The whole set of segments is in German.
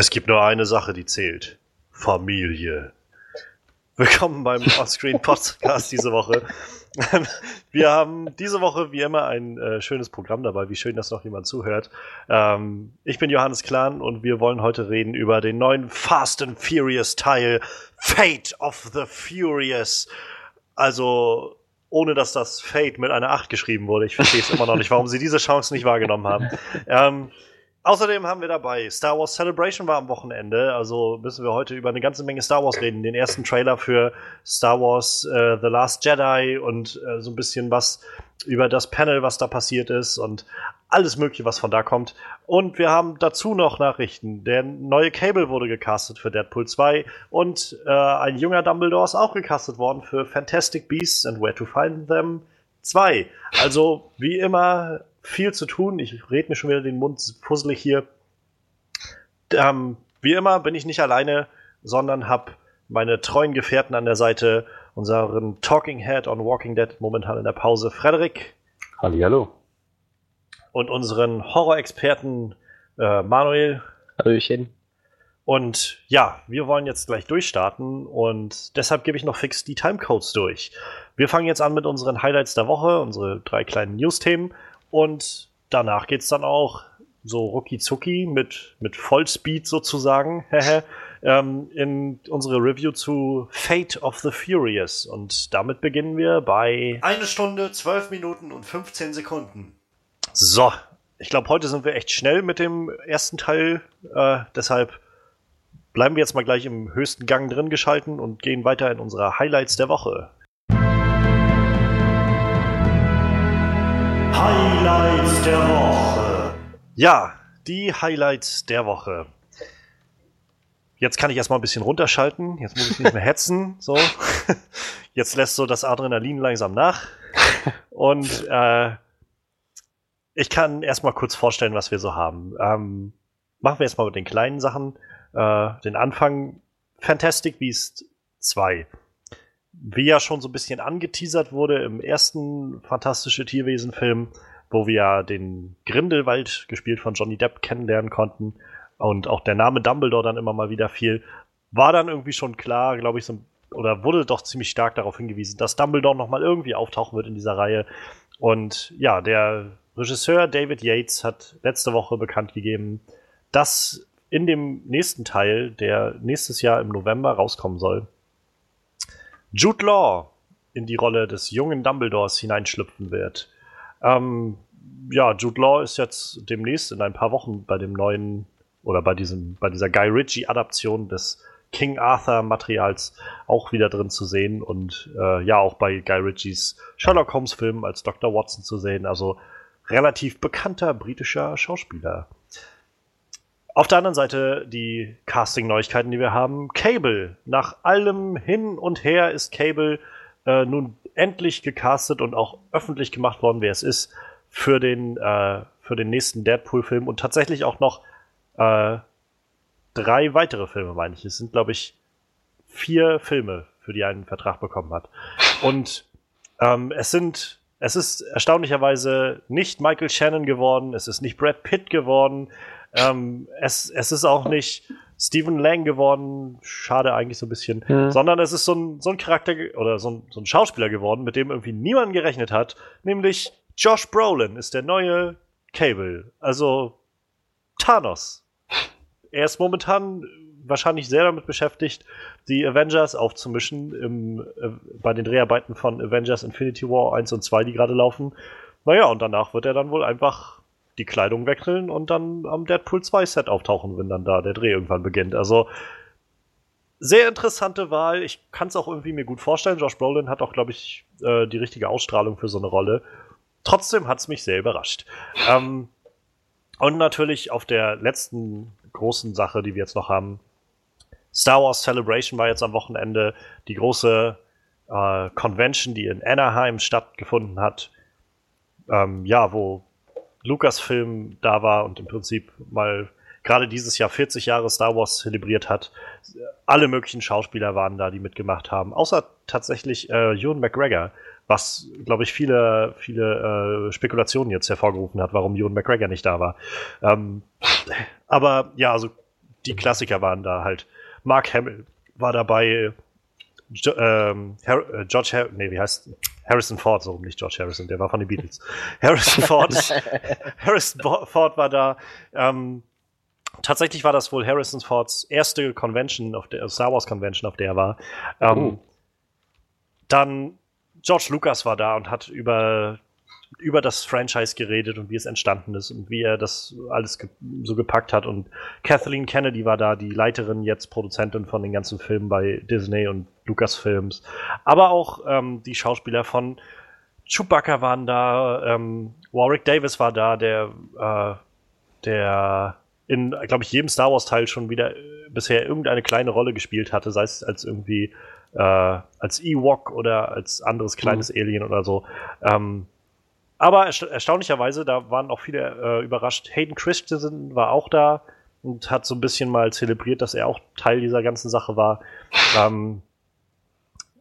Es gibt nur eine Sache, die zählt. Familie. Willkommen beim Offscreen Podcast diese Woche. Wir haben diese Woche wie immer ein äh, schönes Programm dabei. Wie schön, dass noch jemand zuhört. Ähm, ich bin Johannes Klahn und wir wollen heute reden über den neuen Fast and Furious Teil Fate of the Furious. Also ohne dass das Fate mit einer 8 geschrieben wurde. Ich verstehe es immer noch nicht, warum sie diese Chance nicht wahrgenommen haben. Ähm, Außerdem haben wir dabei Star Wars Celebration war am Wochenende, also müssen wir heute über eine ganze Menge Star Wars reden. Den ersten Trailer für Star Wars äh, The Last Jedi und äh, so ein bisschen was über das Panel, was da passiert ist und alles Mögliche, was von da kommt. Und wir haben dazu noch Nachrichten. Der neue Cable wurde gecastet für Deadpool 2 und äh, ein junger Dumbledore ist auch gecastet worden für Fantastic Beasts and Where to Find Them 2. Also, wie immer, viel zu tun. Ich rede mir schon wieder den Mund fusselig hier. Ähm, wie immer bin ich nicht alleine, sondern habe meine treuen Gefährten an der Seite, unseren Talking Head on Walking Dead momentan in der Pause, Frederik. Hallo. Und unseren Horror-Experten äh, Manuel. Hallöchen. Und ja, wir wollen jetzt gleich durchstarten und deshalb gebe ich noch fix die Timecodes durch. Wir fangen jetzt an mit unseren Highlights der Woche, unsere drei kleinen News-Themen und danach geht es dann auch so rucki zucki mit, mit Vollspeed sozusagen ähm, in unsere Review zu Fate of the Furious. Und damit beginnen wir bei. Eine Stunde, zwölf Minuten und 15 Sekunden. So, ich glaube, heute sind wir echt schnell mit dem ersten Teil. Äh, deshalb bleiben wir jetzt mal gleich im höchsten Gang drin geschalten und gehen weiter in unsere Highlights der Woche. Highlights der Woche. Ja, die Highlights der Woche. Jetzt kann ich erstmal ein bisschen runterschalten. Jetzt muss ich nicht mehr hetzen. So. Jetzt lässt so das Adrenalin langsam nach. Und äh, ich kann erstmal kurz vorstellen, was wir so haben. Ähm, machen wir erstmal mit den kleinen Sachen. Äh, den Anfang Fantastic Beast 2 wie ja schon so ein bisschen angeteasert wurde im ersten Fantastische Tierwesen-Film, wo wir ja den Grindelwald, gespielt von Johnny Depp, kennenlernen konnten und auch der Name Dumbledore dann immer mal wieder fiel, war dann irgendwie schon klar, glaube ich, so, oder wurde doch ziemlich stark darauf hingewiesen, dass Dumbledore nochmal irgendwie auftauchen wird in dieser Reihe. Und ja, der Regisseur David Yates hat letzte Woche bekannt gegeben, dass in dem nächsten Teil, der nächstes Jahr im November rauskommen soll, Jude Law in die Rolle des jungen Dumbledores hineinschlüpfen wird. Ähm, ja, Jude Law ist jetzt demnächst in ein paar Wochen bei dem neuen oder bei diesem, bei dieser Guy Ritchie-Adaption des King Arthur-Materials auch wieder drin zu sehen und äh, ja auch bei Guy Ritchies Sherlock Holmes-Film als Dr. Watson zu sehen. Also relativ bekannter britischer Schauspieler. Auf der anderen Seite die Casting-Neuigkeiten, die wir haben. Cable. Nach allem hin und her ist Cable äh, nun endlich gecastet und auch öffentlich gemacht worden, wer es ist, für den, äh, für den nächsten Deadpool-Film und tatsächlich auch noch äh, drei weitere Filme, meine ich. Es sind, glaube ich, vier Filme, für die er einen Vertrag bekommen hat. Und ähm, es sind, es ist erstaunlicherweise nicht Michael Shannon geworden, es ist nicht Brad Pitt geworden, ähm, es, es ist auch nicht Stephen Lang geworden, schade eigentlich so ein bisschen, ja. sondern es ist so ein, so ein Charakter oder so ein, so ein Schauspieler geworden, mit dem irgendwie niemand gerechnet hat, nämlich Josh Brolin ist der neue Cable, also Thanos. Er ist momentan wahrscheinlich sehr damit beschäftigt, die Avengers aufzumischen im, äh, bei den Dreharbeiten von Avengers Infinity War 1 und 2, die gerade laufen. Naja, und danach wird er dann wohl einfach die Kleidung wechseln und dann am Deadpool 2 Set auftauchen, wenn dann da der Dreh irgendwann beginnt. Also sehr interessante Wahl. Ich kann es auch irgendwie mir gut vorstellen. Josh Brolin hat auch, glaube ich, äh, die richtige Ausstrahlung für so eine Rolle. Trotzdem hat es mich sehr überrascht. Ähm, und natürlich auf der letzten großen Sache, die wir jetzt noch haben. Star Wars Celebration war jetzt am Wochenende die große äh, Convention, die in Anaheim stattgefunden hat. Ähm, ja, wo Lucasfilm da war und im Prinzip mal gerade dieses Jahr 40 Jahre Star Wars zelebriert hat. Alle möglichen Schauspieler waren da, die mitgemacht haben, außer tatsächlich äh, Ewan McGregor, was, glaube ich, viele, viele äh, Spekulationen jetzt hervorgerufen hat, warum Ewan McGregor nicht da war. Ähm, aber ja, also die Klassiker waren da halt. Mark Hamill war dabei, jo ähm, äh, George Har nee, wie heißt Harrison Ford, so nicht George Harrison, der war von den Beatles. Harrison Ford, Harrison Ford war da. Ähm, tatsächlich war das wohl Harrison Fords erste Convention, auf der Star Wars Convention, auf der er war. Ähm, oh. Dann George Lucas war da und hat über über das Franchise geredet und wie es entstanden ist und wie er das alles ge so gepackt hat. Und Kathleen Kennedy war da, die Leiterin, jetzt Produzentin von den ganzen Filmen bei Disney und Lucasfilms. Aber auch ähm, die Schauspieler von Chewbacca waren da, ähm, Warwick Davis war da, der, äh, der in, glaube ich, jedem Star Wars-Teil schon wieder äh, bisher irgendeine kleine Rolle gespielt hatte, sei es als irgendwie äh, als Ewok oder als anderes kleines mhm. Alien oder so. Ähm, aber ersta erstaunlicherweise, da waren auch viele äh, überrascht. Hayden Christensen war auch da und hat so ein bisschen mal zelebriert, dass er auch Teil dieser ganzen Sache war. Ähm,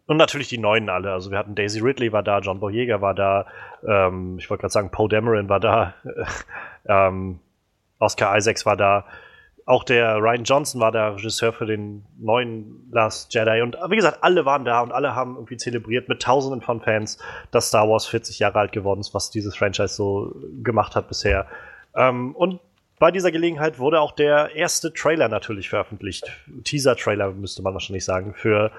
und natürlich die Neuen alle. Also wir hatten Daisy Ridley war da, John Boyega war da, ähm, ich wollte gerade sagen, Poe Dameron war da, ähm, Oscar Isaacs war da. Auch der Ryan Johnson war der Regisseur für den neuen Last Jedi. Und wie gesagt, alle waren da und alle haben irgendwie zelebriert mit Tausenden von Fans, dass Star Wars 40 Jahre alt geworden ist, was dieses Franchise so gemacht hat bisher. Ähm, und bei dieser Gelegenheit wurde auch der erste Trailer natürlich veröffentlicht. Teaser-Trailer müsste man wahrscheinlich sagen, für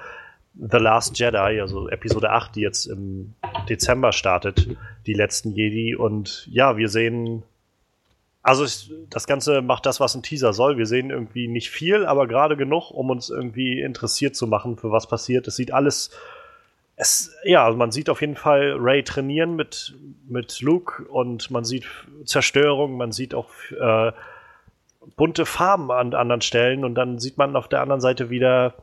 The Last Jedi, also Episode 8, die jetzt im Dezember startet, die letzten Jedi. Und ja, wir sehen also ich, das Ganze macht das, was ein Teaser soll. Wir sehen irgendwie nicht viel, aber gerade genug, um uns irgendwie interessiert zu machen, für was passiert. Es sieht alles. Es, ja, also man sieht auf jeden Fall Ray trainieren mit, mit Luke und man sieht Zerstörung, man sieht auch äh, bunte Farben an anderen Stellen und dann sieht man auf der anderen Seite wieder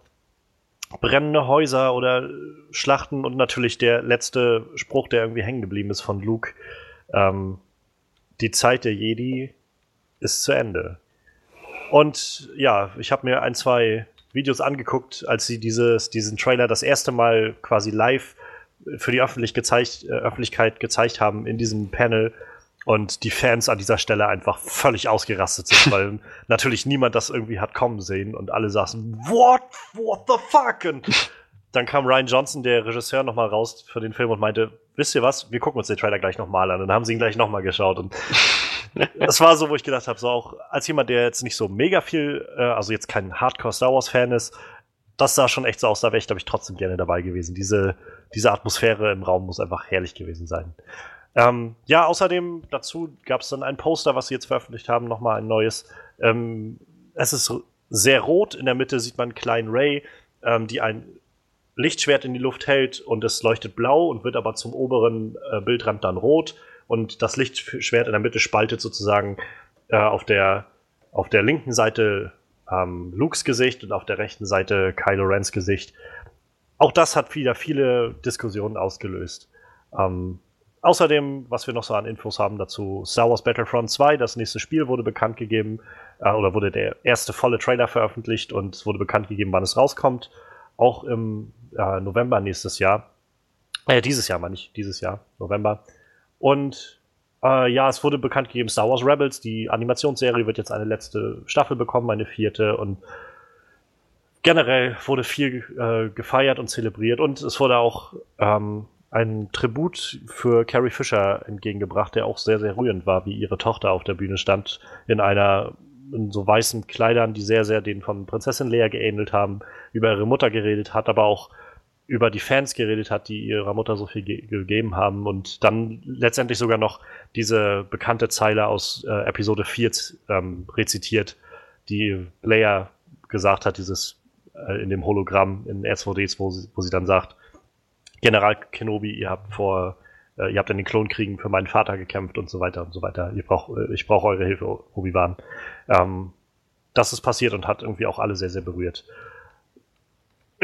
brennende Häuser oder Schlachten und natürlich der letzte Spruch, der irgendwie hängen geblieben ist von Luke. Ähm, die Zeit der Jedi ist zu Ende. Und ja, ich habe mir ein, zwei Videos angeguckt, als sie dieses, diesen Trailer das erste Mal quasi live für die Öffentlich gezeigt, äh, Öffentlichkeit gezeigt haben in diesem Panel und die Fans an dieser Stelle einfach völlig ausgerastet sind, weil natürlich niemand das irgendwie hat kommen sehen und alle saßen, what, what the fuck? Und dann kam Ryan Johnson, der Regisseur, nochmal raus für den Film und meinte, wisst ihr was, wir gucken uns den Trailer gleich nochmal an. Und dann haben sie ihn gleich nochmal geschaut. Und das war so, wo ich gedacht habe, so auch als jemand, der jetzt nicht so mega viel, äh, also jetzt kein Hardcore-Star Wars-Fan ist, das sah schon echt so aus, da wäre ich, glaube ich, trotzdem gerne dabei gewesen. Diese, diese Atmosphäre im Raum muss einfach herrlich gewesen sein. Ähm, ja, außerdem dazu gab es dann ein Poster, was sie jetzt veröffentlicht haben, nochmal ein neues. Ähm, es ist sehr rot, in der Mitte sieht man einen kleinen Ray, ähm, die ein Lichtschwert in die Luft hält und es leuchtet blau und wird aber zum oberen äh, Bildrand dann rot und das Lichtschwert in der Mitte spaltet sozusagen äh, auf der auf der linken Seite ähm, Lukes Gesicht und auf der rechten Seite Kylo Rens Gesicht. Auch das hat wieder viele Diskussionen ausgelöst. Ähm, außerdem, was wir noch so an Infos haben dazu, Star Wars Battlefront 2, das nächste Spiel wurde bekannt gegeben, äh, oder wurde der erste volle Trailer veröffentlicht und es wurde bekannt gegeben, wann es rauskommt. Auch im äh, November nächstes Jahr. Äh, dieses Jahr, meine ich, dieses Jahr, November. Und äh, ja, es wurde bekannt gegeben, Star Wars Rebels, die Animationsserie wird jetzt eine letzte Staffel bekommen, eine vierte. Und generell wurde viel äh, gefeiert und zelebriert. Und es wurde auch ähm, ein Tribut für Carrie Fisher entgegengebracht, der auch sehr, sehr rührend war, wie ihre Tochter auf der Bühne stand, in einer in so weißen Kleidern, die sehr, sehr den von Prinzessin Leia geähnelt haben, über ihre Mutter geredet hat, aber auch über die Fans geredet hat, die ihrer Mutter so viel ge gegeben haben und dann letztendlich sogar noch diese bekannte Zeile aus äh, Episode 4 ähm, rezitiert, die Leia gesagt hat, dieses äh, in dem Hologramm in SVDs, wo sie, wo sie dann sagt, General Kenobi, ihr habt vor, äh, ihr habt in den Klonkriegen für meinen Vater gekämpft und so weiter und so weiter. Ihr braucht, äh, ich brauche eure Hilfe, Obi-Wan. Ähm, das ist passiert und hat irgendwie auch alle sehr, sehr berührt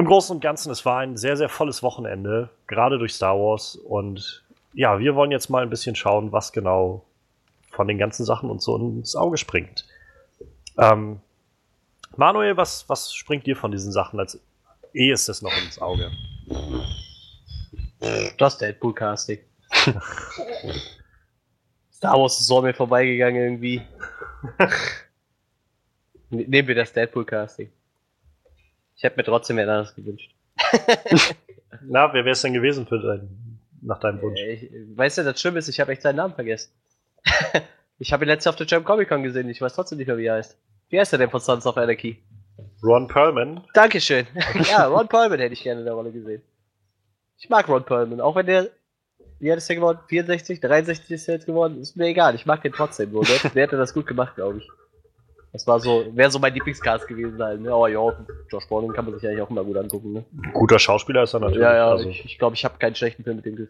im Großen und Ganzen, es war ein sehr, sehr volles Wochenende, gerade durch Star Wars. Und ja, wir wollen jetzt mal ein bisschen schauen, was genau von den ganzen Sachen uns so ins Auge springt. Ähm, Manuel, was, was springt dir von diesen Sachen als ehestes noch ins Auge? Das Deadpool-Casting. Star Wars ist so mir vorbeigegangen irgendwie. Nehmen wir das Deadpool-Casting. Ich hätte mir trotzdem wer anderes gewünscht. Na, wer wäre es denn gewesen für dein, nach deinem Wunsch? Äh, Ich, weißt du, das Schlimme ist, ich habe echt seinen Namen vergessen. ich habe ihn letztes Jahr auf der German Comic Con gesehen, ich weiß trotzdem nicht mehr, wie er heißt. Wie heißt er denn von Sons of Anarchy? Ron Perlman? Dankeschön. ja, Ron Perlman hätte ich gerne in der Rolle gesehen. Ich mag Ron Perlman, auch wenn der, wie hat es der geworden? 64, 63 ist er jetzt geworden? Ist mir egal, ich mag den trotzdem. Der, der hätte das gut gemacht, glaube ich. Das war so, wäre so mein Lieblingscast gewesen halt. Ne? Aber ja, Josh Brolin kann man sich eigentlich auch immer gut angucken. Ne? Guter Schauspieler ist er natürlich. Ja, ja, also, ich glaube, ich, glaub, ich habe keinen schlechten Film mit dem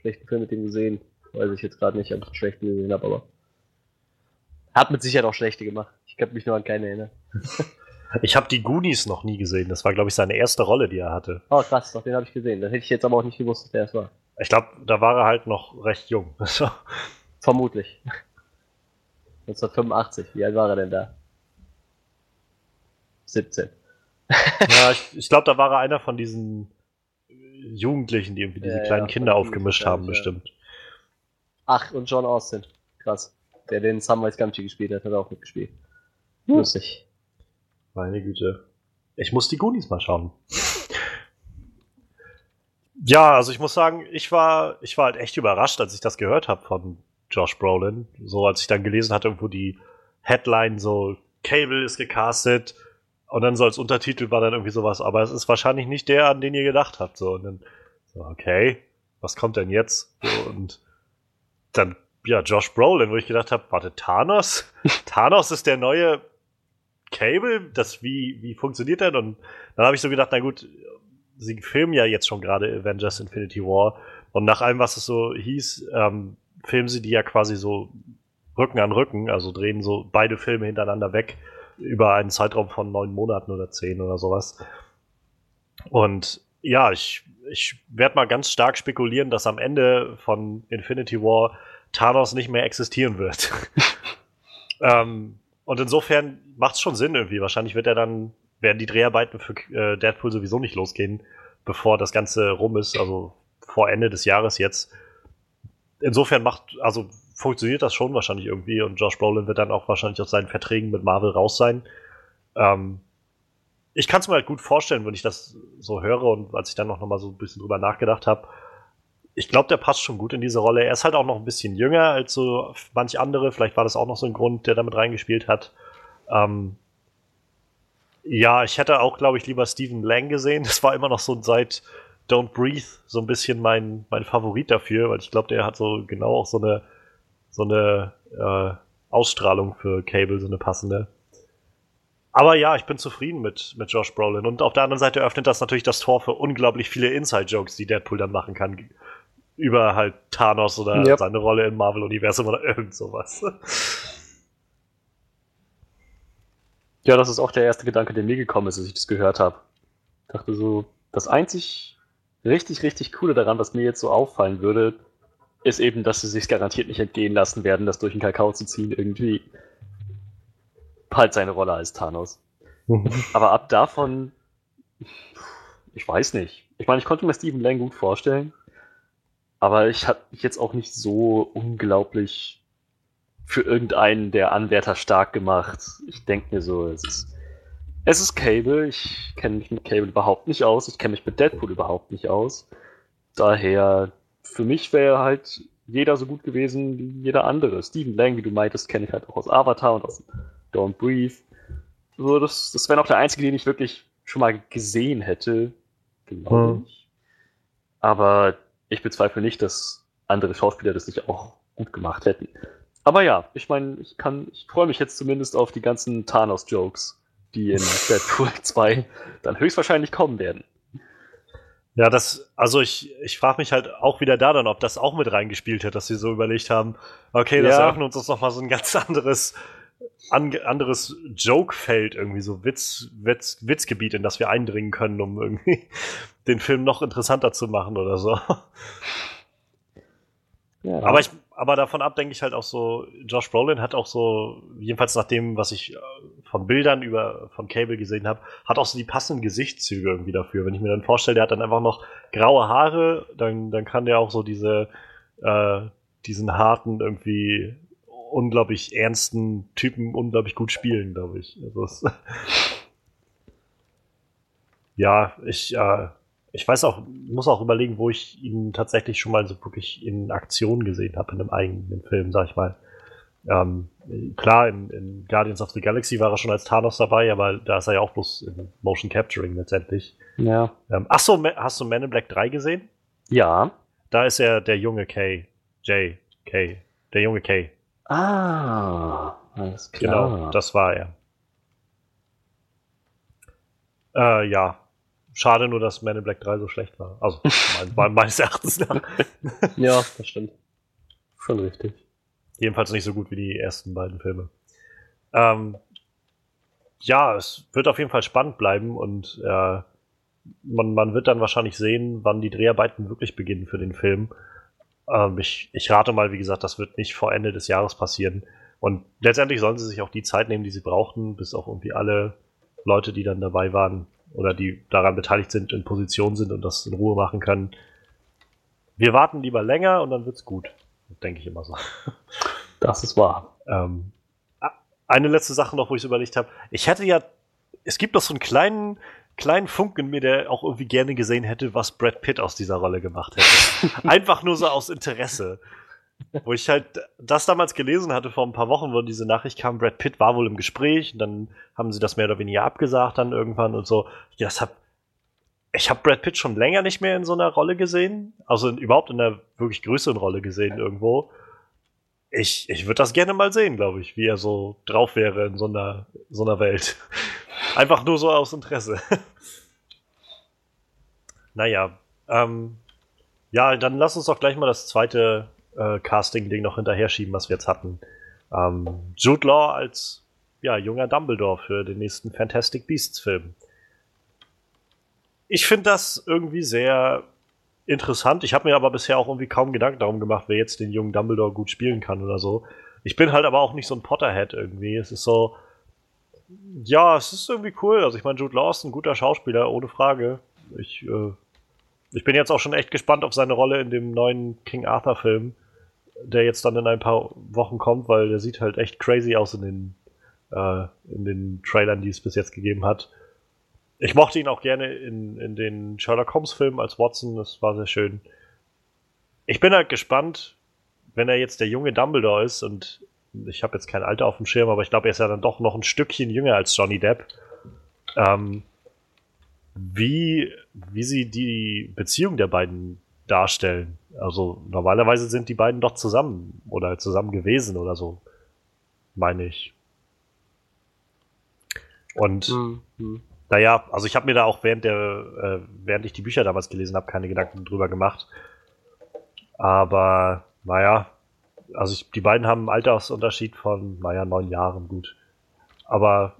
schlechten Film mit dem gesehen. Weiß ich jetzt gerade nicht, ob ich einen schlechten gesehen habe, aber hat mit Sicherheit auch schlechte gemacht. Ich kann mich nur an keine erinnern. ich habe die Goonies noch nie gesehen. Das war, glaube ich, seine erste Rolle, die er hatte. Oh krass, doch den habe ich gesehen. Das hätte ich jetzt aber auch nicht gewusst, dass der es war. Ich glaube, da war er halt noch recht jung. Vermutlich. 1985, wie alt war er denn da? 17. ja, ich, ich glaube, da war er einer von diesen Jugendlichen, die irgendwie diese Ja, kleinen ja, Kinder aufgemischt haben, bestimmt. Ach, und John Austin. Krass. Der den Samwise Gamgee gespielt hat, hat er auch mitgespielt. Hm. Lustig. Meine Güte. Ich muss die Goonies mal schauen. Ja, also ich muss sagen, ich war, ich war halt echt überrascht, als ich das gehört habe von Josh Brolin. So als ich dann gelesen hatte, irgendwo die Headline so, Cable ist gecastet und dann so als Untertitel war dann irgendwie sowas, aber es ist wahrscheinlich nicht der, an den ihr gedacht habt. So, und dann, so, okay, was kommt denn jetzt? So, und dann, ja, Josh Brolin, wo ich gedacht habe, warte, Thanos? Thanos ist der neue Cable? Das, wie, wie funktioniert der? Und dann habe ich so gedacht, na gut, sie filmen ja jetzt schon gerade Avengers Infinity War. Und nach allem, was es so hieß, ähm, filmen sie die ja quasi so Rücken an Rücken, also drehen so beide Filme hintereinander weg über einen Zeitraum von neun Monaten oder zehn oder sowas. Und ja, ich, ich werde mal ganz stark spekulieren, dass am Ende von Infinity War Thanos nicht mehr existieren wird. ähm, und insofern macht es schon Sinn irgendwie. Wahrscheinlich wird er dann, werden die Dreharbeiten für äh, Deadpool sowieso nicht losgehen, bevor das Ganze rum ist, also vor Ende des Jahres jetzt. Insofern macht, also funktioniert das schon wahrscheinlich irgendwie und Josh Brolin wird dann auch wahrscheinlich aus seinen Verträgen mit Marvel raus sein. Ähm, ich kann es mir halt gut vorstellen, wenn ich das so höre und als ich dann noch, mal so ein bisschen drüber nachgedacht habe. Ich glaube, der passt schon gut in diese Rolle. Er ist halt auch noch ein bisschen jünger als so manch andere. Vielleicht war das auch noch so ein Grund, der damit reingespielt hat. Ähm, ja, ich hätte auch, glaube ich, lieber Stephen Lang gesehen. Das war immer noch so seit Don't Breathe so ein bisschen mein, mein Favorit dafür, weil ich glaube, der hat so genau auch so eine, so eine äh, Ausstrahlung für Cable, so eine passende. Aber ja, ich bin zufrieden mit, mit Josh Brolin. Und auf der anderen Seite öffnet das natürlich das Tor für unglaublich viele Inside-Jokes, die Deadpool dann machen kann. Über halt Thanos oder Yep. seine Rolle im Marvel-Universum oder irgend sowas. Ja, das ist auch der erste Gedanke, der mir gekommen ist, als ich das gehört habe. Ich dachte so, das einzig richtig, richtig Coole daran, was mir jetzt so auffallen würde, ist eben, dass sie sich garantiert nicht entgehen lassen werden, das durch den Kakao zu ziehen, irgendwie halt seine Rolle als Thanos. Aber ab davon, ich weiß nicht. Ich meine, ich konnte mir Stephen Lang gut vorstellen, aber ich habe mich jetzt auch nicht so unglaublich für irgendeinen der Anwärter stark gemacht. Ich denke mir so, es ist, es ist Cable. Ich kenne mich mit Cable überhaupt nicht aus. Ich kenne mich mit Deadpool überhaupt nicht aus. Daher, für mich wäre halt jeder so gut gewesen wie jeder andere. Stephen Lang, wie du meintest, kenne ich halt auch aus Avatar und aus Don't Breathe. So, das, das wäre noch der einzige, den ich wirklich schon mal gesehen hätte. Glaube Hm. ich. Aber ich bezweifle nicht, dass andere Schauspieler das nicht auch gut gemacht hätten. Aber ja, ich meine, ich kann, ich freue mich jetzt zumindest auf die ganzen Thanos-Jokes, die in Deadpool 2 dann höchstwahrscheinlich kommen werden. Ja, das, also ich, ich frage mich halt auch wieder da dann, ob das auch mit reingespielt hat, dass sie so überlegt haben, okay, das Ja. eröffnet uns noch mal so ein ganz anderes, an, anderes Joke-Feld, irgendwie so Witz, Witz, Witzgebiet, in das wir eindringen können, um irgendwie den Film noch interessanter zu machen oder so. Ja. Aber ich, aber davon ab denke ich halt auch so, Josh Brolin hat auch so, jedenfalls nach dem, was ich äh, von Bildern über von Cable gesehen habe, hat auch so die passenden Gesichtszüge irgendwie dafür. Wenn ich mir dann vorstelle, der hat dann einfach noch graue Haare, dann, dann kann der auch so diese, äh, diesen harten, irgendwie unglaublich ernsten Typen unglaublich gut spielen, glaube ich. Also ja, ich, äh, ich weiß auch, muss auch überlegen, wo ich ihn tatsächlich schon mal so wirklich in Aktion gesehen habe, in einem eigenen Film, sag ich mal. Ähm, klar, in, in, Guardians of the Galaxy war er schon als Thanos dabei, aber da ist er ja auch bloß in Motion Capturing letztendlich. Ja. Ähm, achso, hast du Man in Black 3 gesehen? Ja. Da ist er der junge K. J. K. Der junge K. Ah, alles klar. Genau, das war er. Äh, ja. Schade nur, dass Man in Black 3 so schlecht war. Also, mein, meines Erachtens nach. ja, das stimmt. Schon richtig. Jedenfalls nicht so gut wie die ersten beiden Filme. Ähm, ja, es wird auf jeden Fall spannend bleiben und äh, man, man wird dann wahrscheinlich sehen, wann die Dreharbeiten wirklich beginnen für den Film. Ähm, ich, ich rate mal, wie gesagt, das wird nicht vor Ende des Jahres passieren. Und letztendlich sollen sie sich auch die Zeit nehmen, die sie brauchten, bis auch irgendwie alle Leute, die dann dabei waren oder die daran beteiligt sind, in Position sind und das in Ruhe machen können. Wir warten lieber länger und dann wird's gut. Denke ich immer so. Das ist wahr. Ähm, eine letzte Sache noch, wo ich überlegt habe. Ich hätte ja, es gibt doch so einen kleinen, kleinen Funken in mir, der auch irgendwie gerne gesehen hätte, was Brad Pitt aus dieser Rolle gemacht hätte. Einfach nur so aus Interesse. Wo ich halt das damals gelesen hatte vor ein paar Wochen, wo diese Nachricht kam, Brad Pitt war wohl im Gespräch und dann haben sie das mehr oder weniger abgesagt dann irgendwann und so. Ich das hab, ich habe Brad Pitt schon länger nicht mehr in so einer Rolle gesehen, also in, überhaupt in einer wirklich größeren Rolle gesehen irgendwo. Ich, ich würde das gerne mal sehen, glaube ich, wie er so drauf wäre in so einer, so einer Welt. Einfach nur so aus Interesse. naja, ähm, ja, dann lass uns doch gleich mal das zweite äh, Casting-Ding noch hinterher schieben, was wir jetzt hatten. Ähm, Jude Law als ja, junger Dumbledore für den nächsten Fantastic Beasts-Film. Ich finde das irgendwie sehr interessant. Ich habe mir aber bisher auch irgendwie kaum Gedanken darum gemacht, wer jetzt den jungen Dumbledore gut spielen kann oder so. Ich bin halt aber auch nicht so ein Potterhead irgendwie. Es ist so, ja, es ist irgendwie cool. Also ich meine, Jude Law ist ein guter Schauspieler, ohne Frage. Ich, äh, ich bin jetzt auch schon echt gespannt auf seine Rolle in dem neuen King Arthur Film, der jetzt dann in ein paar Wochen kommt, weil der sieht halt echt crazy aus in den, äh, in den Trailern, die es bis jetzt gegeben hat. Ich mochte ihn auch gerne in, in den Sherlock Holmes Filmen als Watson, das war sehr schön. Ich bin halt gespannt, wenn er jetzt der junge Dumbledore ist und ich habe jetzt kein Alter auf dem Schirm, aber ich glaube, er ist ja dann doch noch ein Stückchen jünger als Johnny Depp. Ähm, wie, wie sie die Beziehung der beiden darstellen. Also normalerweise sind die beiden doch zusammen oder zusammen gewesen oder so, meine ich. Und mhm. naja, also ich habe mir da auch während der, äh, während ich die Bücher damals gelesen habe, keine Gedanken drüber gemacht. Aber naja, also ich, die beiden haben einen Altersunterschied von, naja, neun Jahren, gut. Aber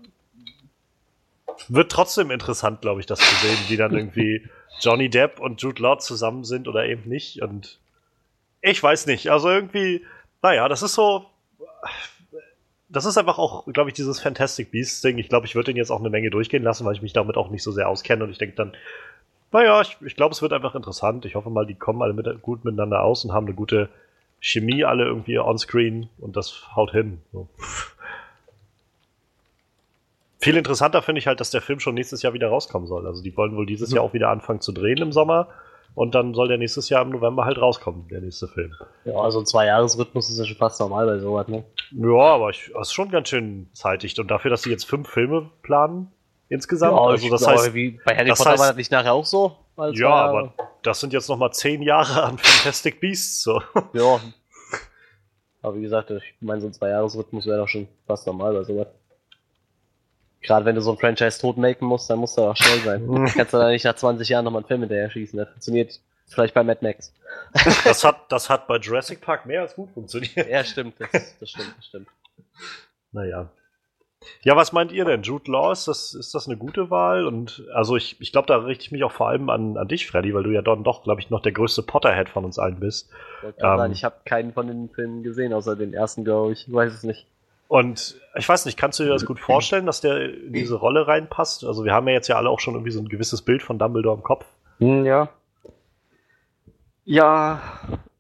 wird trotzdem interessant, glaube ich, das zu sehen, wie dann irgendwie Johnny Depp und Jude Law zusammen sind oder eben nicht. Und ich weiß nicht. Also irgendwie, naja, das ist so. Das ist einfach auch, glaube ich, dieses Fantastic Beasts-Ding. Ich glaube, ich würde den jetzt auch eine Menge durchgehen lassen, weil ich mich damit auch nicht so sehr auskenne. Und ich denke dann, naja, ich, ich glaube, es wird einfach interessant. Ich hoffe mal, die kommen alle mit, gut miteinander aus und haben eine gute Chemie alle irgendwie on-screen und das haut hin. So. Viel interessanter finde ich halt, dass der Film schon nächstes Jahr wieder rauskommen soll. Also die wollen wohl dieses mhm. Jahr auch wieder anfangen zu drehen im Sommer und dann soll der nächstes Jahr im November halt rauskommen, der nächste Film. Ja, also ein Zwei-Jahres-Rhythmus ist ja schon fast normal bei sowas, ne? Ja, aber ich, das ist schon ganz schön zeitig. Und dafür, dass sie jetzt fünf Filme planen, insgesamt. Ja, also das heißt, bei Harry Potter heißt, war das nicht nachher auch so? ja, aber das sind jetzt noch mal zehn Jahre an Fantastic Beasts. So. Ja. Aber wie gesagt, ich meine, so ein Zwei-Jahres-Rhythmus wäre doch schon fast normal bei sowas. Gerade wenn du so ein Franchise totmaken musst, dann musst du auch schnell sein. Kannst du da nicht nach 20 Jahren nochmal einen Film hinterher schießen. Das funktioniert vielleicht bei Mad Max. das, hat, das hat bei Jurassic Park mehr als gut funktioniert. Ja, stimmt. Das, das stimmt, das stimmt. Naja. Ja, was meint ihr denn? Jude Law, ist das, ist das eine gute Wahl? Und also ich, ich glaube, da richte ich mich auch vor allem an, an dich, Freddy, weil du ja dann doch, glaube ich, noch der größte Potterhead von uns allen bist. Ich, ähm, ich habe keinen von den Filmen gesehen, außer den ersten, glaube ich. Ich weiß es nicht. Und ich weiß nicht, kannst du dir das gut vorstellen, dass der in diese Rolle reinpasst? Also wir haben ja jetzt ja alle auch schon irgendwie so ein gewisses Bild von Dumbledore im Kopf. Hm, ja. Ja,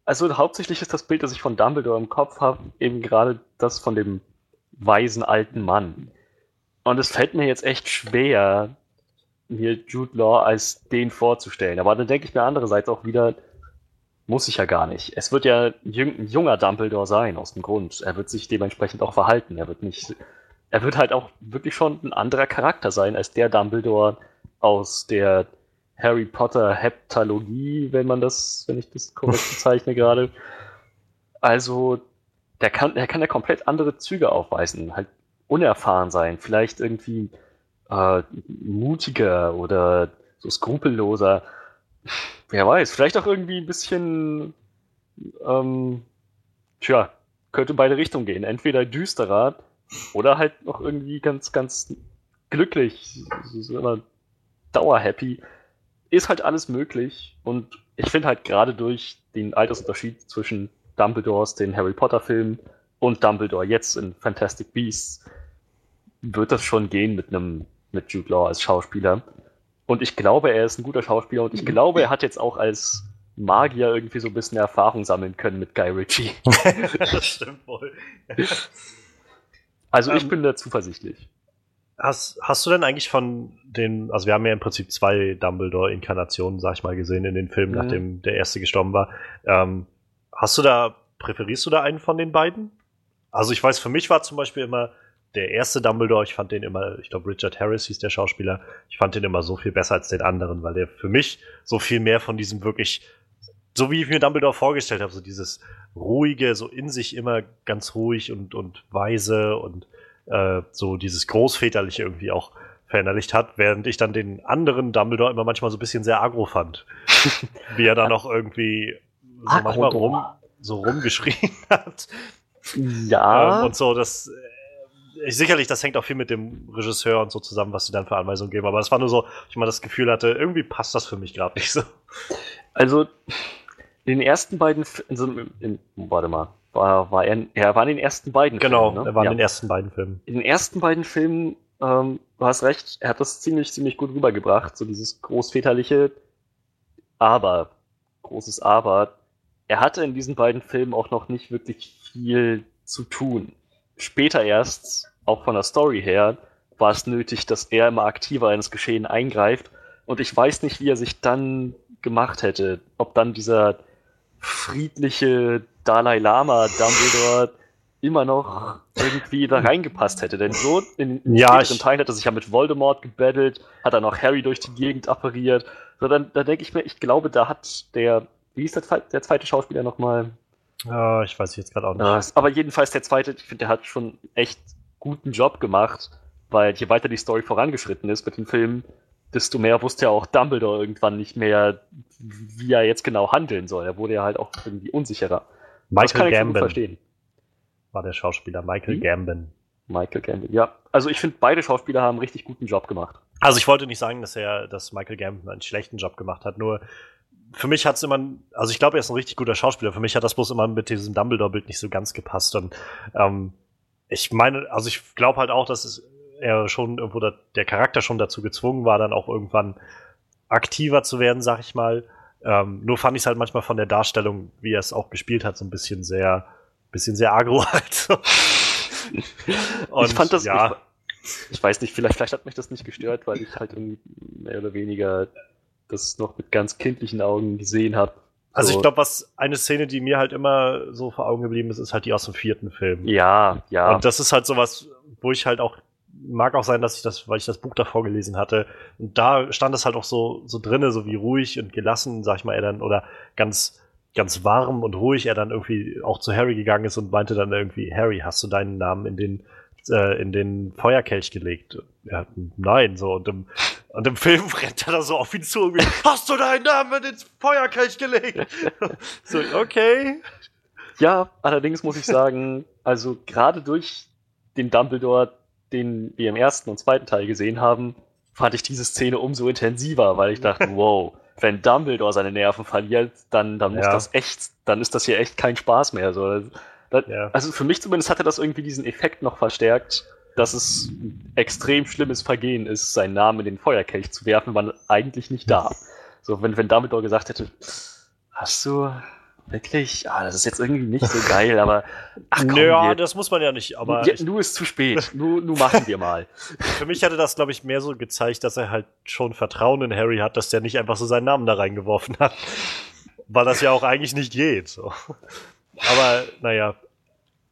also hauptsächlich ist das Bild, das ich von Dumbledore im Kopf habe, eben gerade das von dem weisen alten Mann. Und es fällt mir jetzt echt schwer, mir Jude Law als den vorzustellen. Aber dann denke ich mir andererseits auch wieder, muss ich ja gar nicht. Es wird ja ein junger Dumbledore sein, aus dem Grund. Er wird sich dementsprechend auch verhalten. Er wird nicht, er wird halt auch wirklich schon ein anderer Charakter sein als der Dumbledore aus der Harry Potter Heptalogie, wenn man das, wenn ich das korrekt bezeichne gerade. Also, der kann, der kann ja komplett andere Züge aufweisen, halt unerfahren sein, vielleicht irgendwie äh, mutiger oder so skrupelloser wer weiß, vielleicht auch irgendwie ein bisschen, ähm, tja, könnte beide Richtungen gehen. Entweder düsterer oder halt noch irgendwie ganz, ganz glücklich, immer dauerhappy. Ist halt alles möglich und ich finde halt gerade durch den Altersunterschied zwischen Dumbledores, den Harry Potter Filmen und Dumbledore jetzt in Fantastic Beasts wird das schon gehen mit einem mit Jude Law als Schauspieler. Und ich glaube, er ist ein guter Schauspieler und ich glaube, er hat jetzt auch als Magier irgendwie so ein bisschen Erfahrung sammeln können mit Guy Ritchie. das stimmt wohl. Also ich ähm, bin da zuversichtlich. Hast, hast du denn eigentlich von den, also wir haben ja im Prinzip zwei Dumbledore-Inkarnationen, sag ich mal, gesehen in den Filmen, mhm. nachdem der erste gestorben war. Ähm, hast du da, präferierst du da einen von den beiden? Also ich weiß, für mich war zum Beispiel immer der erste Dumbledore, ich fand den immer, ich glaube Richard Harris hieß der Schauspieler, ich fand den immer so viel besser als den anderen, weil der für mich so viel mehr von diesem wirklich, so wie ich mir Dumbledore vorgestellt habe, so dieses ruhige, so in sich immer ganz ruhig und, und weise und äh, so dieses großväterliche irgendwie auch verinnerlicht hat, während ich dann den anderen Dumbledore immer manchmal so ein bisschen sehr agro fand. wie er da noch irgendwie so manchmal rum, so rumgeschrien hat. Ja. Ähm, und so, das sicherlich, das hängt auch viel mit dem Regisseur und so zusammen, was sie dann für Anweisungen geben. Aber es war nur so, ich mal das Gefühl hatte, irgendwie passt das für mich gerade nicht so. Also in den ersten beiden, also in, warte mal, war, war er, er war in den ersten beiden genau, Filmen. Genau, ne? er war ja. in den ersten beiden Filmen. In den ersten beiden Filmen, ähm, du hast recht, er hat das ziemlich, ziemlich gut rübergebracht, so dieses großväterliche, aber, großes Aber, er hatte in diesen beiden Filmen auch noch nicht wirklich viel zu tun. Später erst auch von der Story her, war es nötig, dass er immer aktiver ins Geschehen eingreift. Und ich weiß nicht, wie er sich dann gemacht hätte. Ob dann dieser friedliche Dalai Lama Dumbledore immer noch irgendwie da reingepasst hätte. Denn so in, in ja, späteren Teilen hat er sich ja mit Voldemort gebettelt, hat er noch Harry durch die Gegend appariert. So, dann, dann denke ich mir, ich glaube, da hat der, wie ist der, der zweite Schauspieler nochmal? Ja, ich weiß jetzt gerade auch nicht. Ja, aber jedenfalls der zweite, ich finde, der hat schon echt guten Job gemacht, weil je weiter die Story vorangeschritten ist mit dem Film, desto mehr wusste ja auch Dumbledore irgendwann nicht mehr, wie er jetzt genau handeln soll. Er wurde ja halt auch irgendwie unsicherer. Michael das kann ich Gambon verstehen. War der Schauspieler Michael hm? Gambon. Michael Gambon, ja. Also ich finde, beide Schauspieler haben einen richtig guten Job gemacht. Also ich wollte nicht sagen, dass er, dass Michael Gambon einen schlechten Job gemacht hat, nur für mich hat es immer, also ich glaube, er ist ein richtig guter Schauspieler. Für mich hat das bloß immer mit diesem Dumbledore-Bild nicht so ganz gepasst. Und ähm, ich meine, also ich glaube halt auch, dass es er schon irgendwo da, der Charakter schon dazu gezwungen war, dann auch irgendwann aktiver zu werden, sag ich mal. Ähm, nur fand ich es halt manchmal von der Darstellung, wie er es auch gespielt hat, so ein bisschen sehr, bisschen sehr agro halt. Und, ich fand das, ja. Ich, ich, weiß nicht, vielleicht, vielleicht hat mich das nicht gestört, weil ich halt mehr oder weniger das noch mit ganz kindlichen Augen gesehen habe. Also ich glaube, was eine Szene, die mir halt immer so vor Augen geblieben ist, ist halt die aus dem vierten Film. Ja, ja. Und das ist halt sowas, wo ich halt auch mag auch sein, dass ich das, weil ich das Buch davor gelesen hatte. Und da stand es halt auch so, so drinne, so wie ruhig und gelassen, sag ich mal, er dann, oder ganz, ganz warm und ruhig er dann irgendwie auch zu Harry gegangen ist und meinte dann irgendwie, Harry, hast du deinen Namen in den, äh, in den Feuerkelch gelegt? Ja, nein, so, und im, und im Film rennt er da so auf ihn zu und hast du deinen Namen ins Feuerkelch gelegt? so, okay. Ja, allerdings muss ich sagen, also gerade durch den Dumbledore, den wir im ersten und zweiten Teil gesehen haben, fand ich diese Szene umso intensiver, weil ich dachte, wow, wenn Dumbledore seine Nerven verliert, dann, dann muss ja. das echt, dann ist das hier echt kein Spaß mehr. So. Das, ja. Also für mich zumindest hatte das irgendwie diesen Effekt noch verstärkt, dass es ein extrem schlimmes Vergehen ist, seinen Namen in den Feuerkelch zu werfen, wann eigentlich nicht darf. So, wenn, wenn Dumbledore gesagt hätte, hast du, Wirklich? Ah, das ist jetzt irgendwie nicht so geil, aber. Ach, komm, naja, wir, das muss man ja nicht, aber. Ja, nur ist zu spät. nur, nur machen wir mal. Für mich hätte das, glaube ich, mehr so gezeigt, dass er halt schon Vertrauen in Harry hat, dass der nicht einfach so seinen Namen da reingeworfen hat. Weil das ja auch eigentlich nicht geht. So. Aber, naja.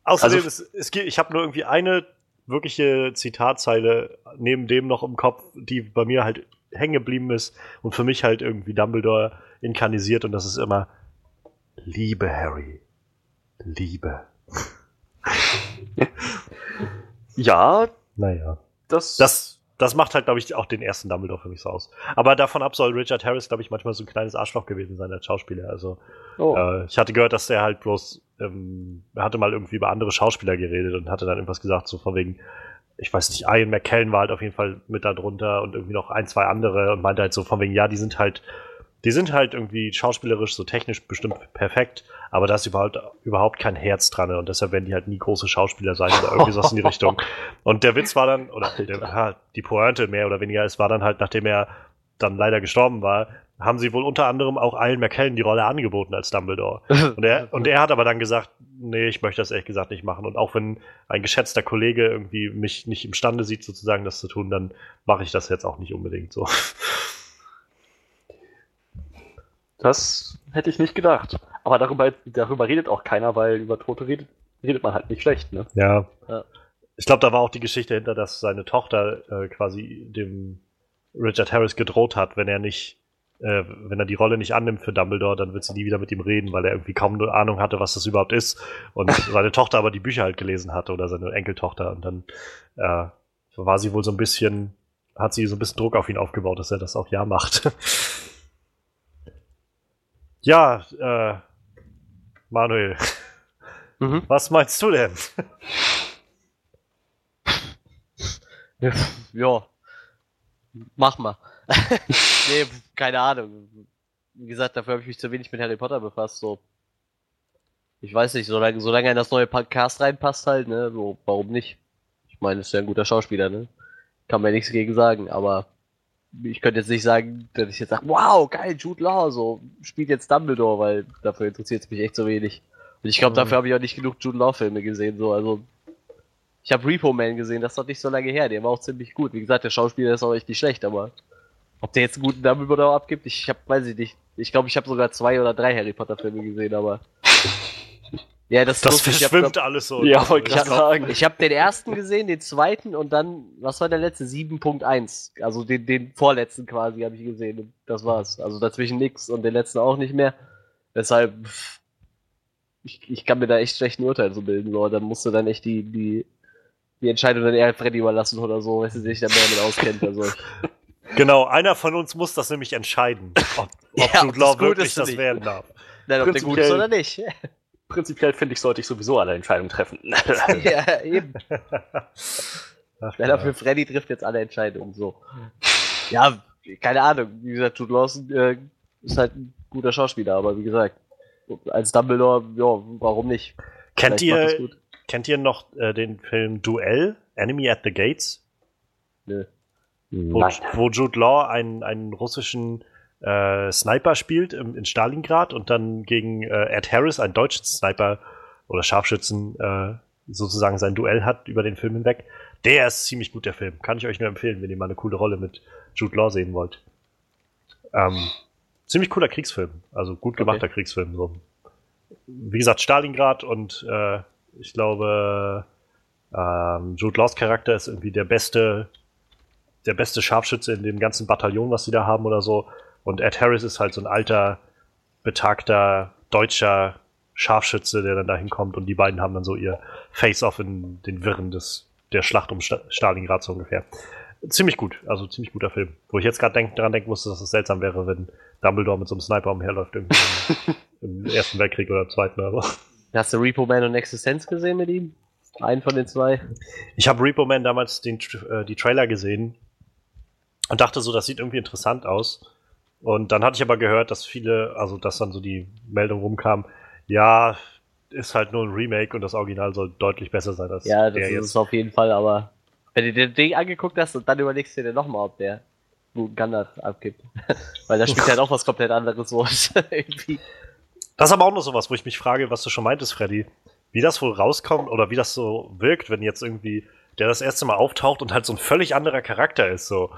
Außerdem, also, es, es, ich habe nur irgendwie eine wirkliche Zitatzeile neben dem noch im Kopf, die bei mir halt hängen geblieben ist und für mich halt irgendwie Dumbledore inkarnisiert und das ist immer Liebe, Harry. Liebe. ja. Naja. Das, das, das macht halt, glaube ich, auch den ersten Dumbledore für mich so aus. Aber davon ab soll Richard Harris, glaube ich, manchmal so ein kleines Arschloch gewesen sein als Schauspieler. Also oh. äh, ich hatte gehört, dass der halt bloß, ähm, er hatte mal irgendwie über andere Schauspieler geredet und hatte dann irgendwas gesagt, so von wegen, ich weiß nicht, Ian McKellen war halt auf jeden Fall mit da drunter und irgendwie noch ein, zwei andere und meinte halt so von wegen, ja, die sind halt die sind halt irgendwie schauspielerisch so technisch bestimmt perfekt, aber da ist überhaupt, überhaupt kein Herz dran und deshalb werden die halt nie große Schauspieler sein oder irgendwie sowas in die Richtung. Und der Witz war dann, oder der, die Pointe mehr oder weniger, es war dann halt, nachdem er dann leider gestorben war, haben sie wohl unter anderem auch Ian McKellen die Rolle angeboten als Dumbledore. Und er, und er hat aber dann gesagt, nee, ich möchte das ehrlich gesagt nicht machen. Und auch wenn ein geschätzter Kollege irgendwie mich nicht imstande sieht, sozusagen das zu tun, dann mache ich das jetzt auch nicht unbedingt so. Das hätte ich nicht gedacht. Aber darüber, darüber redet auch keiner, weil über Tote redet, redet man halt nicht schlecht, ne? Ja. ja. Ich glaube, da war auch die Geschichte hinter, dass seine Tochter äh, quasi dem Richard Harris gedroht hat, wenn er nicht, äh, wenn er die Rolle nicht annimmt für Dumbledore, dann wird sie nie wieder mit ihm reden, weil er irgendwie kaum eine Ahnung hatte, was das überhaupt ist. Und seine Tochter aber die Bücher halt gelesen hatte oder seine Enkeltochter. Und dann äh, war sie wohl so ein bisschen, hat sie so ein bisschen Druck auf ihn aufgebaut, dass er das auch ja macht. Ja, äh, Manuel, mhm. was meinst du denn? ja, mach mal. nee, keine Ahnung. Wie gesagt, dafür habe ich mich zu wenig mit Harry Potter befasst. So, ich weiß nicht, solange, solange er in das neue Podcast reinpasst halt, ne, so, warum nicht? Ich meine, ist ja ein guter Schauspieler, ne? Kann man ja nichts gegen sagen, aber ich könnte jetzt nicht sagen, dass ich jetzt sage, wow, geil, Jude Law, so spielt jetzt Dumbledore, weil dafür interessiert es mich echt so wenig. Und ich glaube, mhm. dafür habe ich auch nicht genug Jude Law-Filme gesehen, so, also. Ich habe Repo Man gesehen, das ist doch nicht so lange her, der war auch ziemlich gut. Wie gesagt, der Schauspieler ist auch echt nicht schlecht, aber ob der jetzt einen guten Dumbledore abgibt, ich hab, weiß ich nicht. Ich glaube, ich habe sogar zwei oder drei Harry Potter Filme gesehen, aber ja, das, das verschwimmt hab, alles so. Ja, wollte ich sagen. Ich habe den ersten gesehen, den zweiten und dann, was war der letzte? 7.1. Also den, den vorletzten quasi habe ich gesehen. Das war's. Also dazwischen nix und den letzten auch nicht mehr. Deshalb, ich, ich kann mir da echt schlecht ein Urteil so bilden. So. Dann musst du dann echt die, die, die Entscheidung dann eher Freddy überlassen oder so, wenn sie sich da mehr damit auskennt. Also Genau, einer von uns muss das nämlich entscheiden, ob, ob ja, Jude Law wirklich das nicht. werden darf. Nein, ob der gut ist oder nicht prinzipiell finde ich, sollte ich sowieso alle Entscheidungen treffen. ja, eben. Ach, für Freddy trifft jetzt alle Entscheidungen so. Ja, keine Ahnung. Wie gesagt, Jude Lawson äh, ist halt ein guter Schauspieler, aber wie gesagt, als Dumbledore, ja, warum nicht? Kennt ihr, kennt ihr noch äh, den Film Duell, Enemy at the Gates? Nö. Wo, wo Jude Law einen, einen russischen äh, Sniper spielt im, in Stalingrad und dann gegen äh, Ed Harris, einen deutschen Sniper oder Scharfschützen, äh, sozusagen sein Duell hat über den Film hinweg. Der ist ziemlich gut, der Film. Kann ich euch nur empfehlen, wenn ihr mal eine coole Rolle mit Jude Law sehen wollt. Ähm, ziemlich cooler Kriegsfilm. Also gut gemachter okay. Kriegsfilm. So. Wie gesagt, Stalingrad und äh, ich glaube, ähm, Jude Laws Charakter ist irgendwie der beste, der beste Scharfschütze in dem ganzen Bataillon, was sie da haben oder so. Und Ed Harris ist halt so ein alter, betagter deutscher Scharfschütze, der dann da hinkommt und die beiden haben dann so ihr Face-Off in den Wirren des, der Schlacht um Stalingrad so ungefähr. Ziemlich gut, also ziemlich guter Film. Wo ich jetzt gerade denk, daran denken musste, dass es seltsam wäre, wenn Dumbledore mit so einem Sniper umherläuft irgendwie im, im Ersten Weltkrieg oder Zweiten oder so. Hast du Repo Man und Existenz gesehen mit ihm? Einen von den zwei? Ich habe Repo Man damals den, äh, die Trailer gesehen und dachte so, das sieht irgendwie interessant aus. Und dann hatte ich aber gehört, dass viele, also dass dann so die Meldung rumkam, ja, ist halt nur ein Remake und das Original soll deutlich besser sein als ja, der jetzt. Ja, das ist auf jeden Fall, aber wenn du dir den Ding angeguckt hast und dann überlegst du dir nochmal, ob der guten Gandalf abgibt. Weil da spielt ja halt auch was komplett anderes, wo irgendwie Das ist aber auch noch sowas, wo ich mich frage, was du schon meintest, Freddy. Wie das wohl rauskommt oder wie das so wirkt, wenn jetzt irgendwie der das erste Mal auftaucht und halt so ein völlig anderer Charakter ist. So.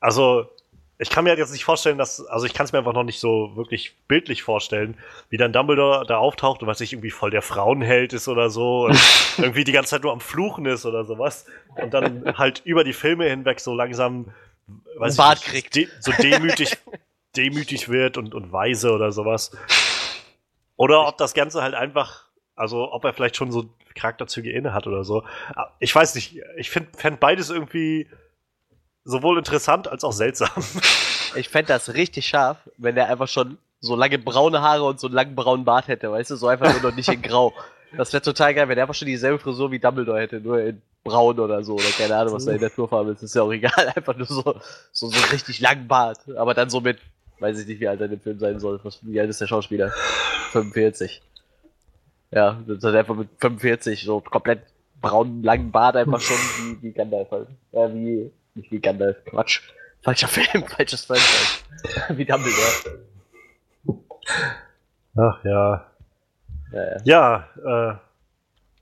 Also, ich kann mir halt jetzt nicht vorstellen, dass, also ich kann es mir einfach noch nicht so wirklich bildlich vorstellen, wie dann Dumbledore da auftaucht und was sich irgendwie voll der Frauenheld ist oder so und irgendwie die ganze Zeit nur am Fluchen ist oder sowas und dann halt über die Filme hinweg so langsam, weiß Bart ich nicht, de so demütig, demütig wird und, und weise oder sowas. Oder ob das Ganze halt einfach, also ob er vielleicht schon so Charakterzüge inne hat oder so. Ich weiß nicht, ich fände beides irgendwie sowohl interessant als auch seltsam. Ich fände das richtig scharf, wenn er einfach schon so lange braune Haare und so einen langen braunen Bart hätte, weißt du, so einfach nur noch nicht in grau. Das wäre total geil, wenn er einfach schon dieselbe Frisur wie Dumbledore hätte, nur in braun oder so, oder keine Ahnung, was da in der Naturfarbe ist, ist ja auch egal, einfach nur so, so, so richtig langen Bart, aber dann so mit, weiß ich nicht, wie alt er in dem Film sein soll, was, wie alt ist der Schauspieler? 45. Ja, hat einfach mit 45 so komplett braunen, langen Bart einfach schon wie, wie Gandalf halt. Ja, wie nicht wie Gandalf, Quatsch. Falscher Film, falsches Franchise. wie Dumbledore. Ach ja. Ja, ja.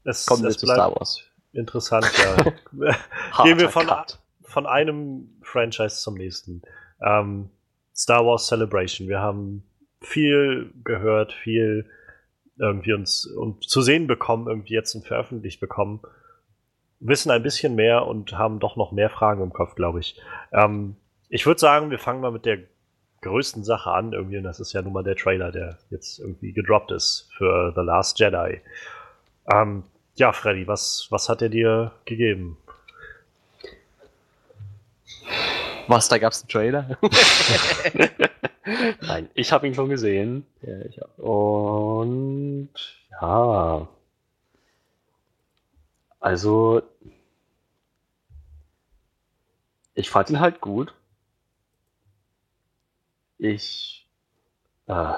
äh, es, Kommen wir zu Star Wars. Interessant, ja. Gehen wir von, von einem Franchise zum nächsten. Ähm, Star Wars Celebration. Wir haben viel gehört, viel irgendwie uns und zu sehen bekommen, irgendwie jetzt und veröffentlicht bekommen wissen ein bisschen mehr und haben doch noch mehr Fragen im Kopf, glaube ich. Ähm, ich würde sagen, wir fangen mal mit der größten Sache an, irgendwie, und das ist ja nun mal der Trailer, der jetzt irgendwie gedroppt ist für The Last Jedi. Ähm, ja, Freddy, was, was hat er dir gegeben? Was, da gab's einen Trailer? Nein, ich habe ihn schon gesehen. Ja, ich auch. Und ja, also, ich fand ihn halt gut. Ich. Äh,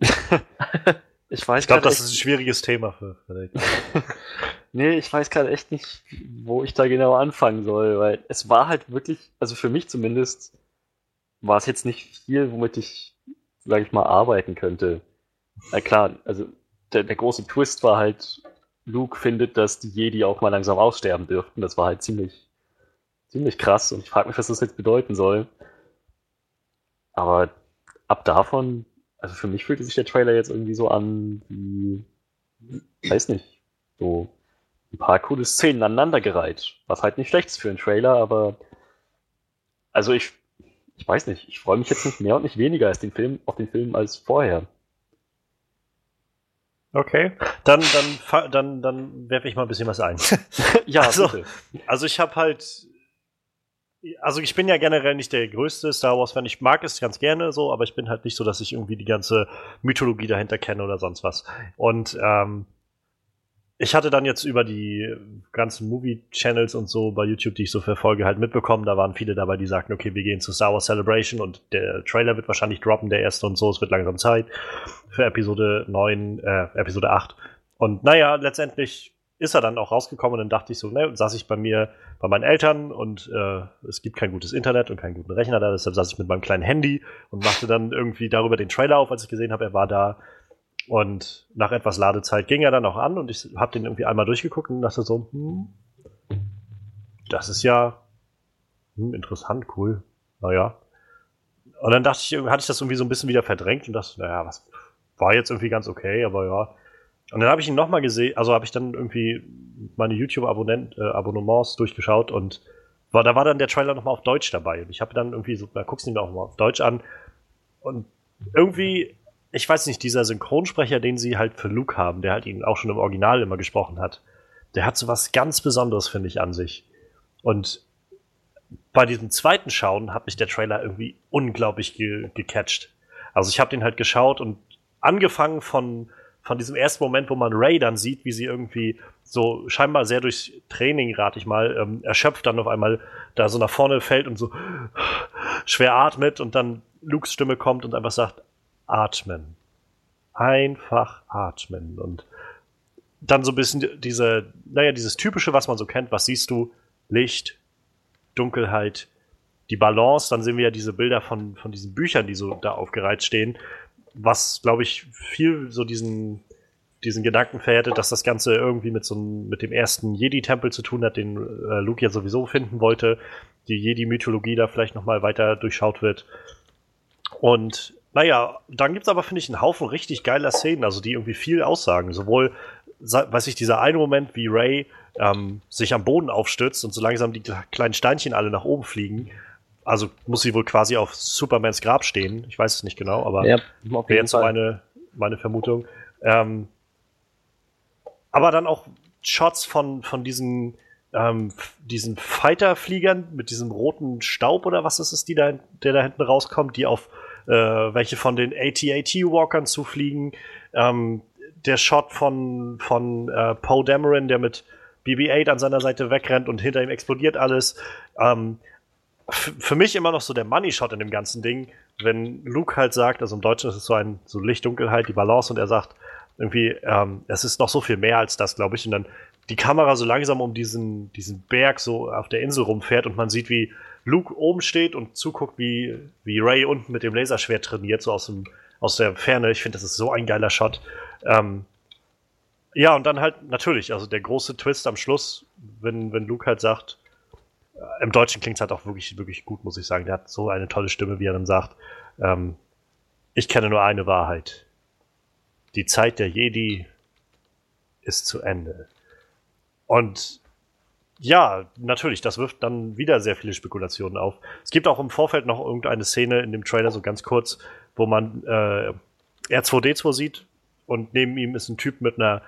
ich weiß Ich glaube, das ist ein schwieriges Thema für Frederik. nee, ich weiß gerade echt nicht, wo ich da genau anfangen soll, weil es war halt wirklich, also für mich zumindest, war es jetzt nicht viel, womit ich, sag ich mal, arbeiten könnte. Na klar, also der, der große Twist war halt, Luke findet, dass die Jedi auch mal langsam aussterben dürften. Das war halt ziemlich, ziemlich krass und ich frage mich, was das jetzt bedeuten soll. Aber ab davon, also für mich fühlte sich der Trailer jetzt irgendwie so an wie, weiß nicht, so ein paar coole Szenen aneinandergereiht. Was halt nicht schlecht ist für einen Trailer, aber also ich, ich weiß nicht, ich freue mich jetzt nicht mehr und nicht weniger als den Film, auf den Film als vorher. Okay, dann, dann, dann, dann werfe ich mal ein bisschen was ein. ja, also, bitte. also ich habe halt, also ich bin ja generell nicht der größte Star Wars-Fan. Ich mag es ganz gerne so, aber ich bin halt nicht so, dass ich irgendwie die ganze Mythologie dahinter kenne oder sonst was. Und ähm, ich hatte dann jetzt über die ganzen Movie-Channels und so bei YouTube, die ich so verfolge, halt mitbekommen, da waren viele dabei, die sagten, okay, wir gehen zu Star Wars Celebration und der Trailer wird wahrscheinlich droppen, der erste und so, es wird langsam Zeit für Episode 9, äh, Episode 8. Und naja, letztendlich ist er dann auch rausgekommen und dann dachte ich so, ne, saß ich bei mir, bei meinen Eltern und äh, es gibt kein gutes Internet und keinen guten Rechner da, deshalb saß ich mit meinem kleinen Handy und machte dann irgendwie darüber den Trailer auf, als ich gesehen habe, er war da und nach etwas Ladezeit ging er dann auch an und ich habe den irgendwie einmal durchgeguckt und dachte so, hm, das ist ja hm, interessant, cool. Naja. Und dann dachte ich, hatte ich das irgendwie so ein bisschen wieder verdrängt und dachte, naja, was war jetzt irgendwie ganz okay, aber ja. Und dann habe ich ihn nochmal gesehen, also habe ich dann irgendwie meine YouTube-Abonnements äh, durchgeschaut und war, da war dann der Trailer nochmal auf Deutsch dabei. Und ich habe dann irgendwie so, da guckst du ihn auch mal auf Deutsch an. Und irgendwie ich weiß nicht, dieser Synchronsprecher, den sie halt für Luke haben, der halt ihn auch schon im Original immer gesprochen hat, der hat so was ganz Besonderes, finde ich, an sich. Und bei diesem zweiten Schauen hat mich der Trailer irgendwie unglaublich ge gecatcht. Also ich habe den halt geschaut und angefangen von, von diesem ersten Moment, wo man Ray dann sieht, wie sie irgendwie so scheinbar sehr durch Training, rate ich mal, ähm, erschöpft dann auf einmal da so nach vorne fällt und so schwer atmet und dann Lukes Stimme kommt und einfach sagt, atmen. Einfach atmen. Und dann so ein bisschen diese, naja, dieses typische, was man so kennt, was siehst du? Licht, Dunkelheit, die Balance, dann sehen wir ja diese Bilder von, von diesen Büchern, die so da aufgereiht stehen, was, glaube ich, viel so diesen, diesen Gedanken verhärtet, dass das Ganze irgendwie mit so mit dem ersten Jedi-Tempel zu tun hat, den äh, Luke ja sowieso finden wollte, die Jedi-Mythologie da vielleicht nochmal weiter durchschaut wird. Und naja, dann gibt's aber, finde ich, einen Haufen richtig geiler Szenen, also die irgendwie viel aussagen. Sowohl, weiß ich, dieser eine Moment, wie Ray ähm, sich am Boden aufstützt und so langsam die kleinen Steinchen alle nach oben fliegen. Also muss sie wohl quasi auf Supermans Grab stehen. Ich weiß es nicht genau, aber Ja, wäre jetzt so meine, meine Vermutung. Ähm, aber dann auch Shots von, von diesen, ähm, diesen Fighter-Fliegern mit diesem roten Staub oder was ist es, die da, der da hinten rauskommt, die auf äh, welche von den AT-AT-Walkern zufliegen. Ähm, der Shot von, von äh, Poe Dameron, der mit BB-8 an seiner Seite wegrennt und hinter ihm explodiert alles. Ähm, für mich immer noch so der Money-Shot in dem ganzen Ding, wenn Luke halt sagt, also im Deutschen ist es so ein so Licht-Dunkelheit, die Balance und er sagt irgendwie, ähm, es ist noch so viel mehr als das, glaube ich, und dann die Kamera so langsam um diesen, diesen Berg so auf der Insel rumfährt und man sieht, wie Luke oben steht und zuguckt, wie, wie Ray unten mit dem Laserschwert trainiert, so aus, dem, aus der Ferne. Ich finde, das ist so ein geiler Shot. Ähm, ja, und dann halt natürlich, also der große Twist am Schluss, wenn, wenn Luke halt sagt, äh, im Deutschen klingt es halt auch wirklich, wirklich gut, muss ich sagen. Der hat so eine tolle Stimme, wie er dann sagt, ähm, ich kenne nur eine Wahrheit. Die Zeit der Jedi ist zu Ende. Und ja, natürlich, das wirft dann wieder sehr viele Spekulationen auf. Es gibt auch im Vorfeld noch irgendeine Szene in dem Trailer, so ganz kurz, wo man äh, R2D2 sieht und neben ihm ist ein Typ mit einer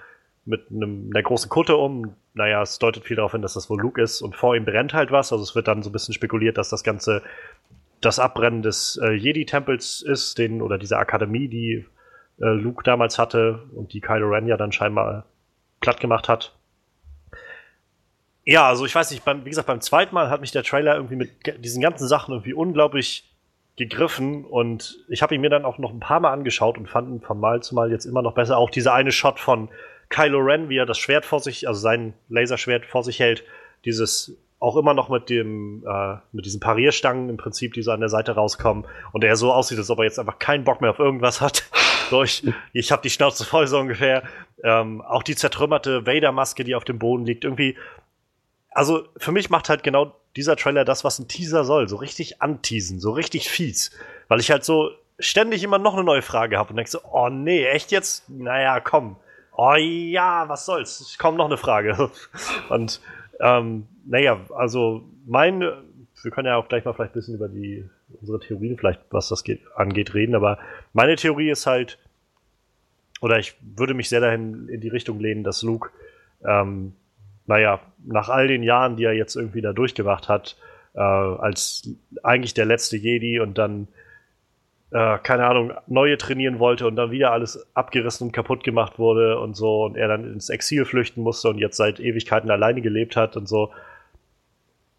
mit einem, einer großen Kutte um. Naja, es deutet viel darauf hin, dass das wohl Luke ist und vor ihm brennt halt was. Also es wird dann so ein bisschen spekuliert, dass das Ganze das Abbrennen des äh, Jedi-Tempels ist, den oder dieser Akademie, die äh, Luke damals hatte und die Kylo Ren ja dann scheinbar platt gemacht hat. Ja, also ich weiß nicht, beim, wie gesagt, beim zweiten Mal hat mich der Trailer irgendwie mit diesen ganzen Sachen irgendwie unglaublich gegriffen und ich habe ihn mir dann auch noch ein paar Mal angeschaut und fand ihn von Mal zu Mal jetzt immer noch besser. Auch dieser eine Shot von Kylo Ren, wie er das Schwert vor sich, also sein Laserschwert vor sich hält, dieses auch immer noch mit dem, äh, mit diesen Parierstangen im Prinzip, die so an der Seite rauskommen und er so aussieht, als ob er jetzt einfach keinen Bock mehr auf irgendwas hat. ich, ich habe die Schnauze voll so ungefähr. Ähm, auch die zertrümmerte Vader-Maske, die auf dem Boden liegt, irgendwie. Also für mich macht halt genau dieser Trailer das, was ein Teaser soll, so richtig anteasen, so richtig fies, weil ich halt so ständig immer noch eine neue Frage habe und denke so, oh nee, echt jetzt? Naja, komm. Oh ja, was soll's? Komm, noch eine Frage. Und ähm, naja, also mein, wir können ja auch gleich mal vielleicht ein bisschen über die unsere Theorien vielleicht, was das geht, angeht, reden, aber meine Theorie ist halt, oder ich würde mich sehr dahin in die Richtung lehnen, dass Luke, ähm, naja, nach all den Jahren, die er jetzt irgendwie da durchgemacht hat, äh, als eigentlich der letzte Jedi und dann äh, keine Ahnung, neue trainieren wollte und dann wieder alles abgerissen und kaputt gemacht wurde und so und er dann ins Exil flüchten musste und jetzt seit Ewigkeiten alleine gelebt hat und so.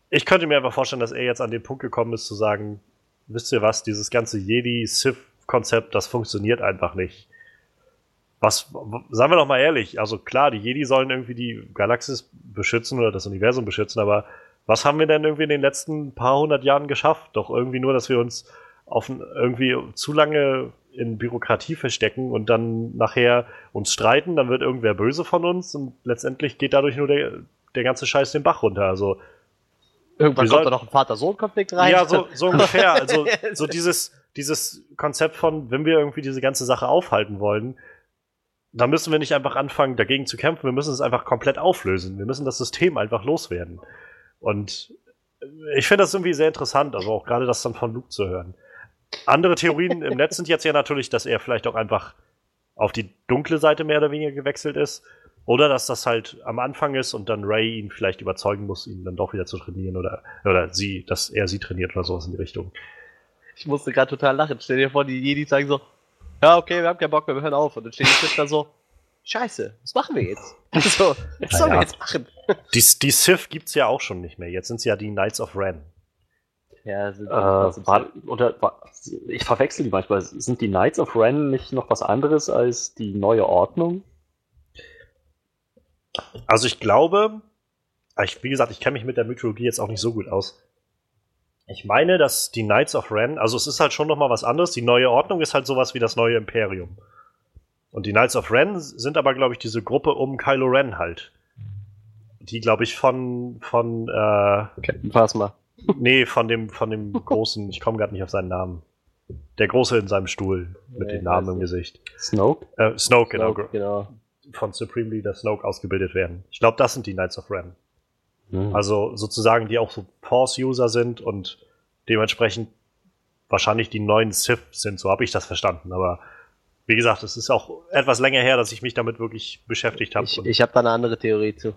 Ich könnte mir einfach vorstellen, dass er jetzt an den Punkt gekommen ist zu sagen, wisst ihr was, dieses ganze Jedi-Sith-Konzept, das funktioniert einfach nicht. Was, sagen wir doch mal ehrlich, also klar, die Jedi sollen irgendwie die Galaxis beschützen oder das Universum beschützen, aber was haben wir denn irgendwie in den letzten paar hundert Jahren geschafft? Doch irgendwie nur, dass wir uns auf irgendwie zu lange in Bürokratie verstecken und dann nachher uns streiten, dann wird irgendwer böse von uns und letztendlich geht dadurch nur der, der ganze Scheiß den Bach runter. Also Irgendwann kommt da noch ein Vater-Sohn-Konflikt rein. Ja, so, so ungefähr. Also so dieses, dieses Konzept von, wenn wir irgendwie diese ganze Sache aufhalten wollen, dann müssen wir nicht einfach anfangen, dagegen zu kämpfen, wir müssen es einfach komplett auflösen. Wir müssen das System einfach loswerden. Und ich finde das irgendwie sehr interessant, also auch gerade das dann von Luke zu hören. Andere Theorien im Netz sind jetzt ja natürlich, dass er vielleicht auch einfach auf die dunkle Seite mehr oder weniger gewechselt ist. Oder dass das halt am Anfang ist und dann Ray ihn vielleicht überzeugen muss, ihn dann doch wieder zu trainieren oder, oder sie, dass er sie trainiert oder sowas in die Richtung. Ich musste gerade total lachen. Stell dir vor, die Jedi sagen so, ja, okay, wir haben keinen Bock mehr, wir hören auf. Und dann steht die Sith da so, scheiße, was machen wir jetzt? so, was sollen Ja. wir jetzt machen? Die, die Sith gibt's ja auch schon nicht mehr. Jetzt sind es ja die Knights of Ren. Ja, sind Äh, war, oder, war, ich verwechsel die manchmal. Sind die Knights of Ren nicht noch was anderes als die neue Ordnung? Also ich glaube, ich, wie gesagt, ich kenne mich mit der Mythologie jetzt auch nicht so gut aus. Ich meine, dass die Knights of Ren, also es ist halt schon nochmal was anderes. Die neue Ordnung ist halt sowas wie das neue Imperium. Und die Knights of Ren sind aber, glaube ich, diese Gruppe um Kylo Ren halt. Die, glaube ich, von, von, äh, Captain Phasma. nee, von dem, von dem Großen, ich komme gerade nicht auf seinen Namen. Der Große in seinem Stuhl mit Nee, den Namen im. Gesicht. Snoke? Äh, Snoke, genau. Snoke, genau. Von Supreme Leader Snoke ausgebildet werden. Ich glaube, das sind die Knights of Ren. Hm. Also sozusagen, die auch so Force-User sind und dementsprechend wahrscheinlich die neuen Sith sind, so habe ich das verstanden. Aber wie gesagt, es ist auch etwas länger her, dass ich mich damit wirklich beschäftigt habe. Ich, ich habe da eine andere Theorie zu.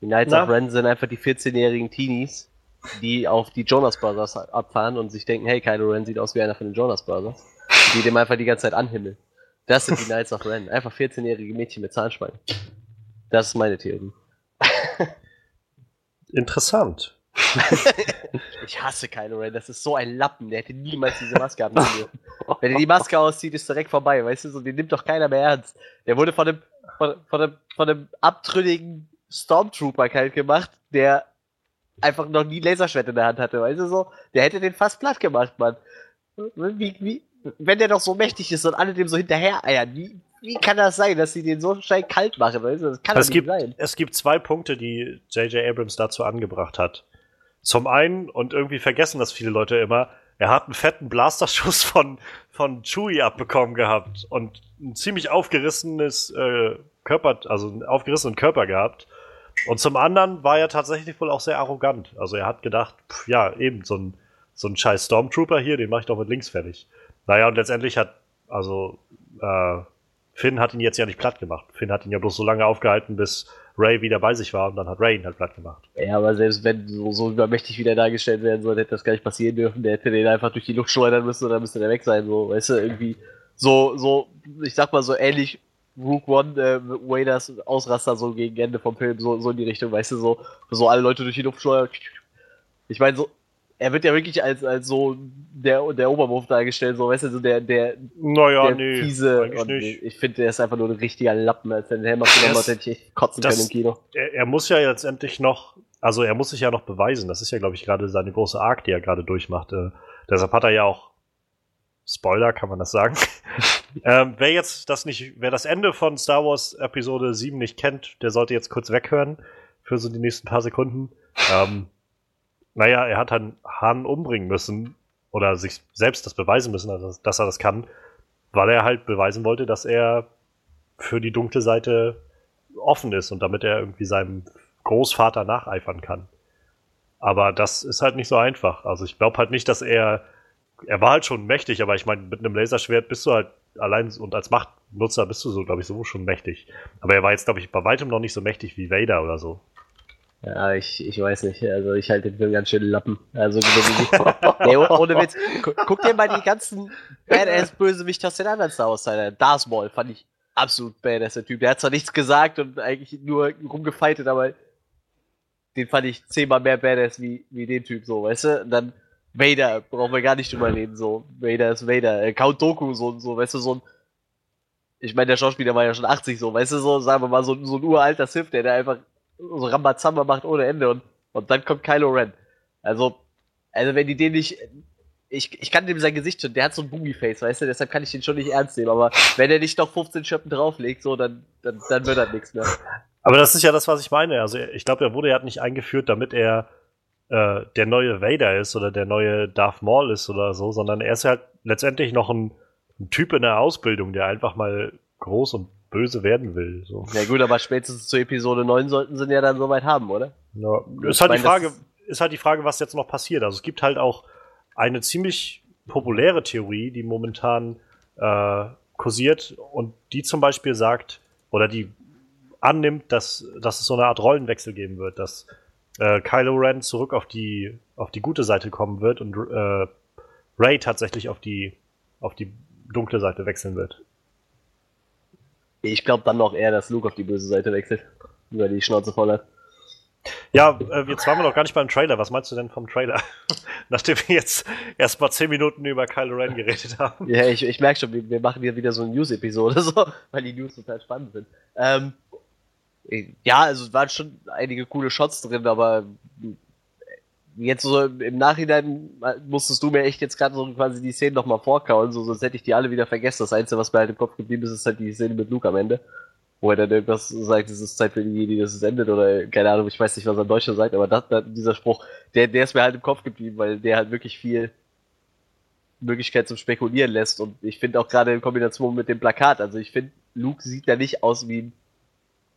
Die Knights Na? of Ren sind einfach die 14-jährigen Teenies, die auf die Jonas Brothers abfahren und sich denken, hey, Kylo Ren sieht aus wie einer von den Jonas Brothers. Die dem einfach die ganze Zeit anhimmeln. Das sind die Knights of Ren. Einfach 14-jährige Mädchen mit Zahnspangen. Das ist meine Theorie. Interessant. Ich hasse Kylo Ren, das ist so ein Lappen, der hätte niemals diese Maske haben dürfen. Wenn er die Maske auszieht, ist direkt vorbei, weißt du, so, den nimmt doch keiner mehr ernst. Der wurde von einem, von, von einem, von einem abtrünnigen Stormtrooper kalt gemacht, der einfach noch nie Laserschwert in der Hand hatte, weißt du so? Der hätte den fast platt gemacht, Mann. Wie, wie, wenn der doch so mächtig ist und alle dem so hinterher eiern, wie, wie kann das sein, dass sie den so schnell kalt machen, weißt du? Das kann Es nicht gibt, sein. es gibt zwei Punkte, die J.J. Abrams dazu angebracht hat. Zum einen, und irgendwie vergessen das viele Leute immer, er hat einen fetten Blasterschuss von, von Chewie abbekommen gehabt und ein ziemlich aufgerissenes äh, Körper, also einen aufgerissenen Körper gehabt. Und zum anderen war er tatsächlich wohl auch sehr arrogant. Also er hat gedacht, pff, ja, eben, so ein, so ein scheiß Stormtrooper hier, den mache ich doch mit links fertig. Naja, und letztendlich hat, also, äh, Finn hat ihn jetzt ja nicht platt gemacht. Finn hat ihn ja bloß so lange aufgehalten, bis Ray wieder bei sich war und dann hat Ray ihn halt platt gemacht. Ja, aber selbst wenn so, so übermächtig wieder dargestellt werden soll, hätte das gar nicht passieren dürfen. Der hätte den einfach durch die Luft schleudern müssen und dann müsste der weg sein. So, weißt du, irgendwie so, so, ich sag mal so ähnlich Rook One, äh, Waders Ausraster so gegen Ende vom Film, so, so in die Richtung, weißt du, so, so alle Leute durch die Luft schleudern. Ich meine, so, er wird ja wirklich als, als so der, der Oberwurf dargestellt, so, weißt du, so der, der, Naja, der nee, fiese. und nicht. Ich finde, der ist einfach nur ein richtiger Lappen. Als er den Helm abgenommen Das- hat, hätte ich echt kotzen das- können im Kino. Er, er muss ja letztendlich noch, also er muss sich ja noch beweisen. Das ist ja, glaube ich, gerade seine große Arc, die er gerade durchmacht. Äh, deshalb hat er ja auch Spoiler, kann man das sagen. ähm, wer jetzt das nicht, wer das Ende von Star Wars Episode 7 nicht kennt, der sollte jetzt kurz weghören für so die nächsten paar Sekunden. Ähm, naja, er hat dann Han umbringen müssen oder sich selbst das beweisen müssen, also, dass er das kann, weil er halt beweisen wollte, dass er für die dunkle Seite offen ist und damit er irgendwie seinem Großvater nacheifern kann. Aber das ist halt nicht so einfach. Also ich glaube halt nicht, dass er er war halt schon mächtig, aber ich meine, mit einem Laserschwert bist du halt allein und als Machtnutzer bist du so, glaube ich, so schon mächtig. Aber er war jetzt, glaube ich, bei weitem noch nicht so mächtig wie Vader oder so. Ja, ich, ich weiß nicht. Also ich halte den Film ganz schön Lappen. Also nee, oh- ohne Witz. Gu- Guck dir mal die ganzen Badass-Bösewichte aus den anderen Star Wars Teilen. Darth Maul fand ich absolut badass, der Typ. Der hat zwar nichts gesagt und eigentlich nur rumgefightet, aber den fand ich zehnmal mehr badass wie, wie den Typ so, weißt du? Und dann Vader, brauchen wir gar nicht drüber reden, so. Vader ist Vader. Äh, Count Doku, so, so, weißt du, so ein ich meine, der Schauspieler war ja schon 80 so, weißt du, so, sagen wir mal, so, so ein uralter Sith, der da einfach so Rambazamba macht ohne Ende und, und dann kommt Kylo Ren. Also, also wenn die den nicht, ich, ich kann dem sein Gesicht schon, der hat so ein Boogie-Face, weißt du, deshalb kann ich den schon nicht ernst nehmen, aber wenn er nicht noch 15 Schippen drauflegt, so, dann, dann, dann wird das nichts mehr. Aber das ist ja das, was ich meine. Also ich glaube, er wurde ja nicht eingeführt, damit er äh, der neue Vader ist oder der neue Darth Maul ist oder so, sondern er ist halt letztendlich noch ein, ein Typ in der Ausbildung, der einfach mal groß und böse werden will. So. Ja gut, aber spätestens zu Episode 9 sollten sie ihn ja dann soweit haben, oder? Ja, ist halt die meine, das Frage, ist halt die Frage, was jetzt noch passiert. Also es gibt halt auch eine ziemlich populäre Theorie, die momentan äh, kursiert und die zum Beispiel sagt oder die annimmt, dass, dass es so eine Art Rollenwechsel geben wird, dass äh, Kylo Ren zurück auf die auf die gute Seite kommen wird und äh, Ray tatsächlich auf die auf die dunkle Seite wechseln wird. Ich glaube dann noch eher, dass Luke auf die böse Seite wechselt. Über die Schnauze voll hat. Ja, äh, jetzt waren wir noch gar nicht beim Trailer. Was meinst du denn vom Trailer? Nachdem wir jetzt erst mal zehn Minuten über Kylo Ren geredet haben. Ja, ich, ich merke schon, wir, wir machen hier wieder so eine News-Episode, so, weil die News total spannend sind. Ähm, ja, also es waren schon einige coole Shots drin, aber jetzt so im Nachhinein musstest du mir echt jetzt gerade so quasi die Szene nochmal vorkauen, so, sonst hätte ich die alle wieder vergessen. Das Einzige, was mir halt im Kopf geblieben ist, ist halt die Szene mit Luke am Ende. Wo er dann irgendwas sagt, es ist Zeit für die, die dass es endet, oder keine Ahnung, ich weiß nicht, was er in Deutschland sagt, aber das, das, dieser Spruch, der, der ist mir halt im Kopf geblieben, weil der halt wirklich viel Möglichkeit zum Spekulieren lässt. Und ich finde auch gerade in Kombination mit dem Plakat, also ich finde, Luke sieht da nicht aus wie ein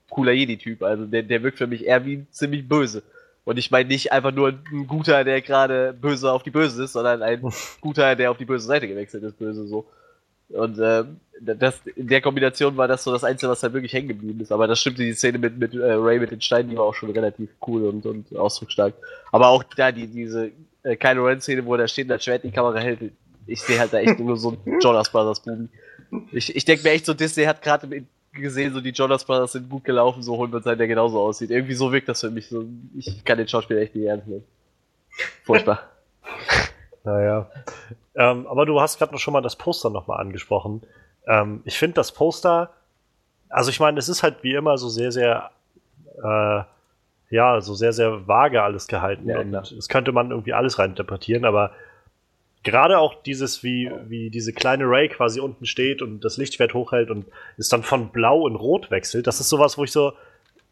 cooler Jedi-Typ. Also der, der wirkt für mich eher wie ziemlich böse. Und ich meine nicht einfach nur ein guter, der gerade böse auf die Böse ist, sondern ein guter, der auf die böse Seite gewechselt ist, böse so. Und äh, das, in der Kombination war das so das Einzige, was halt wirklich hängen geblieben ist. Aber das stimmte die Szene mit, mit äh, Ray mit den Steinen, die war auch schon relativ cool und, und ausdrucksstark. Aber auch da die, diese äh, Kylo Ren-Szene, wo der steht und das Schwert in die Kamera hält, ich sehe halt da echt nur so ein Jonas Brothers Movie. Ich, ich denke mir echt so, Disney hat gerade gesehen, so die Jonas Brothers sind gut gelaufen, so holen wir sein, der genauso aussieht. Irgendwie so wirkt das für mich so. Ich kann den Schauspieler echt nicht ernst nehmen. Furchtbar. naja. Ähm, aber du hast gerade noch schon mal das Poster nochmal angesprochen. Ähm, ich finde das Poster, also ich meine, es ist halt wie immer so sehr, sehr, äh, ja, so sehr, sehr vage alles gehalten. Ja, und es könnte man irgendwie alles reininterpretieren, aber gerade auch dieses, wie, wie diese kleine Ray quasi unten steht und das Lichtschwert hochhält und es dann von blau in rot wechselt, das ist sowas, wo ich so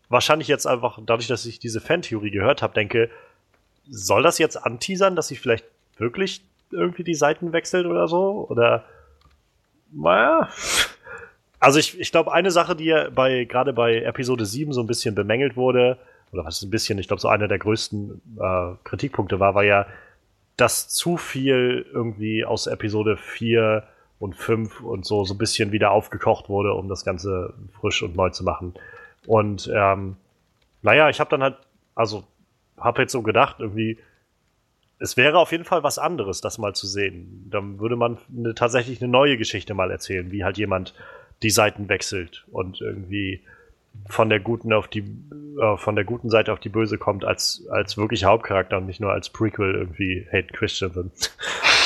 wahrscheinlich jetzt einfach, dadurch, dass ich diese Fan-Theorie gehört habe, denke, soll das jetzt anteasern, dass sie vielleicht wirklich irgendwie die Seiten wechselt oder so? Oder, naja. Also ich, ich glaube, eine Sache, die ja bei, gerade bei Episode 7 so ein bisschen bemängelt wurde, oder was ist ein bisschen, ich glaube, so einer der größten äh, Kritikpunkte war, war ja, dass zu viel irgendwie aus Episode 4 und 5 und so so ein bisschen wieder aufgekocht wurde, um das Ganze frisch und neu zu machen. Und ähm, naja, ich habe dann halt, also habe jetzt so gedacht, irgendwie, es wäre auf jeden Fall was anderes, das mal zu sehen. Dann würde man eine, tatsächlich eine neue Geschichte mal erzählen, wie halt jemand die Seiten wechselt und irgendwie von der guten auf die äh, von der guten Seite auf die böse kommt als als wirklich Hauptcharakter und nicht nur als Prequel irgendwie Hate Christian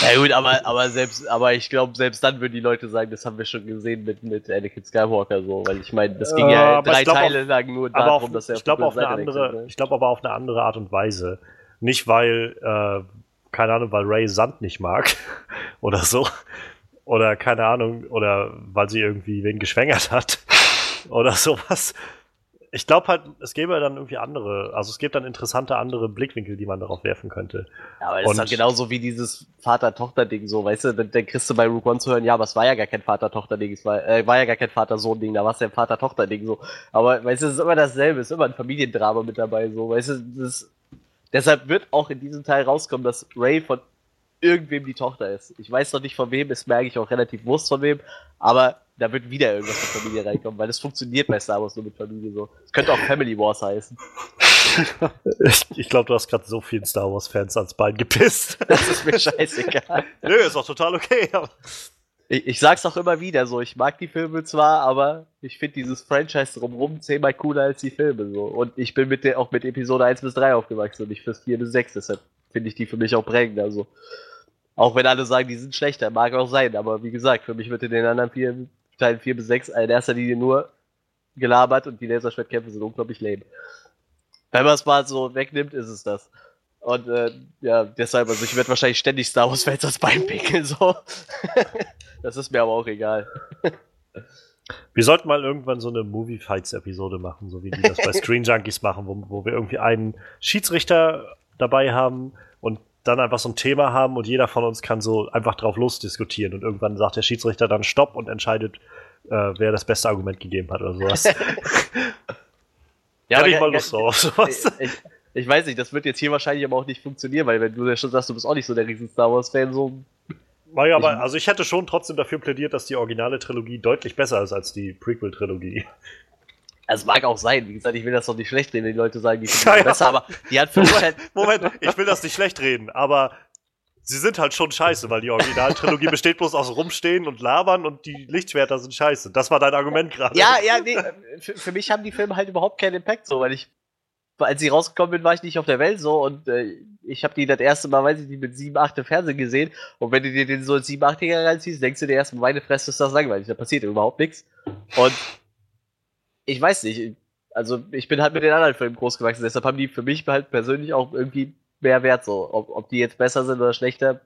Ja gut, aber aber selbst aber ich glaube selbst dann würden die Leute sagen, das haben wir schon gesehen mit mit Anakin Skywalker so, weil ich meine, das ging ja, ja drei Teile auf, lang nur darum, auf, dass er ich glaube auf eine andere wechselt, ne? ich glaube aber auf eine andere Art und Weise, nicht weil äh, keine Ahnung, weil Ray Sand nicht mag oder so. Oder keine Ahnung oder weil sie irgendwie wen geschwängert hat oder sowas. Ich glaube halt, es gäbe dann irgendwie andere, also es gibt dann interessante andere Blickwinkel, die man darauf werfen könnte. Ja, aber das ist halt genauso wie dieses Vater-Tochter-Ding, so, weißt du, dann, dann kriegst du bei Rook One zu hören, ja, aber es war ja gar kein Vater-Tochter-Ding, es war, äh, war ja gar kein Vater-Sohn-Ding, da war es ja ein Vater-Tochter-Ding, so. Aber, weißt du, es ist immer dasselbe, es ist immer ein Familiendrama mit dabei, so, weißt du, das, deshalb wird auch in diesem Teil rauskommen, dass Ray von irgendwem die Tochter ist. Ich weiß noch nicht von wem, ist mir eigentlich auch relativ bewusst von wem, aber da wird wieder irgendwas mit Familie reinkommen, weil es funktioniert bei Star Wars nur mit Familie so. Es könnte auch Family Wars heißen. ich, glaube, du hast gerade so vielen Star Wars-Fans ans Bein gepisst. Das ist mir scheißegal. Nö, ist auch total okay. Ich, ich sag's auch immer wieder so, ich mag die Filme zwar, aber ich finde dieses Franchise drumherum zehnmal cooler als die Filme so. Und ich bin mit der, auch mit Episode 1 bis 3 aufgewachsen und nicht fürs 4 bis 6, deshalb finde ich die für mich auch prägend. Also, auch wenn alle sagen, die sind schlechter, mag auch sein, aber wie gesagt, für mich wird in den anderen vier, Teilen 4 bis 6 in erster Linie nur gelabert und die Laserschwertkämpfe sind unglaublich lame. Wenn man es mal so wegnimmt, ist es das. Und äh, ja, deshalb, also ich werde wahrscheinlich ständig Star Wars-Fans als Bein pickeln, so. das ist mir aber auch egal. Wir sollten mal irgendwann so eine Movie-Fights-Episode machen, so wie die das bei Screen Junkies machen, wo, wo wir irgendwie einen Schiedsrichter dabei haben dann einfach so ein Thema haben und jeder von uns kann so einfach drauf losdiskutieren und irgendwann sagt der Schiedsrichter dann Stopp und entscheidet, äh, wer das beste Argument gegeben hat oder sowas. ja, Hätte ich mal Lust drauf, sowas. Ich, ich, weiß nicht, das wird jetzt hier wahrscheinlich aber auch nicht funktionieren, weil wenn du ja schon sagst, du bist auch nicht so der riesen Star Wars-Fan, so. Naja, aber also ich hätte schon trotzdem dafür plädiert, dass die originale Trilogie deutlich besser ist als die Prequel-Trilogie. Es mag auch sein, wie gesagt, ich will das doch nicht schlecht reden, wenn die Leute sagen, die sind ja, besser, aber die hat für mich halt. Moment, ich will das nicht schlecht reden, aber sie sind halt schon scheiße, weil die Originaltrilogie besteht bloß aus Rumstehen und Labern und die Lichtschwerter sind scheiße. Das war dein Argument gerade. Ja, ja, nee, für, für, mich haben die Filme halt überhaupt keinen Impact so, weil ich, als ich rausgekommen bin, war ich nicht auf der Welt so und äh, ich habe die das erste Mal, weiß ich nicht, mit 7, 8 im Fernsehen gesehen und wenn du dir den so in 7, 8 reinziehst, denkst du dir erstmal, meine Fresse ist das langweilig, da passiert überhaupt nichts. Und ich weiß nicht, also ich bin halt mit den anderen Filmen groß gewachsen, deshalb haben die für mich halt persönlich auch irgendwie mehr wert. So, ob, ob die jetzt besser sind oder schlechter,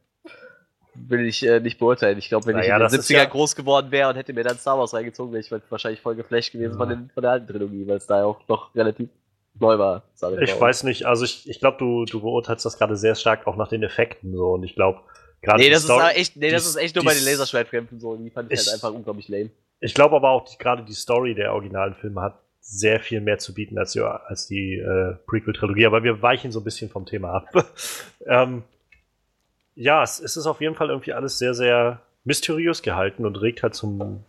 will ich äh, nicht beurteilen. Ich glaube, wenn Naja, ich in das den ist 70ern ja- groß geworden wäre und hätte mir dann Star Wars reingezogen, wäre ich wahrscheinlich voll geflasht gewesen Ja. von, den, von der alten Trilogie, weil es da ja auch noch relativ neu war. Ich mal. weiß nicht, also ich, ich glaube, du, du beurteilst das gerade sehr stark auch nach den Effekten so und ich glaube, gerade Nee, das ist Story- aber echt, nee, das die- ist echt nur bei den Laserschwertkämpfen so. Die fand ich, Ich- halt einfach unglaublich lame. Ich glaube aber auch, die, gerade die Story der originalen Filme hat sehr viel mehr zu bieten als die, als die äh, Prequel-Trilogie, aber wir weichen so ein bisschen vom Thema ab. ähm, ja, es, es ist auf jeden Fall irgendwie alles sehr, sehr mysteriös gehalten und regt halt zum,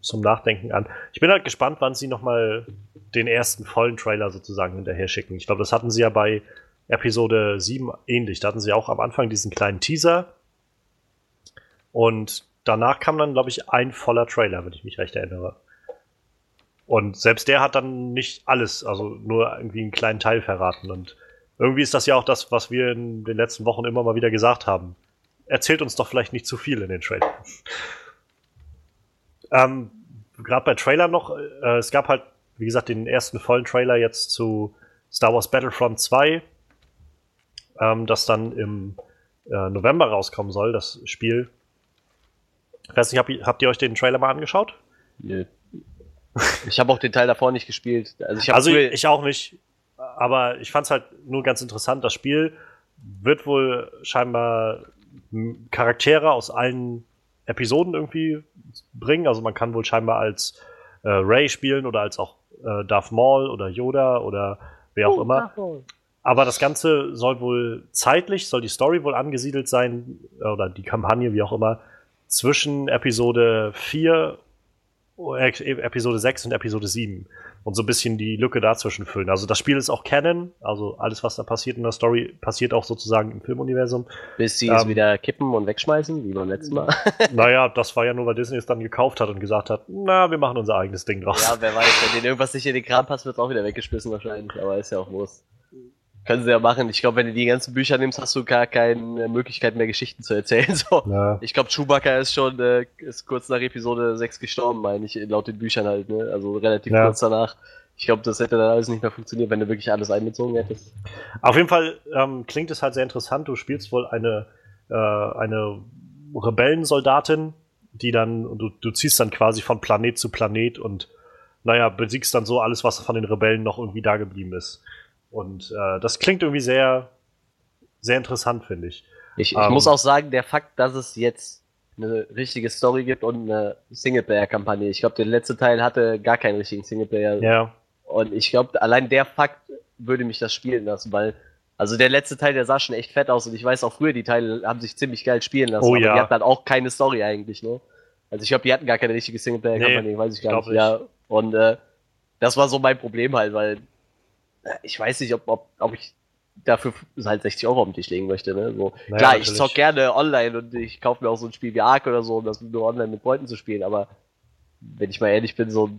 zum Nachdenken an. Ich bin halt gespannt, wann sie nochmal den ersten vollen Trailer sozusagen hinterher schicken. Ich glaube, das hatten sie ja bei Episode 7 ähnlich. Da hatten sie auch am Anfang diesen kleinen Teaser und danach kam dann, glaube ich, ein voller Trailer, wenn ich mich recht erinnere. Und selbst der hat dann nicht alles, also nur irgendwie einen kleinen Teil verraten. Und irgendwie ist das ja auch das, was wir in den letzten Wochen immer mal wieder gesagt haben. Erzählt uns doch vielleicht nicht zu viel in den Trailern. ähm, Gerade bei Trailer noch, äh, es gab halt, wie gesagt, den ersten vollen Trailer jetzt zu Star Wars Battlefront 2, ähm, das dann im äh, November rauskommen soll, das Spiel. Ich weiß nicht, habt ihr, habt ihr euch den Trailer mal angeschaut? Nö. Ich habe auch den Teil davor nicht gespielt. Also ich Also früher- ich auch nicht. Aber ich fand es halt nur ganz interessant. Das Spiel wird wohl scheinbar Charaktere aus allen Episoden irgendwie bringen. Also man kann wohl scheinbar als äh, Ray spielen oder als auch äh, Darth Maul oder Yoda oder wer auch Oh, immer. Aber das Ganze soll wohl zeitlich, soll die Story wohl angesiedelt sein, äh, oder die Kampagne, wie auch immer, zwischen Episode 4, äh, Episode 6 und Episode 7. Und so ein bisschen die Lücke dazwischen füllen. Also das Spiel ist auch Canon, also alles, was da passiert in der Story, passiert auch sozusagen im Filmuniversum. Bis sie es Ähm, wieder kippen und wegschmeißen, wie beim letzten Mal. naja, das war ja nur, weil Disney es dann gekauft hat und gesagt hat, na, wir machen unser eigenes Ding draus. ja, wer weiß, wenn denen irgendwas nicht in den Kram passt, wird es auch wieder weggeschmissen wahrscheinlich. Aber ist ja auch Wurst. Können sie ja machen. Ich glaube, wenn du die ganzen Bücher nimmst, hast du gar keine Möglichkeit mehr, Geschichten zu erzählen. So. Ja. Ich glaube, Chewbacca ist schon äh, ist kurz nach Episode 6 gestorben, meine ich, laut den Büchern halt, ne? Also relativ Ja. kurz danach. Ich glaube, das hätte dann alles nicht mehr funktioniert, wenn du wirklich alles einbezogen hättest. Auf jeden Fall ähm, klingt es halt sehr interessant. Du spielst wohl eine, äh, eine Rebellensoldatin, die dann, du, du ziehst dann quasi von Planet zu Planet und naja, besiegst dann so alles, was von den Rebellen noch irgendwie da geblieben ist. Und äh, das klingt irgendwie sehr, sehr interessant, finde ich. Ich, ich Ähm. muss auch sagen, der Fakt, dass es jetzt eine richtige Story gibt und eine Singleplayer-Kampagne. Ich glaube, der letzte Teil hatte gar keinen richtigen Singleplayer. Ja, Und ich glaube, allein der Fakt würde mich das spielen lassen, weil, also der letzte Teil, der sah schon echt fett aus und ich weiß auch früher, die Teile haben sich ziemlich geil spielen lassen, Oh aber ja. die hatten dann auch keine Story eigentlich, ne? Also ich glaube, die hatten gar keine richtige Singleplayer-Kampagne, Nee, weiß ich gar glaub nicht. Ja, und äh, das war so mein Problem halt, weil ich weiß nicht, ob, ob, ob ich dafür halt 60 Euro auf den Tisch legen möchte, ne? So, Naja, klar, ich natürlich. zock gerne online und ich kaufe mir auch so ein Spiel wie Ark oder so, um das nur online mit Freunden zu spielen, aber wenn ich mal ehrlich bin, so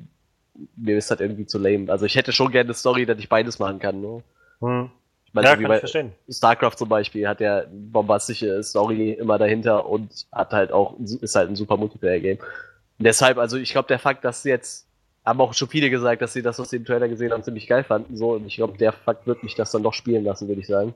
mir ist das irgendwie zu lame. Also ich hätte schon gerne eine Story, dass ich beides machen kann. Ne? hm. Ich meine, ja kann ich verstehen. StarCraft zum Beispiel hat ja bombastische Story immer dahinter und hat halt auch ist halt ein super Multiplayer-Game. Deshalb, also ich glaube, der Fakt, dass jetzt haben auch schon viele gesagt, dass sie das, was sie im Trailer gesehen haben, ziemlich geil fanden. So, und ich glaube, der Fakt wird mich das dann doch spielen lassen, würde ich sagen.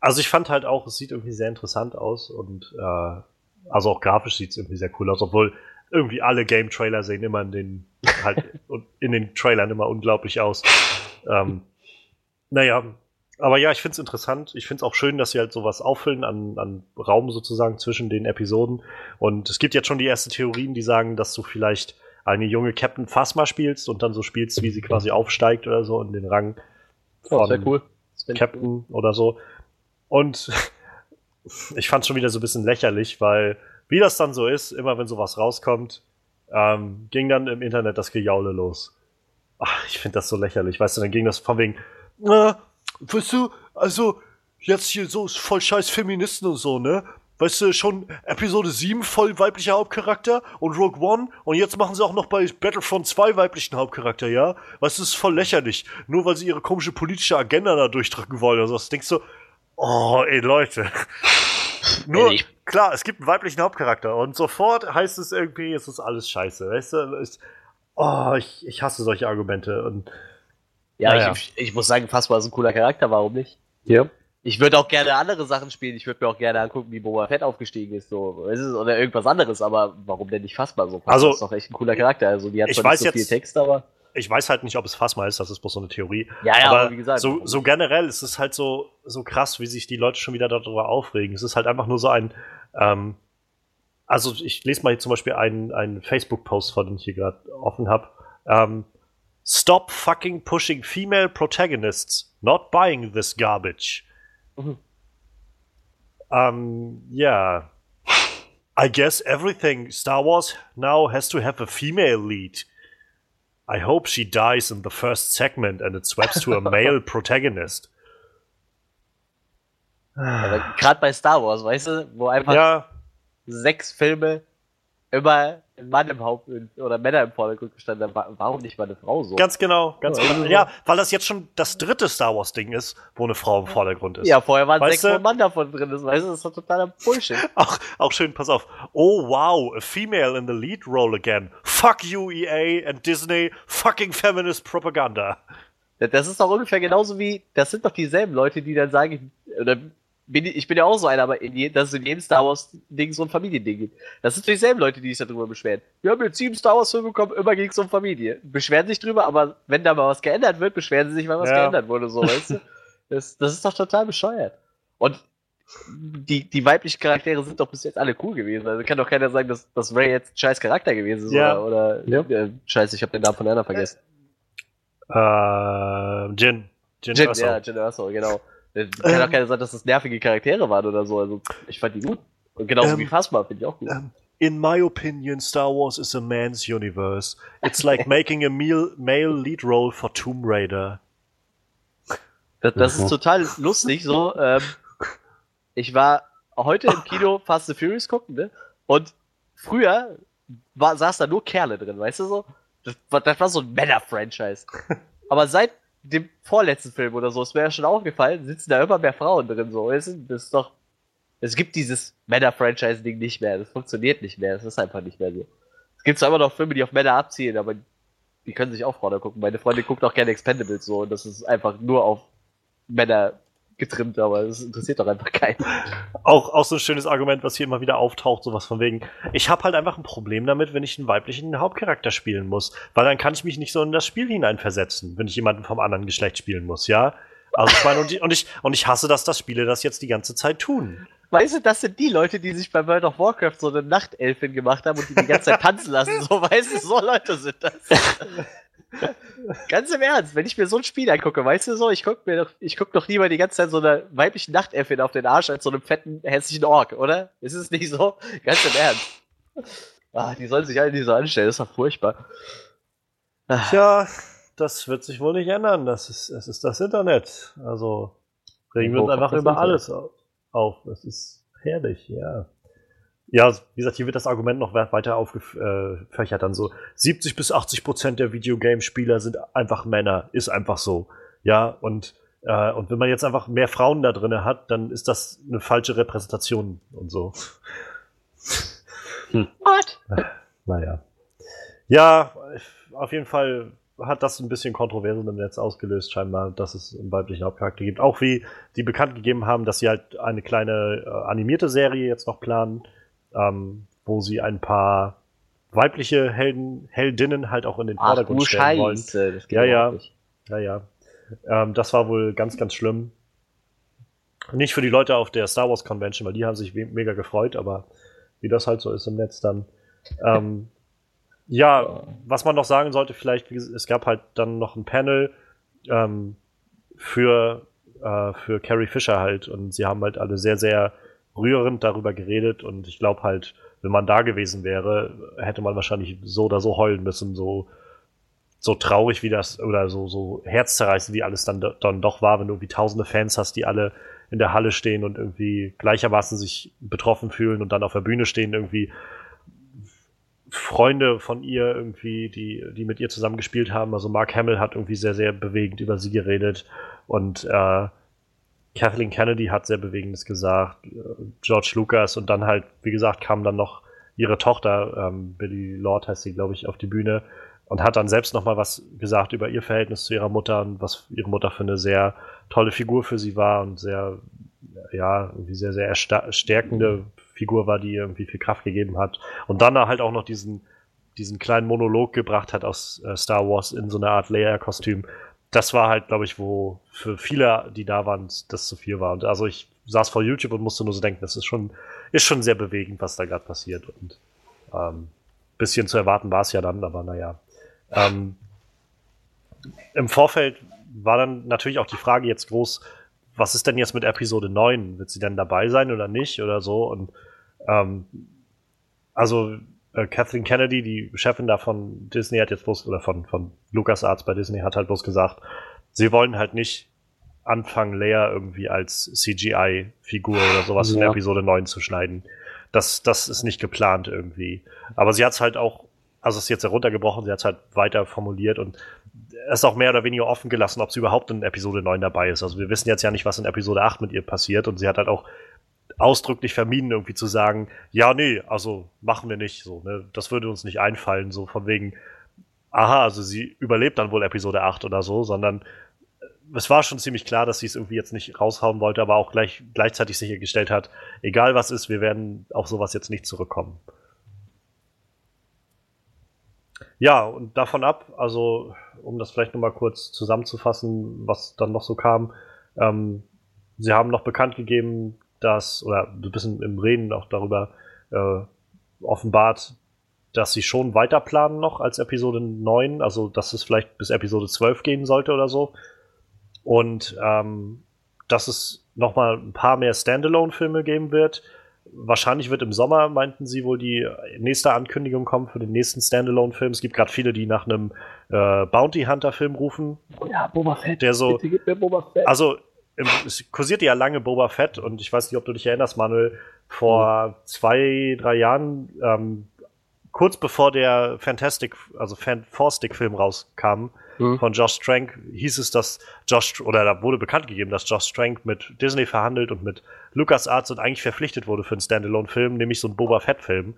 Also ich fand halt auch, es sieht irgendwie sehr interessant aus und äh, also auch grafisch sieht es irgendwie sehr cool aus, obwohl irgendwie alle Game-Trailer sehen immer in den halt in den Trailern immer unglaublich aus. Ähm, naja, aber ja, ich finde es interessant. Ich finde es auch schön, dass sie halt sowas auffüllen an, an Raum sozusagen zwischen den Episoden. Und es gibt jetzt schon die ersten Theorien, die sagen, dass du vielleicht eine junge Captain Phasma spielst und dann so spielst, wie sie quasi aufsteigt oder so in den Rang Oh, von wäre cool. Captain oder so. Und ich fand schon wieder so ein bisschen lächerlich, weil wie das dann so ist, immer wenn sowas rauskommt, ähm, ging dann im Internet das Gejaule los. Ach, ich finde das so lächerlich, weißt du, dann ging das von wegen, äh, weißt du, also jetzt hier so voll scheiß Feministen und so, ne? Weißt du, schon Episode 7 voll weiblicher Hauptcharakter und Rogue One und jetzt machen sie auch noch bei Battlefront 2 weiblichen Hauptcharakter, ja? Weißt du, das ist voll lächerlich. Nur weil sie ihre komische politische Agenda da durchdrücken wollen oder so. Das denkst du, oh, ey, Leute. Nur, Ich- klar, es gibt einen weiblichen Hauptcharakter und sofort heißt es irgendwie, es ist alles scheiße, weißt du? Ich, oh, ich, ich hasse solche Argumente und Ja, Naja. Ich, ich muss sagen, Fassbar ist ein cooler Charakter, warum nicht? Ja. Ich würde auch gerne andere Sachen spielen. Ich würde mir auch gerne angucken, wie Boba Fett aufgestiegen ist, so, du, oder irgendwas anderes. Aber warum denn nicht Fassbar so? Also- das ist doch echt ein cooler Charakter. Also die hat Ich zwar weiß nicht so jetzt- viel Text, aber Ich weiß halt nicht, ob es Phasma ist, das ist bloß so eine Theorie. ja, ja, aber aber wie gesagt, so, so generell ist es halt so, so krass, wie sich die Leute schon wieder darüber aufregen. Es ist halt einfach nur so ein, ähm, also ich lese mal hier zum Beispiel einen, einen Facebook-Post vor, den ich hier gerade offen habe. Ähm, Stop fucking pushing female protagonists. Not buying this garbage. Mhm. Um, yeah. I guess everything Star Wars now has to have a female lead. I hope she dies in the first segment and it swaps to a male protagonist. Gerade bei Star Wars, weißt du, wo einfach Ja, sechs Filme immer ein Mann im Haupt oder Männer im Vordergrund gestanden haben. Wa- Warum nicht mal eine Frau so? ganz genau, ganz Ja, genau. Ja, weil das jetzt schon das dritte Star Wars Ding ist, wo eine Frau im Vordergrund ist. ja, vorher waren Weißt sechs, Mann davon drin ist. Weißt du, das ist doch totaler Bullshit. Auch, auch schön, pass auf. Oh wow, a female in the lead role again. Fuck you, EA and Disney. Fucking feminist propaganda. Das ist doch ungefähr genauso wie, das sind doch dieselben Leute, die dann sagen, oder bin ich, bin ja auch so einer, aber in je, dass es in jedem Star Wars-Ding so ein Familiending gibt. Das sind dieselben Leute, die sich darüber beschweren. Wir haben jetzt sieben Star Wars-Filme bekommen, immer ging es um Familie. Beschweren sich drüber, aber wenn da mal was geändert wird, beschweren sie sich, weil was Ja. geändert wurde, so, weißt du? Das, das ist doch total bescheuert. Und die, die weiblichen Charaktere sind doch bis jetzt alle cool gewesen. Also kann doch keiner sagen, dass, dass Ray jetzt ein scheiß Charakter gewesen ist Ja. oder, oder äh, scheiße, ich habe den Namen von anderen vergessen. Äh, Jin. Jin, Jin, Erso. ja, Jin Erso, genau. Äh, Kann auch keiner sagen, dass das nervige Charaktere waren oder so. Also ich fand die gut. Und genauso Ähm, wie Phasma finde ich auch gut. Um, in my opinion, Star Wars is a man's universe. It's like making a meal, male lead role for Tomb Raider. Das, das Mhm. ist total lustig. So, ähm, ich war heute im Kino Fast and Furious gucken, ne? Und früher war, saß da nur Kerle drin, weißt du so? Das, war- das war so ein Männer-Franchise. Aber seit dem vorletzten Film oder so, ist mir ja schon aufgefallen, sitzen da immer mehr Frauen drin, so? Das ist doch. Es gibt dieses Männer-Franchise-Ding nicht mehr. Das funktioniert nicht mehr. Es ist einfach nicht mehr so. Es gibt zwar immer noch Filme, die auf Männer abzielen, aber die können sich auch Frauen gucken. Meine Freundin guckt auch gerne Expendables so und das ist einfach nur auf Männer getrimmt, aber das interessiert doch einfach keinen. Auch, auch so ein schönes Argument, was hier immer wieder auftaucht, sowas von wegen. Ich habe halt einfach ein Problem damit, wenn ich einen weiblichen Hauptcharakter spielen muss. Weil dann kann ich mich nicht so in das Spiel hineinversetzen, wenn ich jemanden vom anderen Geschlecht spielen muss, ja? Also ich meine, und, ich- und, ich, und ich hasse, dass das Spiele das jetzt die ganze Zeit tun. Weißt du, das sind die Leute, die sich bei World of Warcraft so eine Nachtelfin gemacht haben und die die ganze Zeit tanzen lassen. So, weißt du, so Leute sind das. Ganz im Ernst, wenn ich mir so ein Spiel angucke, weißt du so, ich guck mir doch, ich guck doch lieber die ganze Zeit so einer weiblichen Nachtelfin auf den Arsch als so einem fetten, hässlichen Ork, oder? Ist es nicht so? Ganz im Ernst. Ah, die sollen sich alle nicht so anstellen, das ist doch furchtbar. Ah, Tja, das wird sich wohl nicht ändern. Das ist, es ist das Internet. Also regen wir uns auf einfach über alles au- auf. Das ist herrlich, ja. Ja, wie gesagt, hier wird das Argument noch we- weiter aufgefächert. Dann so 70 bis 80 Prozent der Videogame-Spieler sind einfach Männer. Ist einfach so. Ja, und, äh, und wenn man jetzt einfach mehr Frauen da drin hat, dann ist das eine falsche Repräsentation und so. What? Naja. Ja, auf jeden Fall hat das ein bisschen Kontroversen im Netz ausgelöst, scheinbar, dass es einen weiblichen Hauptcharakter gibt. Auch wie die bekannt gegeben haben, dass sie halt eine kleine äh, animierte Serie jetzt noch planen, ähm, wo sie ein paar weibliche Helden, Heldinnen halt auch in den Ach Vordergrund du stellen wollen. Scheiße, das geht Ja, ja. Ja, ja. Ähm, das war wohl ganz, ganz schlimm. Nicht für die Leute auf der Star Wars Convention, weil die haben sich mega gefreut, aber wie das halt so ist im Netz dann. Ähm, ja, was man noch sagen sollte, vielleicht, es gab halt dann noch ein Panel ähm, für, äh, für Carrie Fisher halt und sie haben halt alle sehr, sehr rührend darüber geredet und ich glaube halt, wenn man da gewesen wäre, hätte man wahrscheinlich so oder so heulen müssen, so so traurig wie das oder so so herzzerreißend wie alles dann dann doch war, wenn du irgendwie tausende Fans hast, die alle in der Halle stehen und irgendwie gleichermaßen sich betroffen fühlen und dann auf der Bühne stehen irgendwie Freunde von ihr irgendwie, die, die mit ihr zusammen gespielt haben. Also Mark Hamill hat irgendwie sehr, sehr bewegend über sie geredet und äh, Kathleen Kennedy hat sehr Bewegendes gesagt, äh, George Lucas und dann halt, wie gesagt, kam dann noch ihre Tochter, ähm, Billy Lord heißt sie, glaube ich, auf die Bühne und hat dann selbst nochmal was gesagt über ihr Verhältnis zu ihrer Mutter und was ihre Mutter für eine sehr tolle Figur für sie war und sehr, ja, irgendwie sehr, sehr stärkende Figur war, die ihr irgendwie viel Kraft gegeben hat. Und dann halt auch noch diesen, diesen kleinen Monolog gebracht hat aus äh, Star Wars in so eine Art Leia-Kostüm. Das war halt, glaube ich, wo für viele, die da waren, das zu viel war. Und also ich saß vor YouTube und musste nur so denken, das ist schon, ist schon sehr bewegend, was da gerade passiert. Und ähm, bisschen zu erwarten war es ja dann, aber naja. Ähm, Im Vorfeld war dann natürlich auch die Frage jetzt groß, was ist denn jetzt mit Episode 9? Wird sie denn dabei sein oder nicht oder so? Und ähm, also äh, Kathleen Kennedy, die Chefin da von Disney, hat jetzt bloß, oder von, von LucasArts bei Disney, hat halt bloß gesagt, sie wollen halt nicht anfangen, Leia irgendwie als CGI-Figur oder sowas ja. in Episode 9 zu schneiden. Das, das ist nicht geplant irgendwie. Aber sie hat es halt auch, also es ist jetzt heruntergebrochen, sie hat es halt weiter formuliert und es ist auch mehr oder weniger offen gelassen, ob sie überhaupt in Episode 9 dabei ist. Also wir wissen jetzt ja nicht, was in Episode 8 mit ihr passiert und sie hat halt auch ausdrücklich vermieden, irgendwie zu sagen, ja, nee, also machen wir nicht so, ne? Das würde uns nicht einfallen, so von wegen, aha, also sie überlebt dann wohl Episode 8 oder so, sondern es war schon ziemlich klar, dass sie es irgendwie jetzt nicht raushauen wollte, aber auch gleich, gleichzeitig sichergestellt hat, egal was ist, wir werden auf sowas jetzt nicht zurückkommen. Ja, und davon ab, also um das vielleicht nochmal kurz zusammenzufassen, was dann noch so kam, ähm, sie haben noch bekannt gegeben, dass, oder ein bisschen im Reden auch darüber äh, offenbart, dass sie schon weiter planen noch als Episode 9, also dass es vielleicht bis Episode 12 gehen sollte oder so. Und ähm, dass es nochmal ein paar mehr Standalone-Filme geben wird. Wahrscheinlich wird im Sommer, meinten sie, wohl die nächste Ankündigung kommen für den nächsten Standalone-Film. Es gibt gerade viele, die nach einem äh, Bounty Hunter-Film rufen. Ja, Boba Fett. Der so, Bitte gib mir Boba Fett. Also, es kursierte ja lange Boba Fett und ich weiß nicht, ob du dich erinnerst, Manuel, vor mhm. zwei, drei Jahren, ähm, kurz bevor der Fantastic, also Fan-Forstic-Film rauskam, mhm. von Josh Trank hieß es, dass Josh, oder da wurde bekannt gegeben, dass Josh Trank mit Disney verhandelt und mit LucasArts und eigentlich verpflichtet wurde für einen Standalone-Film, nämlich so einen Boba Fett-Film.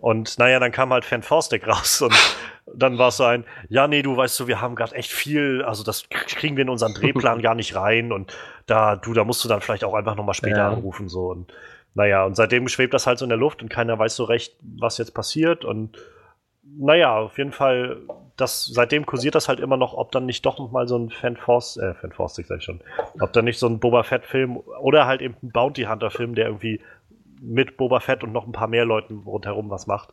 Und naja, dann kam halt Fan Forstic raus und dann war es so ein, ja, nee, du weißt du, wir haben gerade echt viel, also das kriegen wir in unseren Drehplan gar nicht rein und da, du, da musst du dann vielleicht auch einfach nochmal später ja. anrufen, so und naja, und seitdem schwebt das halt so in der Luft und keiner weiß so recht, was jetzt passiert und naja, auf jeden Fall, das, seitdem kursiert das halt immer noch, ob dann nicht doch noch mal so ein Fan Force, äh, Fan Force, sag ich schon, ob dann nicht so ein Boba Fett-Film oder halt eben ein Bounty Hunter-Film, der irgendwie mit Boba Fett und noch ein paar mehr Leuten rundherum was macht,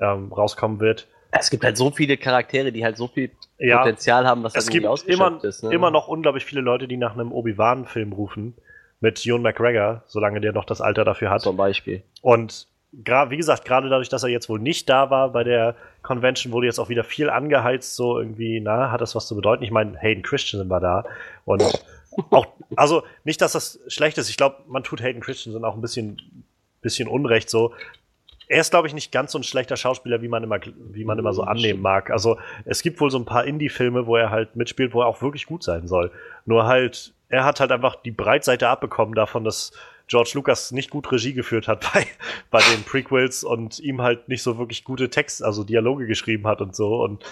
ähm, rauskommen wird. Es gibt halt so viele Charaktere, die halt so viel ja, Potenzial haben, was es gibt immer, ist. Ne? immer noch unglaublich viele Leute, die nach einem Obi-Wan-Film rufen mit Ewan McGregor, solange der noch das Alter dafür hat. Zum Beispiel. Und wie gesagt, gerade dadurch, dass er jetzt wohl nicht da war bei der Convention, wurde jetzt auch wieder viel angeheizt, so irgendwie, na, hat das was zu bedeuten? Ich meine, Hayden Christensen war da und auch, also nicht, dass das schlecht ist. Ich glaube, man tut Hayden Christensen auch ein bisschen, bisschen Unrecht so. Er ist, glaube ich, nicht ganz so ein schlechter Schauspieler, wie man immer, wie man immer so annehmen mag. Also es gibt wohl so ein paar Indie-Filme, wo er halt mitspielt, wo er auch wirklich gut sein soll. Nur halt, er hat halt einfach die Breitseite abbekommen davon, dass George Lucas nicht gut Regie geführt hat bei, bei den Prequels und ihm halt nicht so wirklich gute Text, also Dialoge geschrieben hat und so. Und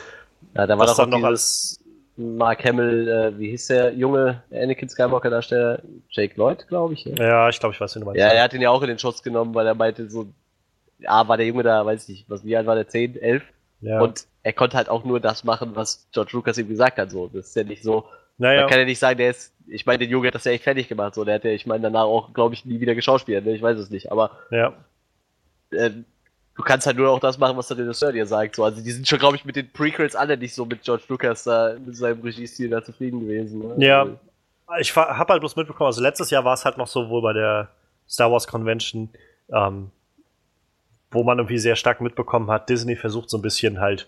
ja, da war doch dann noch als Mark Hamill, äh, wie hieß der junge Anakin Skywalker-Darsteller? Jake Lloyd, glaube ich. Ja, ja ich glaube, ich weiß, wen du meinst. Ja, er hat ihn ja auch in den Schutz genommen, weil er meinte so, ja, war der Junge da, weiß ich nicht, was, wie alt war der? 10, 11? Ja. Und er konnte halt auch nur das machen, was George Lucas ihm gesagt hat, so. Das ist ja nicht so, naja. Man kann ja nicht sagen, der ist, ich meine, den Junge hat das ja echt fertig gemacht, so, der hat ja, ich meine, danach auch, glaube ich, nie wieder geschauspielt, ne? ich weiß es nicht, aber, ja. Äh, du kannst halt nur auch das machen, was der Regisseur dir sagt, so, also die sind schon, glaube ich, mit den Prequels alle nicht so mit George Lucas da, mit seinem Regiestil da zufrieden gewesen, ne? Ja. Ich habe halt bloß mitbekommen, also letztes Jahr war es halt noch so wohl bei der Star Wars Convention, ähm, wo man irgendwie sehr stark mitbekommen hat, Disney versucht so ein bisschen halt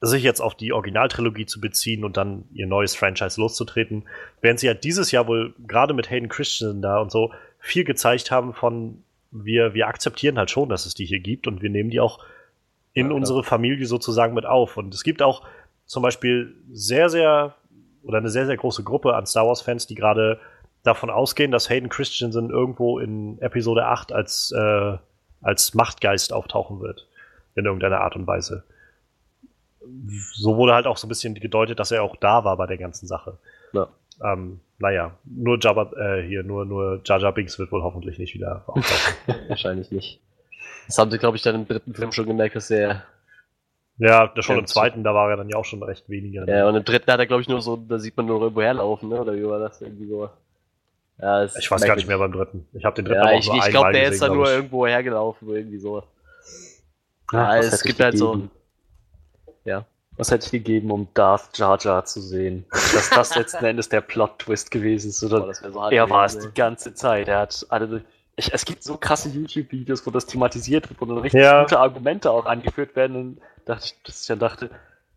sich jetzt auf die Originaltrilogie zu beziehen und dann ihr neues Franchise loszutreten, während sie ja dieses Jahr wohl gerade mit Hayden Christensen da und so viel gezeigt haben von wir, wir akzeptieren halt schon, dass es die hier gibt und wir nehmen die auch in ja, unsere Familie sozusagen mit auf. Und es gibt auch zum Beispiel sehr, sehr oder eine sehr, sehr große Gruppe an Star Wars-Fans, die gerade davon ausgehen, dass Hayden Christensen irgendwo in Episode 8 als, äh, als Machtgeist auftauchen wird. In irgendeiner Art und Weise. so wurde halt auch so ein bisschen gedeutet, dass er auch da war bei der ganzen Sache. Ja. Ähm, naja, nur Jabba, äh, hier, nur, nur Jar Binks wird wohl hoffentlich nicht wieder auftauchen. Wahrscheinlich nicht. Das haben sie, glaube ich, dann im dritten Film schon gemerkt, dass er. ja, das schon im zweiten, da war er dann ja auch schon recht weniger. Ja, und im dritten hat er, glaube ich, nur so, da sieht man nur irgendwo herlaufen, ne? Oder wie war das irgendwie so? Ja, ist ich weiß gar nicht mehr beim dritten. Ich habe den dritten Ja, aber auch ich, nur ich glaube, der ist gesehen, da glaub nur ich. irgendwo hergelaufen, irgendwie so. Ja, was es gibt halt so-? Ja. Was hätte ich gegeben, um Darth Jar Jar zu sehen? Dass das letzten Endes der Plot-Twist gewesen ist. Oder so er war es die ganze Zeit. Er hat alle. Ich, es gibt so krasse YouTube-Videos, wo das thematisiert wird, wo dann richtig Ja. gute Argumente auch angeführt werden. Und dachte ich, dass ich dann dachte,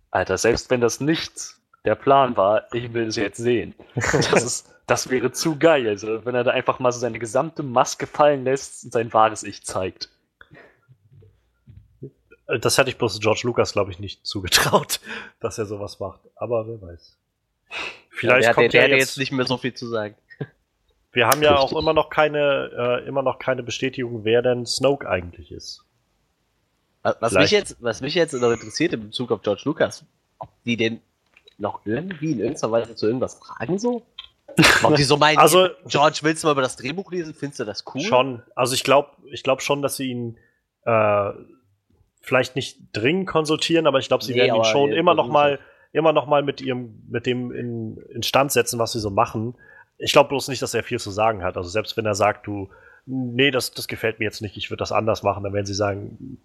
Alter, selbst wenn das nicht der Plan war, ich will es jetzt sehen. Das, ist, das wäre zu geil. Also, wenn er da einfach mal so seine gesamte Maske fallen lässt und sein wahres Ich zeigt. Das hätte ich bloß George Lucas, glaube ich, nicht zugetraut, dass er sowas macht. Aber wer weiß. Vielleicht der, der, kommt der ja hat jetzt, jetzt nicht mehr so viel zu sagen. Wir haben ja Richtig. auch immer noch keine, äh, immer noch keine Bestätigung, wer denn Snoke eigentlich ist. Was was Vielleicht. mich, jetzt, was mich jetzt noch interessiert in Bezug auf George Lucas, ob die den noch irgendwie in irgendeiner Weise zu irgendwas fragen so? Ob die so meinen, Also- George, willst du mal über das Drehbuch lesen? Findest du das cool? Schon. Also ich glaube, ich glaube schon, dass sie ihn äh, vielleicht nicht dringend konsultieren, aber ich glaube, sie Nee, werden ihn schon immer noch mal, immer noch mal mit ihrem, mit dem in, in Stand setzen, was sie so machen. Ich glaube bloß nicht, dass er viel zu sagen hat. Also selbst wenn er sagt, du, nee, das, das gefällt mir jetzt nicht, ich würde das anders machen, dann werden sie sagen,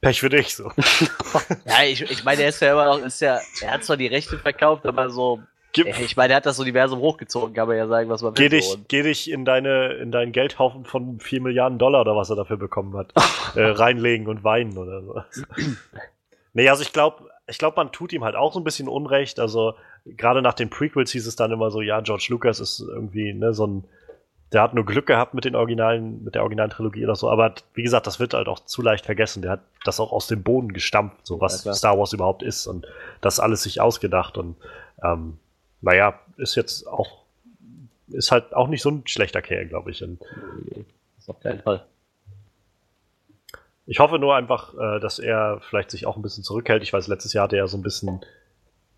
Pech für dich. So. Ja, ich, ich meine, er ist ja immer noch, ist ja, er hat zwar die Rechte verkauft, aber so, ich meine, er hat das Universum hochgezogen, kann man ja sagen, was man Geh will. dich, geh dich in deine, in deinen Geldhaufen von 4 Milliarden Dollar oder was er dafür bekommen hat, äh, reinlegen und weinen oder so. nee, also ich glaube, ich glaube, man tut ihm halt auch so ein bisschen Unrecht. Also gerade nach den Prequels hieß es dann immer so, ja, George Lucas ist irgendwie ne, so ein, der hat nur Glück gehabt mit den originalen, mit der originalen Trilogie oder so. Aber wie gesagt, das wird halt auch zu leicht vergessen. Der hat das auch aus dem Boden gestampft, so Ja, was klar. Star Wars überhaupt ist und das alles sich ausgedacht und ähm, naja, ist jetzt auch ist halt auch nicht so ein schlechter Kerl, glaube ich. Und ist auf keinen Fall. ich hoffe nur einfach, äh, dass er vielleicht sich auch ein bisschen zurückhält. Ich weiß, letztes Jahr hat er ja so ein bisschen,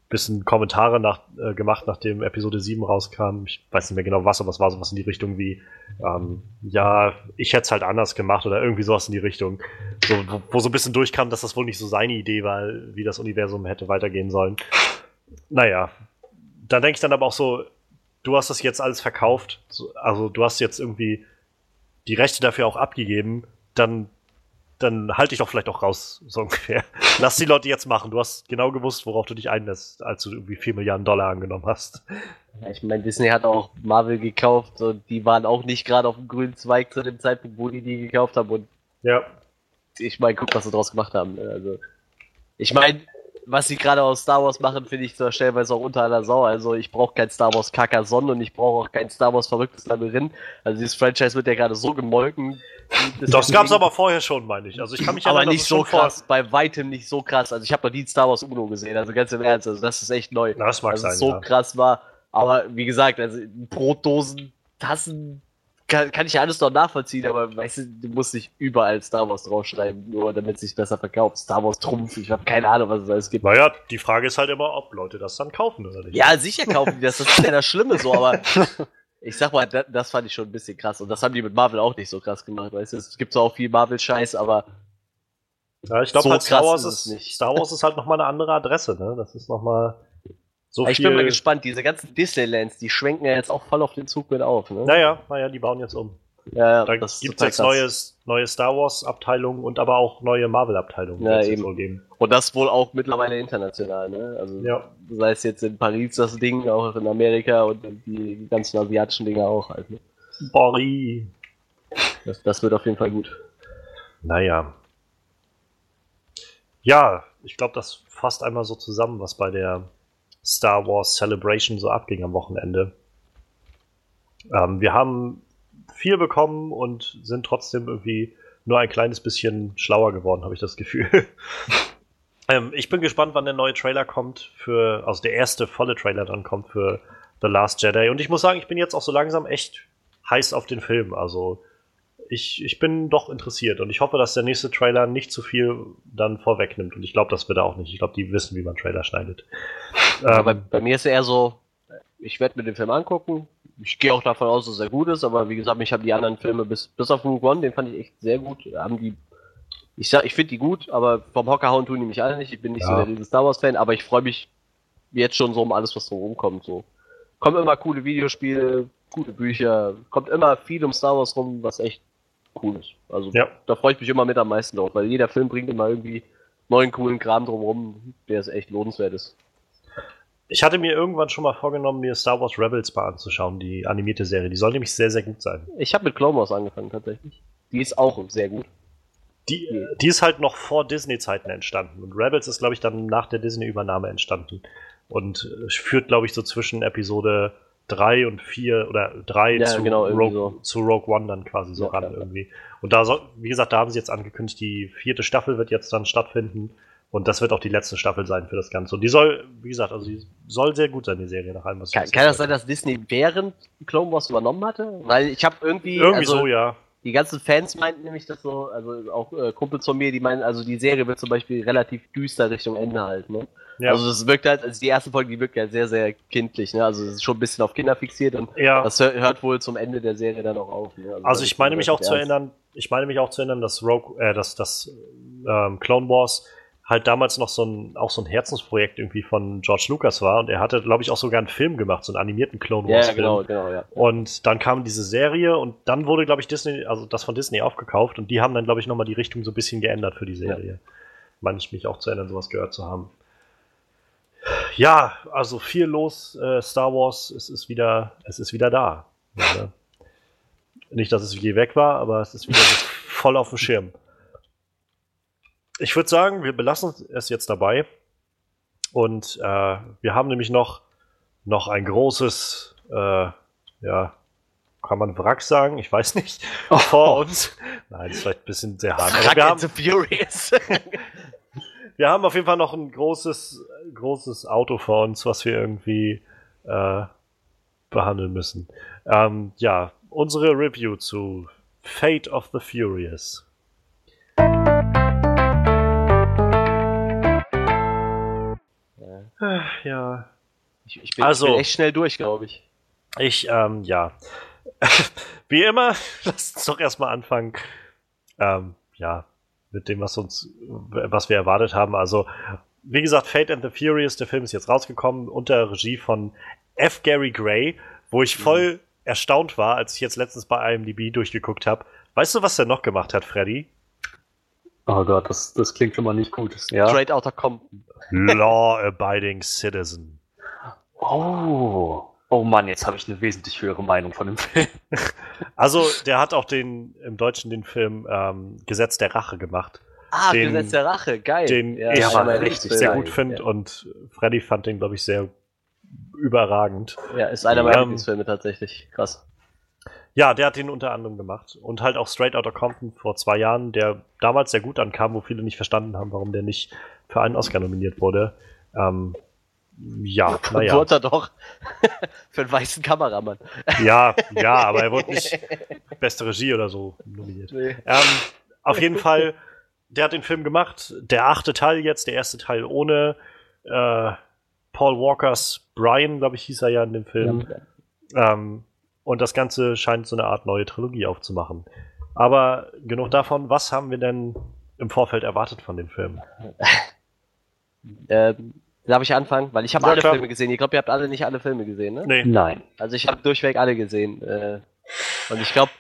bisschen Kommentare nach, äh, gemacht, nachdem Episode 7 rauskam. Ich weiß nicht mehr genau was, aber es war sowas in die Richtung wie, ähm, ja, ich hätte es halt anders gemacht oder irgendwie sowas in die Richtung. So, wo, wo so ein bisschen durchkam, dass das wohl nicht so seine Idee war, wie das Universum hätte weitergehen sollen. Naja, da denke ich dann aber auch so, du hast das jetzt alles verkauft, so, also du hast jetzt irgendwie die Rechte dafür auch abgegeben, dann, dann halte ich doch vielleicht auch raus, so ungefähr. Lass die Leute jetzt machen. Du hast genau gewusst, worauf du dich einlässt, als du irgendwie 4 Milliarden Dollar angenommen hast. Ja, ich meine, Disney hat auch Marvel gekauft und die waren auch nicht gerade auf dem grünen Zweig zu dem Zeitpunkt, wo die die gekauft haben. Und Ja. ich meine, guck, was sie draus gemacht haben. ne? Also, ich meine, was sie gerade aus Star Wars machen, finde ich zwar stellenweise auch unter aller Sau. Also, ich brauche kein Star Wars Carcassonne und ich brauche auch kein Star Wars verrücktes Labyrinth. Also, dieses Franchise wird ja gerade so gemolken. Das gab's aber vorher schon, meine ich. Also ich kann mich aber erinnern, nicht dass es so krass, bei weitem nicht so krass. Also ich habe noch nie Star Wars Uno gesehen, also ganz im Ernst, also das ist echt neu. Na, das mag also sein, es so ja. krass war. Aber wie gesagt, also Brotdosen, Tassen, kann, kann ich ja alles noch nachvollziehen, aber weißt du, du musst nicht überall Star Wars draufschreiben, nur damit es sich besser verkauft. Star Wars Trumpf, ich habe keine Ahnung, was es alles gibt. Naja, die Frage ist halt immer, ob Leute das dann kaufen oder nicht. Ja, sicher kaufen die das, das ist ja das Schlimme so, aber ich sag mal, das, das fand ich schon ein bisschen krass. Und das haben die mit Marvel auch nicht so krass gemacht, weißt du? Es gibt zwar auch viel Marvel-Scheiß, aber Ja, ich glaube, So halt Star Wars ist ist. Star Wars ist halt nochmal eine andere Adresse, ne? Das ist nochmal so ich bin mal gespannt, diese ganzen Disneylands, die schwenken ja jetzt auch voll auf den Zug mit auf, ne? Naja, naja, die bauen jetzt um. Ja, Da gibt es jetzt neues, neue Star Wars-Abteilungen und aber auch neue Marvel-Abteilungen. Ja, wird's jetzt eben. wohl geben. Und das wohl auch mittlerweile international, ne? Also Ja. sei es jetzt in Paris das Ding, auch in Amerika und die ganzen asiatischen Dinge auch halt. Ne? Bori. Das, das wird auf jeden Fall gut. Naja. Ja, ich glaube, das fasst einmal so zusammen, was bei der Star Wars Celebration so abging am Wochenende. Ähm, wir haben viel bekommen und sind trotzdem irgendwie nur ein kleines bisschen schlauer geworden, habe ich das Gefühl. ähm, ich bin gespannt, wann der neue Trailer kommt für, also der erste volle Trailer dann kommt für The Last Jedi. Und ich muss sagen, ich bin jetzt auch so langsam echt heiß auf den Film. Also ich, ich bin doch interessiert und ich hoffe, dass der nächste Trailer nicht zu viel dann vorwegnimmt. Und ich glaube, das wird er auch nicht. Ich glaube, die wissen, wie man Trailer schneidet. Ähm, bei, bei, mir ist er eher so, ich werde mir den Film angucken. Ich gehe auch davon aus, dass er gut ist, aber wie gesagt, ich habe die anderen Filme bis, bis auf Rogue One, den fand ich echt sehr gut. Haben die, ich sag, ich finde die gut, aber vom Hocker hauen tun die mich alle nicht. Ich bin nicht ja. so der Star Wars Fan, aber ich freue mich jetzt schon so um alles, was drumherum kommt. So. Kommen immer coole Videospiele, gute Bücher, kommt immer viel um Star Wars rum, was echt cool ist. Also ja. da freue ich mich immer mit am meisten drauf, weil jeder Film bringt immer irgendwie neuen coolen Kram drumherum, der es echt lohnenswert ist. Ich hatte mir irgendwann schon mal vorgenommen, mir Star Wars Rebels mal anzuschauen, die animierte Serie. Die soll nämlich sehr, sehr gut sein. Ich habe mit Clone Wars angefangen tatsächlich. Die ist auch sehr gut. Die, die ist halt noch vor Disney-Zeiten entstanden. Und Rebels ist, glaube ich, dann nach der Disney-Übernahme entstanden. Und äh, führt, glaube ich, so zwischen Episode 3 und 4 oder 3 ja, zu, genau, Rogue, so. zu Rogue One dann quasi so ja, ran ja, irgendwie. Und da, soll, wie gesagt, da haben sie jetzt angekündigt, die vierte Staffel wird jetzt dann stattfinden. Und das wird auch die letzte Staffel sein für das Ganze. Und die soll, wie gesagt, also die soll sehr gut sein, die Serie, nach allem, was Kann, kann das sein, dass Disney während Clone Wars übernommen hatte? Weil ich habe irgendwie. Irgendwie also, so, ja. Die ganzen Fans meinten nämlich das so, also auch äh, Kumpels von mir, die meinen, also die Serie wird zum Beispiel relativ düster Richtung Ende halt, ne? Ja. Also das wirkt halt, also die erste Folge, die wirkt ja sehr, sehr kindlich, ne? Also es ist schon ein bisschen auf Kinder fixiert und ja. das hört wohl zum Ende der Serie dann auch auf. Ne? Also, also ich meine mich auch zu erinnern, ich meine mich auch zu erinnern, dass Rogue, äh, dass, dass ähm, Clone Wars halt damals noch so ein, auch so ein Herzensprojekt irgendwie von George Lucas war und er hatte, glaube ich, auch sogar einen Film gemacht, so einen animierten Clone Wars. Ja, genau, genau, ja. Und dann kam diese Serie und dann wurde, glaube ich, Disney, also das von Disney aufgekauft und die haben dann, glaube ich, nochmal die Richtung so ein bisschen geändert für die Serie. Ja. Meine ich mich auch zu erinnern, sowas gehört zu haben. Ja, also viel los, äh, Star Wars, es ist wieder, es ist wieder da. Nicht, dass es je weg war, aber es ist wieder voll auf dem Schirm ich würde sagen, wir belassen es jetzt dabei. Und äh, wir haben nämlich noch, noch ein großes, äh, ja, kann man Wrack sagen? Ich weiß nicht. Oh. Vor uns. Nein, das ist vielleicht ein bisschen sehr hart. Wrack wir haben, Furious. wir haben auf jeden Fall noch ein großes, großes Auto vor uns, was wir irgendwie äh, behandeln müssen. Ähm, ja, unsere Review zu Fate of the Furious. Ja. Ich, ich bin, also, ich bin echt schnell durch, glaube ich. Ich, ähm, ja. Wie immer, lass uns doch erstmal anfangen. Ähm, ja, mit dem, was uns, was wir erwartet haben. Also, wie gesagt, Fate and the Furious, der Film ist jetzt rausgekommen unter Regie von F. Gary Gray, wo ich voll mhm. erstaunt war, als ich jetzt letztens bei IMDb durchgeguckt habe. Weißt du, was der noch gemacht hat, Freddy? Oh Gott, das, das klingt schon mal nicht gut. Ja? Straight Outta Compton. Law-abiding Citizen. Oh. Oh Mann, jetzt habe ich eine wesentlich höhere Meinung von dem Film. Also, der hat auch den im Deutschen den Film ähm, Gesetz der Rache gemacht. Ah, den, Gesetz der Rache, geil. Den ja, ich richtig sehr gut finde und Freddy fand den, glaube ich, sehr überragend. Ja, ist einer meiner ähm, Lieblingsfilme tatsächlich. Krass. Ja, der hat den unter anderem gemacht. Und halt auch Straight Outta Compton vor zwei Jahren, der damals sehr gut ankam, wo viele nicht verstanden haben, warum der nicht für einen Oscar nominiert wurde. Ähm, ja, naja. Wurde er doch für einen weißen Kameramann. Ja, ja, aber er wurde nicht beste Regie oder so nominiert. Nee. Ähm, auf jeden Fall, der hat den Film gemacht. Der achte Teil jetzt, der erste Teil ohne äh, Paul Walkers Brian, glaube ich, hieß er ja in dem Film. Ja. Ähm, und das Ganze scheint so eine Art neue Trilogie aufzumachen. Aber genug davon, was haben wir denn im Vorfeld erwartet von dem Film? ähm, darf ich anfangen? Weil ich habe ja, alle klar. Filme gesehen. Ich glaube, ihr habt alle nicht alle Filme gesehen, ne? Nee. Nein. Also ich habe durchweg alle gesehen. Äh, und ich glaube,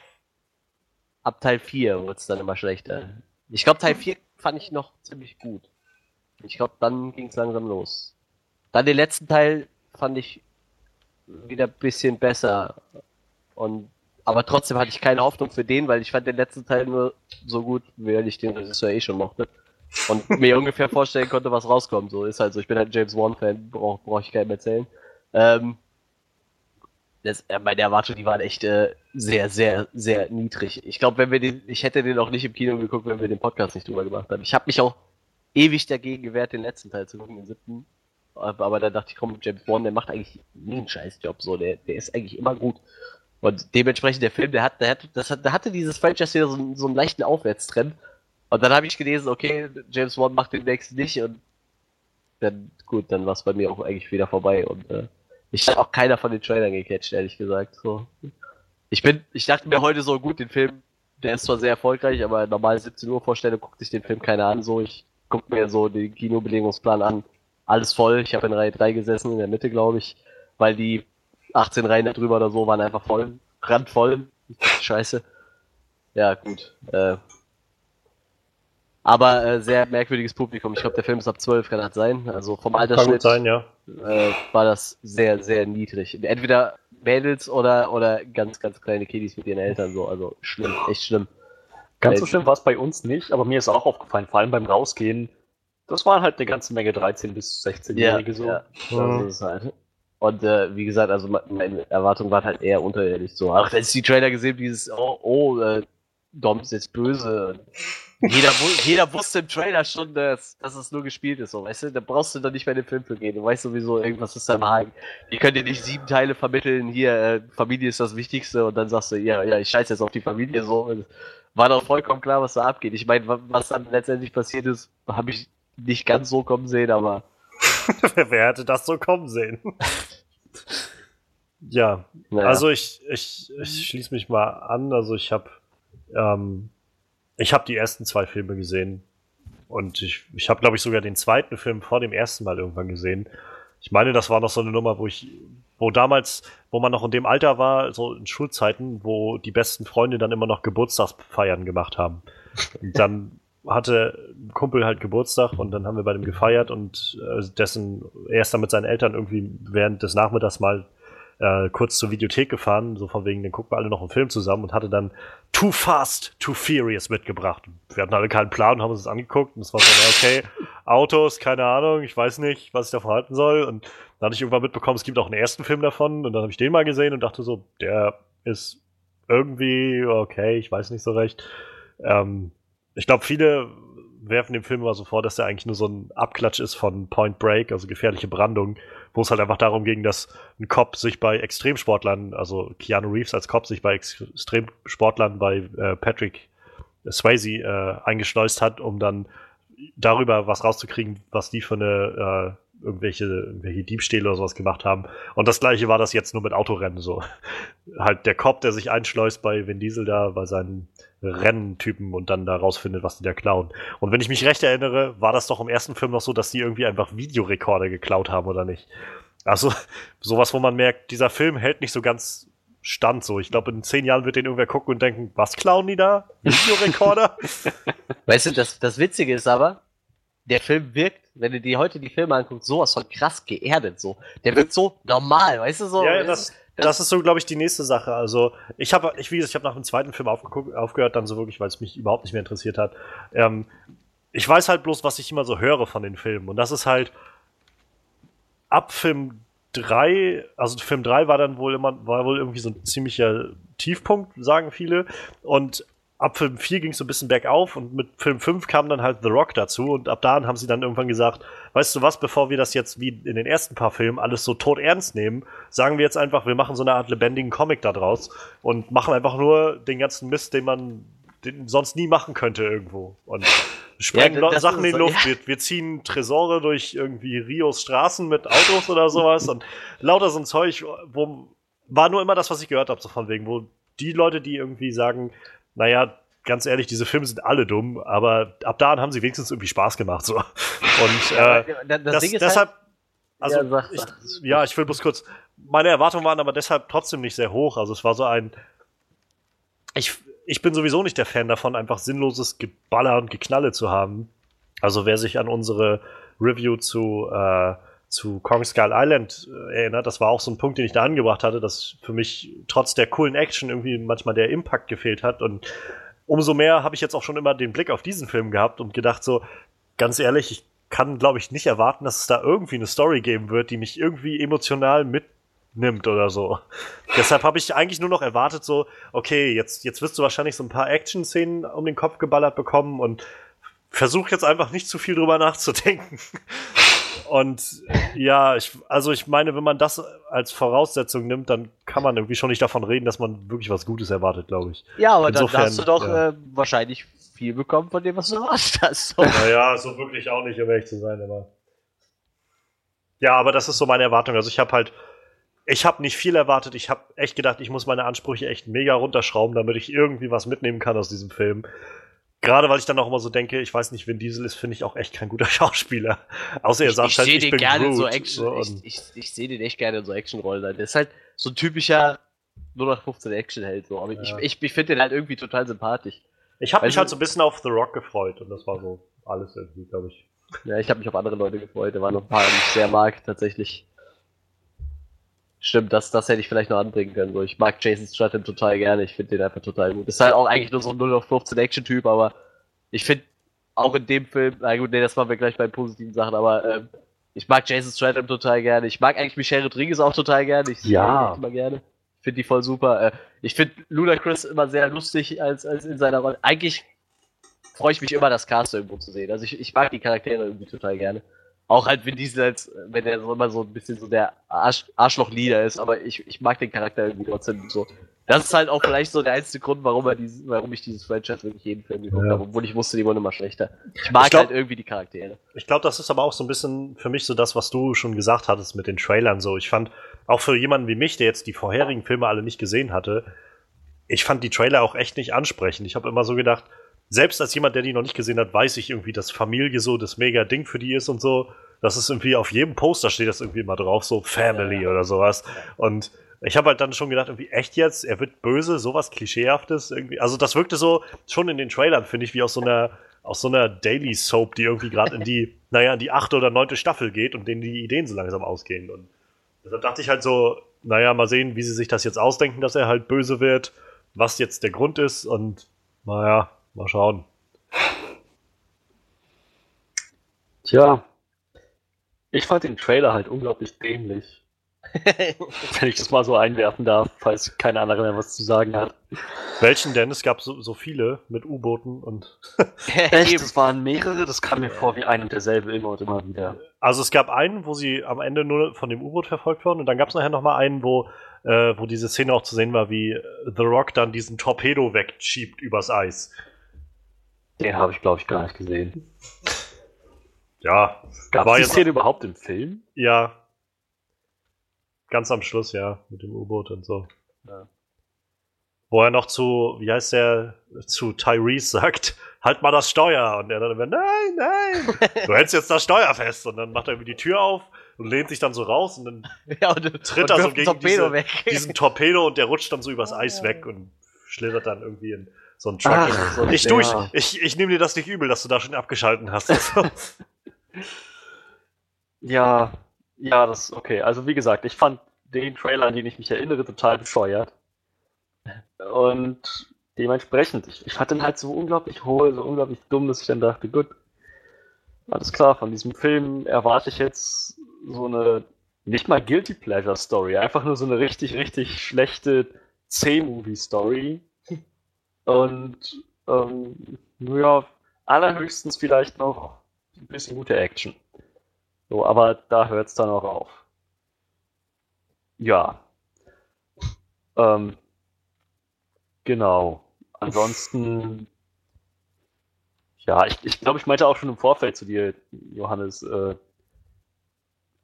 ab Teil 4 wird es dann immer schlechter. Ich glaube, Teil 4 fand ich noch ziemlich gut. Ich glaube, dann ging es langsam los. Dann den letzten Teil fand ich wieder ein bisschen besser. Und, aber trotzdem hatte ich keine Hoffnung für den, weil ich fand den letzten Teil nur so gut, wie ich den Regisseur eh schon mochte. Und mir ungefähr vorstellen konnte, was rauskommt. So ist halt so. Ich bin halt James Wan-Fan, brauche brauch ich keinem erzählen. Ähm, das, äh, meine Erwartungen, die waren echt äh, sehr, sehr, sehr niedrig. Ich glaube, wenn wir den, ich hätte den auch nicht im Kino geguckt, wenn wir den Podcast nicht drüber gemacht haben. Ich habe mich auch ewig dagegen gewehrt, den letzten Teil zu gucken, den siebten. Aber, aber dann dachte ich, komm, James Wan, der macht eigentlich nie einen Scheißjob, so, der, der ist eigentlich immer gut. Und dementsprechend der Film, der hat, der hat, das hat, der hatte dieses Franchise wieder so, so einen leichten Aufwärtstrend. Und dann habe ich gelesen, okay, James Wan macht den nächsten nicht und dann, gut, dann war es bei mir auch eigentlich wieder vorbei und äh, ich habe auch keiner von den Trailern gecatcht, ehrlich gesagt. So. Ich bin, ich dachte mir heute so, gut, den Film, der ist zwar sehr erfolgreich, aber normal 17 Uhr Vorstellung guckt sich den Film keiner an, so, ich guck mir so den Kinobelegungsplan an, alles voll, ich habe in Reihe 3 gesessen, in der Mitte, glaube ich, weil die 18 Reihen drüber oder so waren einfach voll, randvoll, scheiße. Ja, gut, äh, aber äh, sehr merkwürdiges Publikum. Ich glaube, der Film ist ab 12, kann das sein. Also vom Altersschnitt sein, ja. äh, war das sehr, sehr niedrig. Entweder Mädels oder, oder ganz, ganz kleine Kiddies mit ihren Eltern so. Also schlimm, echt schlimm. Ganz so schlimm war es bei uns nicht, aber mir ist auch aufgefallen, vor allem beim Rausgehen, das waren halt eine ganze Menge 13- bis 16-Jährige so. Ja, das ist halt. Und äh, wie gesagt, also meine Erwartung war halt eher unterirdisch so. Ach, jetzt die Trailer gesehen, dieses, oh, oh, äh, Dom ist jetzt böse. Jeder, jeder wusste im Trailer schon, dass, dass es nur gespielt ist, so, weißt du? Da brauchst du doch nicht mehr in den Film für gehen. Du weißt sowieso, irgendwas ist da im Haken. Die können dir nicht sieben Teile vermitteln, hier, äh, Familie ist das Wichtigste, und dann sagst du, ja, ja, ich scheiße jetzt auf die Familie, so. War doch vollkommen klar, was da abgeht. Ich meine, was dann letztendlich passiert ist, habe ich nicht ganz so kommen sehen, aber. Wer hätte das so kommen sehen? ja, naja. also ich, ich, ich schließe mich mal an. Also ich habe ähm, ich habe die ersten zwei Filme gesehen. Und ich, ich habe, glaube ich, sogar den zweiten Film vor dem ersten Mal irgendwann gesehen. Ich meine, das war noch so eine Nummer, wo ich, wo damals, wo man noch in dem Alter war, so in Schulzeiten, wo die besten Freunde dann immer noch Geburtstagsfeiern gemacht haben. Und dann hatte ein Kumpel halt Geburtstag und dann haben wir bei dem gefeiert und äh, dessen, er ist dann mit seinen Eltern irgendwie während des Nachmittags mal äh, kurz zur Videothek gefahren, so von wegen, dann gucken wir alle noch einen Film zusammen und hatte dann Too Fast, Too Furious mitgebracht. Wir hatten alle keinen Plan und haben uns das angeguckt und es war so, okay, Autos, keine Ahnung, ich weiß nicht, was ich davon halten soll. Und dann hatte ich irgendwann mitbekommen, es gibt auch einen ersten Film davon und dann habe ich den mal gesehen und dachte so, der ist irgendwie okay, ich weiß nicht so recht. Ähm, ich glaube, viele werfen dem Film immer so vor, dass der eigentlich nur so ein Abklatsch ist von Point Break, also gefährliche Brandung, wo es halt einfach darum ging, dass ein Cop sich bei Extremsportlern, also Keanu Reeves als Cop sich bei Extremsportlern bei äh, Patrick Swayze äh, eingeschleust hat, um dann darüber was rauszukriegen, was die für eine äh, irgendwelche, irgendwelche Diebstähle oder sowas gemacht haben. Und das gleiche war das jetzt nur mit Autorennen so. halt der Cop, der sich einschleust bei Vin Diesel da, bei seinen Renntypen und dann da rausfindet, was die da klauen. Und wenn ich mich recht erinnere, war das doch im ersten Film noch so, dass die irgendwie einfach Videorekorder geklaut haben, oder nicht? Also, sowas, wo man merkt, dieser Film hält nicht so ganz stand so. Ich glaube, in zehn Jahren wird den irgendwer gucken und denken, was klauen die da? Videorekorder? weißt du, das, das Witzige ist aber, der Film wirkt, wenn du dir heute die Filme anguckst, sowas von krass geerdet so. Der wirkt so normal, weißt du so. Ja, ja das, das ist so, glaube ich, die nächste Sache. Also ich habe, ich wie gesagt, ich habe nach dem zweiten Film aufgehört, dann so wirklich, weil es mich überhaupt nicht mehr interessiert hat. Ähm, ich weiß halt bloß, was ich immer so höre von den Filmen. Und das ist halt ab Film 3, also Film 3 war dann wohl immer, war wohl irgendwie so ein ziemlicher Tiefpunkt, sagen viele. Und ab Film 4 ging es so ein bisschen bergauf und mit Film 5 kam dann halt The Rock dazu und ab da haben sie dann irgendwann gesagt, weißt du was, bevor wir das jetzt wie in den ersten paar Filmen alles so tot ernst nehmen, sagen wir jetzt einfach, wir machen so eine Art lebendigen Comic da draus und machen einfach nur den ganzen Mist, den man den sonst nie machen könnte irgendwo und sprengen ja, Sachen in die Luft. Ja. Wir, wir, ziehen Tresore durch irgendwie Rios Straßen mit Autos oder sowas und lauter so ein Zeug, wo war nur immer das, was ich gehört habe, so von wegen, wo die Leute, die irgendwie sagen, naja, ganz ehrlich, diese Filme sind alle dumm, aber ab da haben sie wenigstens irgendwie Spaß gemacht. So. Und äh, das, das deshalb, halt, also ja, ich, ja, ich will bloß kurz, meine Erwartungen waren aber deshalb trotzdem nicht sehr hoch. Also es war so ein, ich, ich bin sowieso nicht der Fan davon, einfach sinnloses Geballer und Geknalle zu haben. Also wer sich an unsere Review zu äh, zu Kong Skull Island äh, erinnert, das war auch so ein Punkt, den ich da angebracht hatte, dass für mich trotz der coolen Action irgendwie manchmal der Impact gefehlt hat und umso mehr habe ich jetzt auch schon immer den Blick auf diesen Film gehabt und gedacht so, ganz ehrlich, ich kann, glaube ich, nicht erwarten, dass es da irgendwie eine Story geben wird, die mich irgendwie emotional mitnimmt oder so. Deshalb habe ich eigentlich nur noch erwartet, so, okay, jetzt, jetzt wirst du wahrscheinlich so ein paar Action-Szenen um den Kopf geballert bekommen und versuch jetzt einfach nicht zu viel drüber nachzudenken. Und ja, ich, also ich meine, wenn man das als Voraussetzung nimmt, dann kann man irgendwie schon nicht davon reden, dass man wirklich was Gutes erwartet, glaube ich. Ja, aber dann Insofern, hast du doch ja. äh, wahrscheinlich viel bekommen von dem, was du erwartet hast. Naja, so wirklich auch nicht, um ehrlich zu sein, aber. Ja, aber das ist so meine Erwartung. Also ich habe halt, ich habe nicht viel erwartet. Ich habe echt gedacht, ich muss meine Ansprüche echt mega runterschrauben, damit ich irgendwie was mitnehmen kann aus diesem Film. Gerade weil ich dann auch immer so denke, ich weiß nicht, Vin Diesel ist, finde ich auch echt kein guter Schauspieler. Außer er Ich, sagt ich halt, sehe ich den bin gerne in so Groot, Action. so, ich ich, ich sehe den echt gerne in so Actionrollen. Der ist halt so ein typischer 0815 Actionheld. So. Aber ich, Ja. ich, ich finde den halt irgendwie total sympathisch. Ich habe mich Also- halt so ein bisschen auf The Rock gefreut und das war so alles irgendwie, glaube ich. Ja, ich habe mich auf andere Leute gefreut. Da waren noch ein paar, die ich sehr mag, tatsächlich. Stimmt, das, das hätte ich vielleicht noch anbringen können. So, ich mag Jason Statham total gerne. Ich finde den einfach total gut. Ist halt auch eigentlich nur so ein 0 auf 15 Action-Typ, aber ich finde auch in dem Film, na gut, nee, das machen wir gleich bei positiven Sachen, aber ähm, ich mag Jason Statham total gerne. Ich mag eigentlich Michelle Rodriguez auch total gerne. Ich Ja. immer gerne. Ich finde die voll super. Äh, ich finde Ludacris immer sehr lustig als, als in seiner Rolle. Eigentlich freue ich mich immer, das Cast irgendwo zu sehen. Also ich, ich mag die Charaktere irgendwie total gerne. Auch halt Vin Diesel, als, wenn er so immer so ein bisschen so der Arsch, Arschloch-Leader ist, aber ich, ich mag den Charakter irgendwie trotzdem so. Das ist halt auch vielleicht so der einzige Grund, warum, er dieses, warum ich dieses Franchise wirklich jeden Film geguckt Ja. habe, obwohl ich wusste, die wurden immer schlechter. Ich mag Ich glaub- halt irgendwie die Charaktere. Ich glaube, das ist aber auch so ein bisschen für mich so das, was du schon gesagt hattest mit den Trailern so. Ich fand, auch für jemanden wie mich, der jetzt die vorherigen Filme alle nicht gesehen hatte, ich fand die Trailer auch echt nicht ansprechend. Ich habe immer so gedacht, selbst als jemand, der die noch nicht gesehen hat, weiß ich irgendwie, dass Familie so das mega Ding für die ist und so. Das ist irgendwie auf jedem Poster steht das irgendwie immer drauf, so Family Ja, oder sowas. Und ich habe halt dann schon gedacht, irgendwie echt jetzt, er wird böse, sowas Klischeehaftes irgendwie. Also das wirkte so schon in den Trailern, finde ich, wie aus so einer aus so einer Daily Soap, die irgendwie gerade in die, naja, in die achte oder neunte Staffel geht und denen die Ideen so langsam ausgehen. Und deshalb dachte ich halt so, naja, mal sehen, wie sie sich das jetzt ausdenken, dass er halt böse wird, was jetzt der Grund ist und naja, mal schauen. Tja. Ich fand den Trailer halt unglaublich dämlich. Wenn ich das mal so einwerfen darf, falls keiner andere mehr was zu sagen hat. Welchen denn? Es gab so, so viele mit U-Booten und Echt? Das waren mehrere? Das kam mir vor wie ein und derselbe immer und immer wieder. also es gab einen, wo sie am Ende nur von dem U-Boot verfolgt wurden und dann gab es nachher noch mal einen, wo, äh, wo diese Szene auch zu sehen war, wie The Rock dann diesen Torpedo wegschiebt übers Eis. Den habe ich, glaube ich, gar nicht gesehen. Ja, Gab es die Szene überhaupt im Film? ja. Ganz am Schluss, ja, mit dem U-Boot und so. Ja. Wo er noch zu, wie heißt der, zu Tyrese sagt, halt mal das Steuer. Und er dann immer, nein, nein, du hältst jetzt das Steuer fest. Und dann macht er irgendwie die Tür auf und lehnt sich dann so raus und dann ja, und, Tritt er so gegen Torpedo diese- weg. diesen Torpedo und der rutscht dann so übers Eis weg und schlittert dann irgendwie in so einen Truck. Ach, so ein ich, ja. ich, ich nehme dir das nicht übel, dass du da schon abgeschalten hast. Ja, ja, das ist okay. Also wie gesagt, ich fand den Trailer, an den ich mich erinnere, total bescheuert. Und dementsprechend, ich, ich fand den halt so unglaublich hohl, so unglaublich dumm, dass ich dann dachte, gut, alles klar, von diesem Film erwarte ich jetzt so eine, nicht mal Guilty Pleasure Story, einfach nur so eine richtig, richtig schlechte C-Movie-Story. Und, ähm, ja, allerhöchstens vielleicht noch ein bisschen gute Action. So, aber da hört es dann auch auf. Ja. Ähm, genau. Ansonsten, ja, ich, ich glaube, ich meinte auch schon im Vorfeld zu dir, Johannes, äh,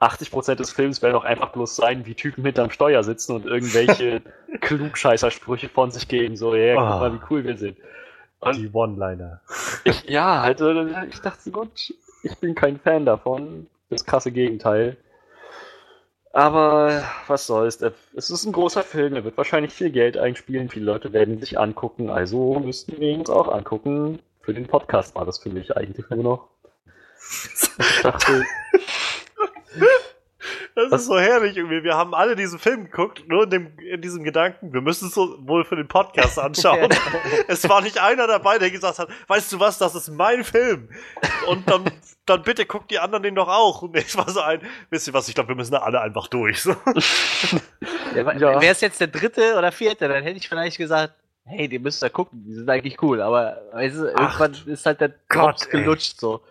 80% des Films werden auch einfach bloß sein, wie Typen hinterm Steuer sitzen und irgendwelche Klugscheißersprüche von sich geben, so, ja, guck Ah. mal, wie cool wir sind. Und die One-Liner. ja, halt, ich dachte, gut, ich bin kein Fan davon. Das krasse Gegenteil. Aber was soll's. Es ist ein großer Film, er wird wahrscheinlich viel Geld einspielen, viele Leute werden sich angucken, also müssten wir uns auch angucken. Für den Podcast war das für mich eigentlich nur noch. Ich dachte, Das Was? ist so herrlich irgendwie. Wir haben alle diesen Film geguckt, nur in, dem, in diesem Gedanken, wir müssen es so wohl für den Podcast anschauen. es war nicht einer dabei, der gesagt hat, weißt du was, das ist mein Film. Und dann, dann bitte guckt die anderen den doch auch. Und ich war so ein, wisst ihr was, ich glaube, wir müssen da alle einfach durch. So. Ja, Ja. Wäre es jetzt der dritte oder vierte, dann hätte ich vielleicht gesagt, hey, die müsst ihr gucken, die sind eigentlich cool, aber weißt du, irgendwann ist halt der Gott, gelutscht so.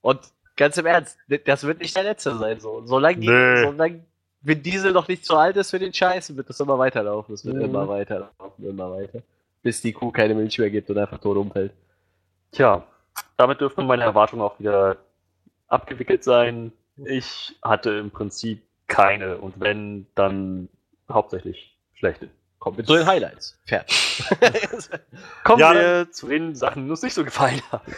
Und ganz im Ernst, das wird nicht der letzte sein. So. Solange, die, Nee. solange Vin Diesel noch nicht zu alt ist für den Scheiß, wird das immer weiterlaufen. Es wird Mhm. immer weiterlaufen, immer weiter. Bis die Kuh keine Milch mehr gibt und einfach tot umfällt. Tja, damit dürften meine Erwartungen auch wieder abgewickelt sein. Ich hatte im Prinzip keine und wenn, dann hauptsächlich schlechte. Kommt mit so den Highlights. Fertig. Kommen Ja, wir zu den Sachen, die uns nicht so gefallen haben.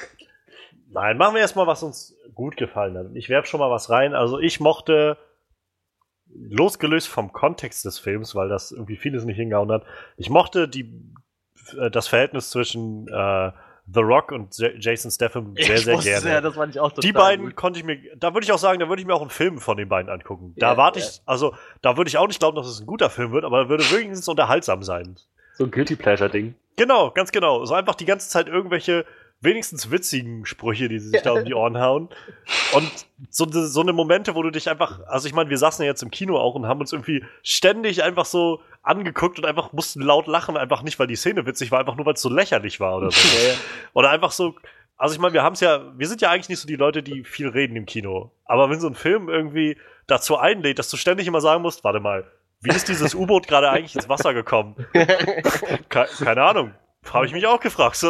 Nein, machen wir erstmal, was uns gut gefallen hat. Ich werf schon mal was rein. Also ich mochte, losgelöst vom Kontext des Films, weil das irgendwie vieles nicht hingehauen hat, ich mochte die, äh, das Verhältnis zwischen äh, The Rock und J Jason Statham sehr, Ich sehr gerne. Ja, das fand ich auch total die beiden gut. konnte ich mir, da würde ich auch sagen, da würde ich mir auch einen Film von den beiden angucken. Da Ja, warte ja. ich, also da würde ich auch nicht glauben, dass es ein guter Film wird, aber er würde wenigstens unterhaltsam sein. So ein Guilty Pleasure-Ding. Genau, ganz genau. So einfach die ganze Zeit irgendwelche wenigstens witzigen Sprüche, die sie sich da um die Ohren hauen. Und so, so eine Momente, wo du dich einfach, also ich meine, wir saßen ja jetzt im Kino auch und haben uns irgendwie ständig einfach so angeguckt und einfach mussten laut lachen, einfach nicht, weil die Szene witzig war, einfach nur, weil es so lächerlich war oder so. Oder einfach so, also ich meine, wir haben es ja, wir sind ja eigentlich nicht so die Leute, die viel reden im Kino. Aber wenn so ein Film irgendwie dazu einlädt, dass du ständig immer sagen musst, warte mal, wie ist dieses U-Boot gerade eigentlich ins Wasser gekommen? Ke keine Ahnung. Habe ich mich auch gefragt.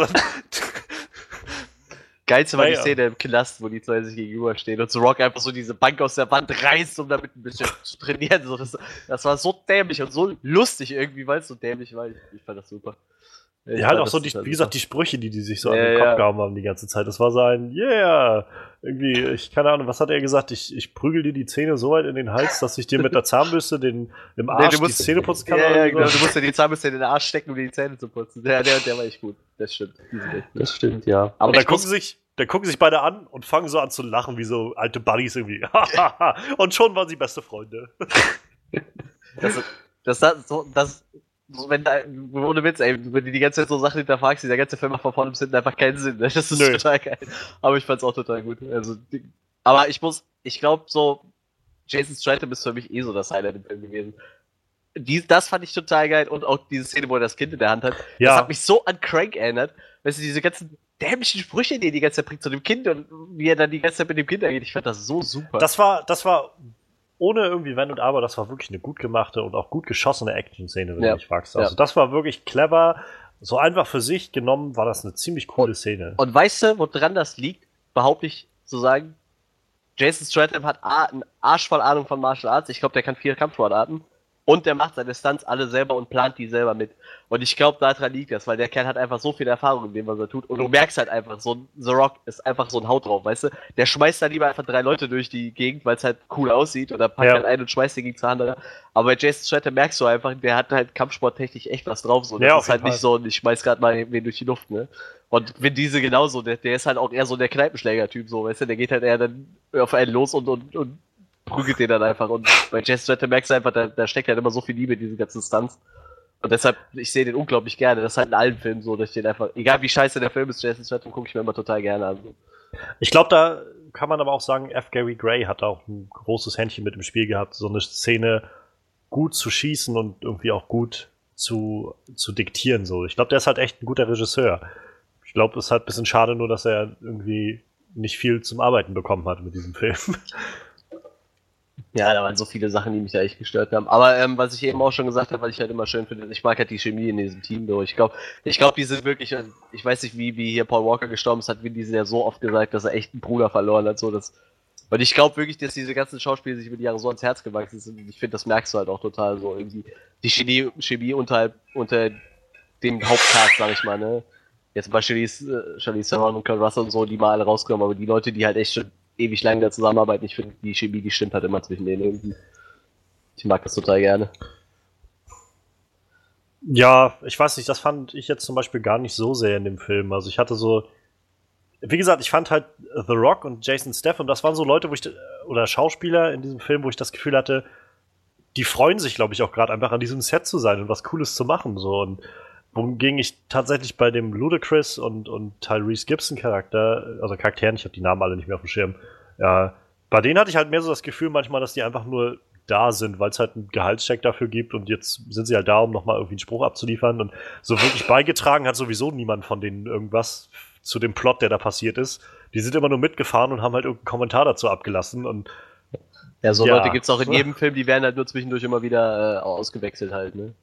So, Geilste war die Naja. Szene im Knast, wo die zwei sich gegenüberstehen und The Rock einfach so diese Bank aus der Wand reißt, um damit ein bisschen zu trainieren. So, das, das war so dämlich und so lustig irgendwie, weil es so dämlich war. Ich, ich fand das super. Ich ja, halt auch so, die, total wie gesagt, die Sprüche, die die sich so Ja, an den ja. Kopf gehauen haben die ganze Zeit. Das war so ein, yeah, irgendwie, ich, keine Ahnung, was hat er gesagt? Ich, ich prügel dir die Zähne so weit in den Hals, dass ich dir mit der Zahnbürste den, im Arsch du musst- die Zähne putzen kann. Ja, ja, genau. Du musst ja die Zahnbürste in den Arsch stecken, um dir die Zähne zu putzen. Der, der, der war echt gut. Das stimmt. Echt. Das stimmt, ja. Aber Und dann gucken sich, dann gucken sich beide an und fangen so an zu lachen, wie so alte Buddies irgendwie. und schon waren sie beste Freunde. das, das, das, so, das, wenn da, ohne Witz, ey, wenn du die ganze Zeit so Sachen hinterfragst, dieser ganze Film macht von vorne bis hinten einfach keinen Sinn. Das ist Nö. total geil. Aber ich fand's auch total gut. Also, aber ich muss, ich glaube so, Jason Stratham ist für mich eh so das Highlight im Film gewesen. Die, das fand ich total geil und auch diese Szene, wo er das Kind in der Hand hat. Das Ja, hat mich so an Crank erinnert. Weißt du, diese ganzen dämlichen Sprüche, die er die ganze Zeit bringt zu dem Kind und wie er dann die ganze Zeit mit dem Kind angeht. Ich fand das so super. das war, das war ohne irgendwie Wenn und Aber, das war wirklich eine gut gemachte und auch gut geschossene Action-Szene, wenn Ja. du mich fragst. Also Ja. das war wirklich clever. So einfach für sich genommen war das eine ziemlich coole Szene. Und weißt du, woran das liegt? Behaupte ich zu sagen. Jason Stratham hat A, einen Arsch voll Ahnung von Martial Arts. Ich glaube, der kann vier Kampfsportarten. Und der macht seine Stunts alle selber und plant die selber mit. Und ich glaube, daran liegt das, weil der Kerl hat einfach so viel Erfahrung in dem, was er tut. Und du merkst halt einfach, so ein The Rock ist einfach so ein Haut drauf, weißt du? Der schmeißt da lieber einfach drei Leute durch die Gegend, weil es halt cool aussieht. Oder packt Ja. halt einen und schmeißt den gegen zwei andere. Aber bei Jason Stratham merkst du einfach, der hat halt kampfsporttechnisch echt was drauf. So. Das Ja, ist halt jeden nicht so, ich schmeiß gerade mal wen durch die Luft, ne? Und Vin Diesel genauso, der, der ist halt auch eher so der Kneipenschläger-Typ, so, weißt du, der geht halt eher dann auf einen los und, und, und prügelt den dann einfach. Und bei Jason Stratham merkst du einfach, da, da steckt halt immer so viel Liebe in diesen ganzen Stunts. Und deshalb, ich sehe den unglaublich gerne. Das ist halt in allen Filmen so, dass ich den einfach, egal wie scheiße der Film ist, Jason Stratham gucke ich mir immer total gerne an. Ich glaube, da kann man aber auch sagen, F. Gary Gray hat auch ein großes Händchen mit im Spiel gehabt, so eine Szene gut zu schießen und irgendwie auch gut zu, zu diktieren. So. Ich glaube, der ist halt echt ein guter Regisseur. Ich glaube, es ist halt ein bisschen schade nur, dass er irgendwie nicht viel zum Arbeiten bekommen hat mit diesem Film. Ja, da waren so viele Sachen, die mich da echt gestört haben. Aber ähm, was ich eben auch schon gesagt habe, was ich halt immer schön finde, ich mag halt die Chemie in diesem Team. So. Ich glaube, ich glaube, die sind wirklich, äh, ich weiß nicht, wie, wie hier Paul Walker gestorben ist, hat Diesel ja so oft gesagt, dass er echt einen Bruder verloren hat. So, das, und ich glaube wirklich, dass diese ganzen Schauspieler sich über die Jahre so ans Herz gewachsen sind. Ich finde, das merkst du halt auch total so irgendwie. Die Chemie, Chemie unter, unter dem Hauptcast, sag ich mal, ne? Jetzt bei Charlize, äh, Charlize Theron und Kurt Russell und so, die mal alle rausgenommen, aber die Leute, die halt echt schon ewig lang da zusammenarbeiten, ich finde, die Chemie, die stimmt halt immer zwischen denen irgendwie. Ich mag das total gerne. Ja, ich weiß nicht, das fand ich jetzt zum Beispiel gar nicht so sehr in dem Film. Also ich hatte so, wie gesagt, ich fand halt The Rock und Jason Statham, das waren so Leute, wo ich, oder Schauspieler in diesem Film, wo ich das Gefühl hatte, die freuen sich, glaube ich, auch gerade einfach an diesem Set zu sein und was Cooles zu machen. So und wogegen ich tatsächlich bei dem Ludacris und, und Tyrese Gibson Charakter, also Charakteren, ich habe die Namen alle nicht mehr auf dem Schirm, ja, bei denen hatte ich halt mehr so das Gefühl manchmal, dass die einfach nur da sind, weil es halt einen Gehaltscheck dafür gibt und jetzt sind sie halt da, um nochmal irgendwie einen Spruch abzuliefern und so wirklich beigetragen hat sowieso niemand von denen irgendwas zu dem Plot, der da passiert ist. Die sind immer nur mitgefahren und haben halt irgendeinen Kommentar dazu abgelassen und Ja, so Ja. Leute gibt's auch in jedem Film, die werden halt nur zwischendurch immer wieder äh, ausgewechselt halt, ne?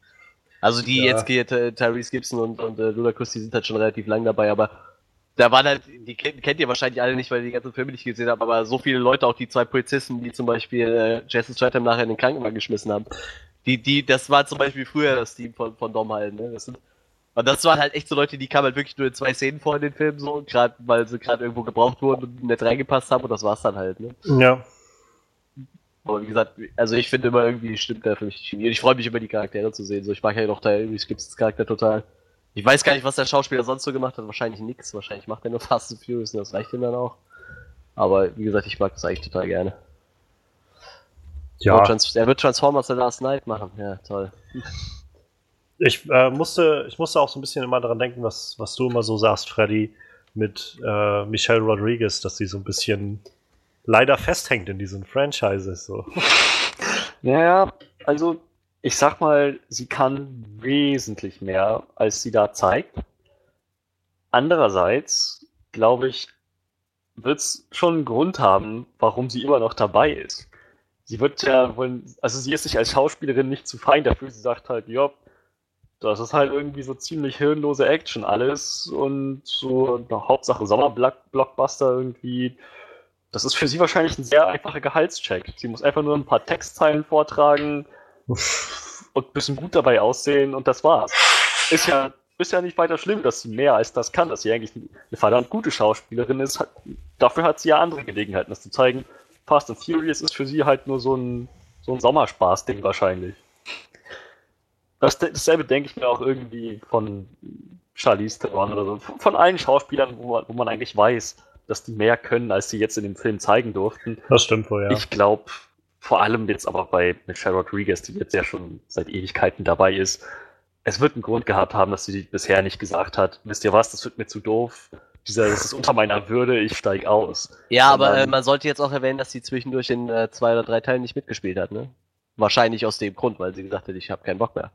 Also die Ja. jetzt geht, äh, Tyrese Gibson und, und äh, Ludacris, die sind halt schon relativ lang dabei, aber da waren halt, die kennt, kennt ihr wahrscheinlich alle nicht, weil ihr die ganzen Filme nicht gesehen habt, aber so viele Leute, auch die zwei Polizisten, die zum Beispiel äh, Jason Statham nachher in den Krankenwagen geschmissen haben, die, die, das war zum Beispiel früher das Team von, von Dom halt, ne? Das sind, und das waren halt echt so Leute, die kamen halt wirklich nur in zwei Szenen vor in den Filmen so, gerade weil sie gerade irgendwo gebraucht wurden und nicht reingepasst haben und das war's dann halt, ne? ja. Aber wie gesagt, also ich finde immer irgendwie stimmt da für mich die Chemie. Und ich freue mich über die Charaktere zu sehen. So, ich mag ja noch Tyrese Gibsons Charakter total. Ich weiß gar nicht, was der Schauspieler sonst so gemacht hat. Wahrscheinlich nix. Wahrscheinlich macht er nur Fast and Furious und das reicht ihm dann auch. Aber wie gesagt, ich mag das eigentlich total gerne. Ja, er wird Transformers The Last Night machen. Ja, toll. ich, äh, musste, ich musste auch so ein bisschen immer daran denken, was, was du immer so sagst, Freddy, mit äh, Michelle Rodriguez, dass sie so ein bisschen leider festhängt in diesen Franchises. So. Naja, also ich sag mal, sie kann wesentlich mehr, als sie da zeigt. Andererseits, glaube ich, wird es schon einen Grund haben, warum sie immer noch dabei ist. Sie wird ja wohl, also sie ist sich als Schauspielerin nicht zu fein dafür. Sie sagt halt, ja, das ist halt irgendwie so ziemlich hirnlose Action alles und so Hauptsache Sommerblockbuster irgendwie. Das ist für sie wahrscheinlich ein sehr einfacher Gehaltscheck. Sie muss einfach nur ein paar Textzeilen vortragen und ein bisschen gut dabei aussehen und das war's. Ist ja, ist ja nicht weiter schlimm, dass sie mehr als das kann, dass sie eigentlich eine verdammt gute Schauspielerin ist. Dafür hat sie ja andere Gelegenheiten, das zu zeigen. Fast and Furious ist für sie halt nur so ein, so ein Sommerspaß-Ding wahrscheinlich. Das, dasselbe denke ich mir auch irgendwie von Charlize Theron oder so. Von allen Schauspielern, wo man, wo man eigentlich weiß, dass die mehr können, als sie jetzt in dem Film zeigen durften. Das stimmt wohl, ja. Ich glaube, vor allem jetzt aber bei Michelle Rodriguez, die jetzt ja schon seit Ewigkeiten dabei ist, es wird einen Grund gehabt haben, dass sie bisher nicht gesagt hat, wisst ihr was, das wird mir zu doof. Dieser, das ist unter meiner Würde, ich steige aus. Ja, aber äh, man sollte jetzt auch erwähnen, dass sie zwischendurch in äh, zwei oder drei Teilen nicht mitgespielt hat, ne? Wahrscheinlich aus dem Grund, weil sie gesagt hat, ich habe keinen Bock mehr.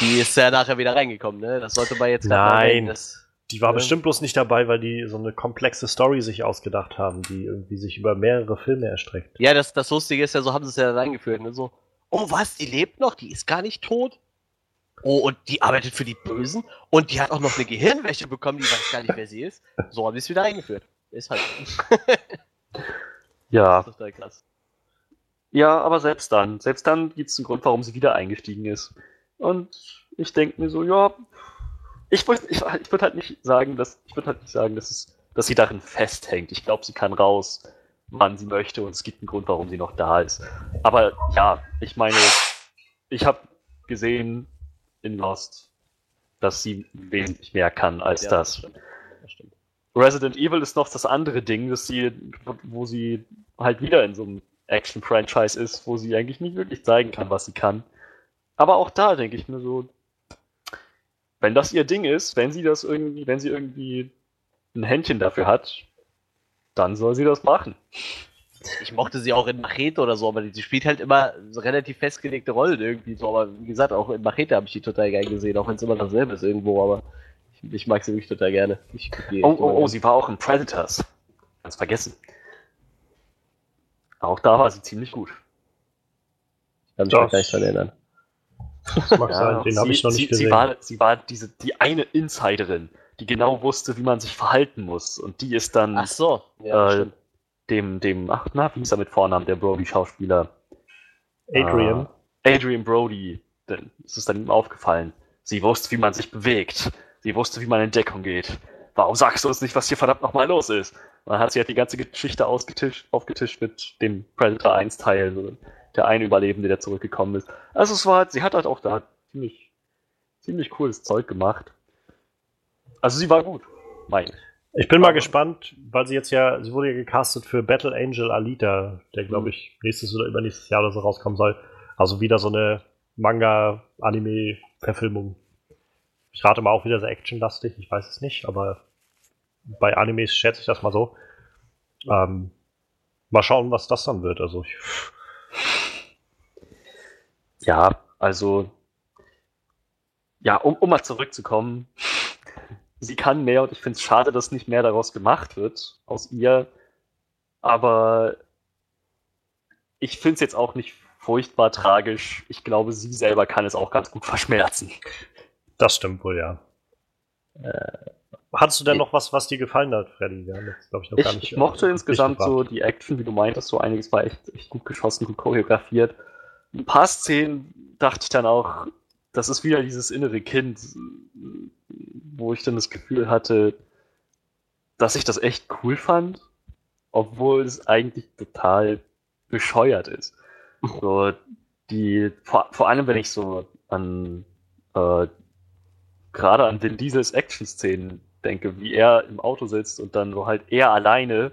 Die ist ja nachher wieder reingekommen, ne? Das sollte man jetzt Nein. erwähnen, dass- Die war Ja. bestimmt bloß nicht dabei, weil die so eine komplexe Story sich ausgedacht haben, die irgendwie sich über mehrere Filme erstreckt. Ja, das, das Lustige ist ja, so haben sie es ja reingeführt, ne? So, oh was, die lebt noch, die ist gar nicht tot. Oh, und die arbeitet für die Bösen und die hat auch noch eine Gehirnwäsche bekommen, die weiß gar nicht, wer sie ist. So haben sie es wieder eingeführt. Ist halt Ja, total krass. ja, aber selbst dann, selbst dann gibt es einen Grund, warum sie wieder eingestiegen ist. Und ich denke mir so, ja, ich würde ich, ich würd halt nicht sagen, dass ich würde halt nicht sagen, dass es, dass sie darin festhängt. Ich glaube, sie kann raus, wann sie möchte, und es gibt einen Grund, warum sie noch da ist. Aber ja, ich meine, ich habe gesehen in Lost, dass sie wesentlich mehr kann als Ja, das. stimmt. Das stimmt. Resident Evil ist noch das andere Ding, dass sie, wo sie halt wieder in so einem Action-Franchise ist, wo sie eigentlich nicht wirklich zeigen kann, was sie kann. Aber auch da denke ich mir so, wenn das ihr Ding ist, wenn sie das irgendwie, wenn sie irgendwie ein Händchen dafür hat, dann soll sie das machen. Ich mochte sie auch in Machete oder so, aber die, die spielt halt immer so relativ festgelegte Rollen irgendwie so. Aber wie gesagt, auch in Machete habe ich die total gern gesehen, auch wenn es immer dasselbe ist irgendwo, aber ich, ich mag sie wirklich total gerne. Ich Oh, oh, oh, an. sie war auch in Predators. Ganz vergessen. Auch da war sie ziemlich gut. Ich kann mich Das- da gleich dran erinnern. Das mag sein, den habe sie, ich noch nicht sie, gesehen. Sie war, sie war diese, die eine Insiderin, die genau wusste, wie man sich verhalten muss. Und die ist dann Ach so, ja, Äh, dem, dem, ach, na, wie hieß er mit Vornamen, der Brody-Schauspieler? Adrian. Äh, Adrian Brody. Denn es ist dann ihm aufgefallen. Sie wusste, wie man sich bewegt. Sie wusste, wie man in Deckung geht. Warum sagst du uns nicht, was hier verdammt nochmal los ist? Dann hat sie halt die ganze Geschichte ausgetischt, aufgetischt mit dem Predator 1 Teil, so der eine Überlebende, der zurückgekommen ist. Also es war, sie hat halt auch da ziemlich, ziemlich cooles Zeug gemacht. Also sie war gut, meine ich. Ich bin mal Aber- gespannt, weil sie jetzt ja, sie wurde ja gecastet für Battle Angel Alita, der glaube ich nächstes oder übernächstes Jahr oder so rauskommen soll. Also wieder so eine Manga-Anime-Verfilmung. Ich rate mal auch wieder sehr actionlastig, ich weiß es nicht, aber bei Animes schätze ich das mal so. Ähm, mal schauen, was das dann wird. Also ich, Ja, also, ja, um, um mal zurückzukommen. sie kann mehr und ich finde es schade, dass nicht mehr daraus gemacht wird aus ihr. Aber ich finde es jetzt auch nicht furchtbar tragisch. Ich glaube, sie selber kann es auch ganz gut verschmerzen. Das stimmt wohl, ja. Äh, Hattest du denn noch was, was dir gefallen hat, Freddy? Jetzt, ich, ich, nicht, ich mochte insgesamt so die Action, wie du meintest, so einiges war echt, echt gut geschossen, gut choreografiert. Ein paar Szenen dachte ich dann auch, das ist wieder dieses innere Kind, wo ich dann das Gefühl hatte, dass ich das echt cool fand, obwohl es eigentlich total bescheuert ist. So, die, vor, vor allem, wenn ich so an, äh, gerade an Vin Diesels Action-Szenen denke, wie er im Auto sitzt und dann so halt er alleine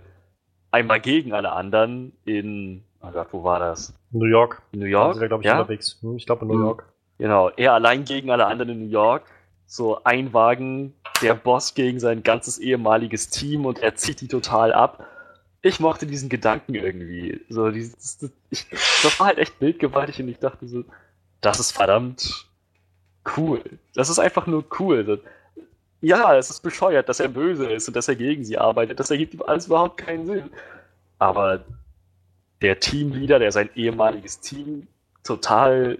einmal gegen alle anderen in, oh Gott, wo war das? New York. New York? Da, glaube ich, ja? unterwegs. Hm, ich glaube in New hm. York. Genau, er allein gegen alle anderen in New York. So ein Wagen, der Boss gegen sein ganzes ehemaliges Team und er zieht die total ab. Ich mochte diesen Gedanken irgendwie. So, dieses, das, ich, das war halt echt bildgewaltig und ich dachte so, das ist verdammt cool. Das ist einfach nur cool. Ja, es ist bescheuert, dass er böse ist und dass er gegen sie arbeitet. Das ergibt ihm alles überhaupt keinen Sinn. Aber der Teamleader, der sein ehemaliges Team total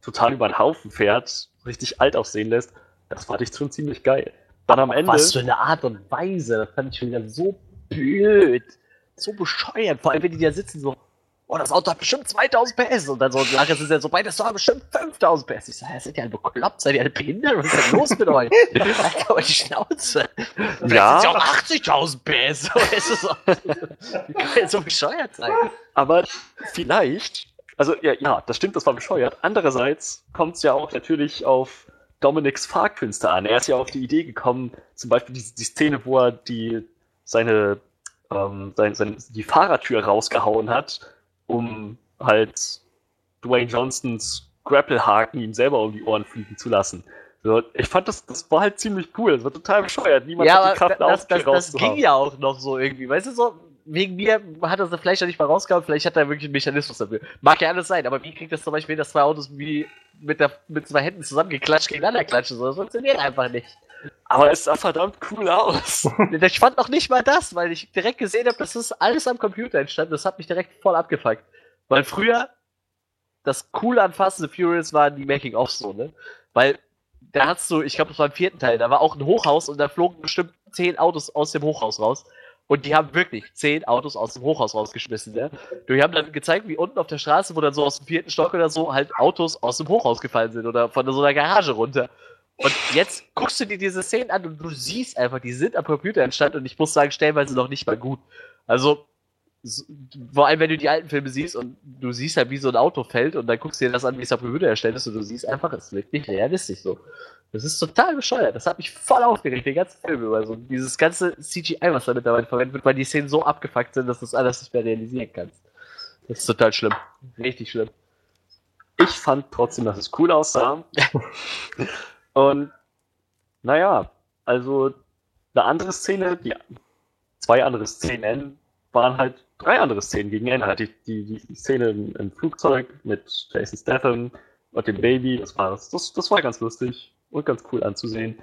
total über den Haufen fährt, richtig alt aussehen lässt, das fand ich schon ziemlich geil. Dann am Ende. Was für eine Art und Weise, das fand ich schon wieder so blöd, so bescheuert. Vor allem, wenn die da sitzen, so, oh, das Auto hat bestimmt 2000 PS. Und dann so, nachher ist er so bei, das Auto hat bestimmt 5000 PS. Ich sag, seid ihr alle bekloppt? Seid ihr alle behindert? Was ist denn los mit euch? Alter, aber die Schnauze. ja. sind ja auch 80.000 PS. So, so, wie kann man so bescheuert sein? Aber vielleicht also ja, ja, das stimmt, das war bescheuert. Andererseits kommt es ja auch natürlich auf Dominics Fahrkünste an. Er ist ja auf die Idee gekommen, zum Beispiel die, die Szene, wo er die, seine, ähm, sein, sein, die Fahrertür rausgehauen hat, um halt Dwayne Johnsons Grapplehaken ihm selber um die Ohren fliegen zu lassen. So, ich fand das, das war halt ziemlich cool. Das war total bescheuert. Niemand ja, hat die Kraft das, das, das, das ging ja auch noch so irgendwie. Weißt du, so, wegen mir hat er sie vielleicht noch nicht mal rausgehauen, vielleicht hat er wirklich einen Mechanismus dafür. Mag ja alles sein, aber wie kriegt das zum Beispiel, dass zwei Autos wie mit, der, mit zwei Händen zusammengeklatscht gegeneinander klatschen? So, das funktioniert einfach nicht. Aber es sah verdammt cool aus. ich fand noch nicht mal das, weil ich direkt gesehen habe, dass das alles am Computer entstanden. Das hat mich direkt voll abgefuckt. Weil früher das Coole an Fast and the Furious waren die Making-ofs so, ne? Weil da hast du, ich glaube, das war im vierten Teil, da war auch ein Hochhaus und da flogen bestimmt zehn Autos aus dem Hochhaus raus. Und die haben wirklich zehn Autos aus dem Hochhaus rausgeschmissen, ne? Die haben dann gezeigt, wie unten auf der Straße, wo dann so aus dem vierten Stock oder so, halt Autos aus dem Hochhaus gefallen sind oder von so einer Garage runter. Und jetzt guckst du dir diese Szenen an und du siehst einfach, die sind am Computer entstanden und ich muss sagen, stellenweise noch nicht mal gut. Also, vor allem wenn du die alten Filme siehst und du siehst halt, wie so ein Auto fällt und dann guckst du dir das an, wie es am Computer erstellt ist und du siehst einfach, es wirkt nicht realistisch so. Das ist total bescheuert. Das hat mich voll aufgeregt, den ganzen Film über. So dieses ganze CGI, was da mittlerweile verwendet wird, weil die Szenen so abgefuckt sind, dass du das alles nicht mehr realisieren kannst. Das ist total schlimm. Richtig schlimm. Ich fand trotzdem, dass es cool aussah. Und naja, also eine andere Szene, die zwei andere Szenen waren halt drei andere Szenen gegen Ende. Die, die, die Szene im, im, Flugzeug mit Jason Statham und dem Baby, das war, das, das war ganz lustig und ganz cool anzusehen.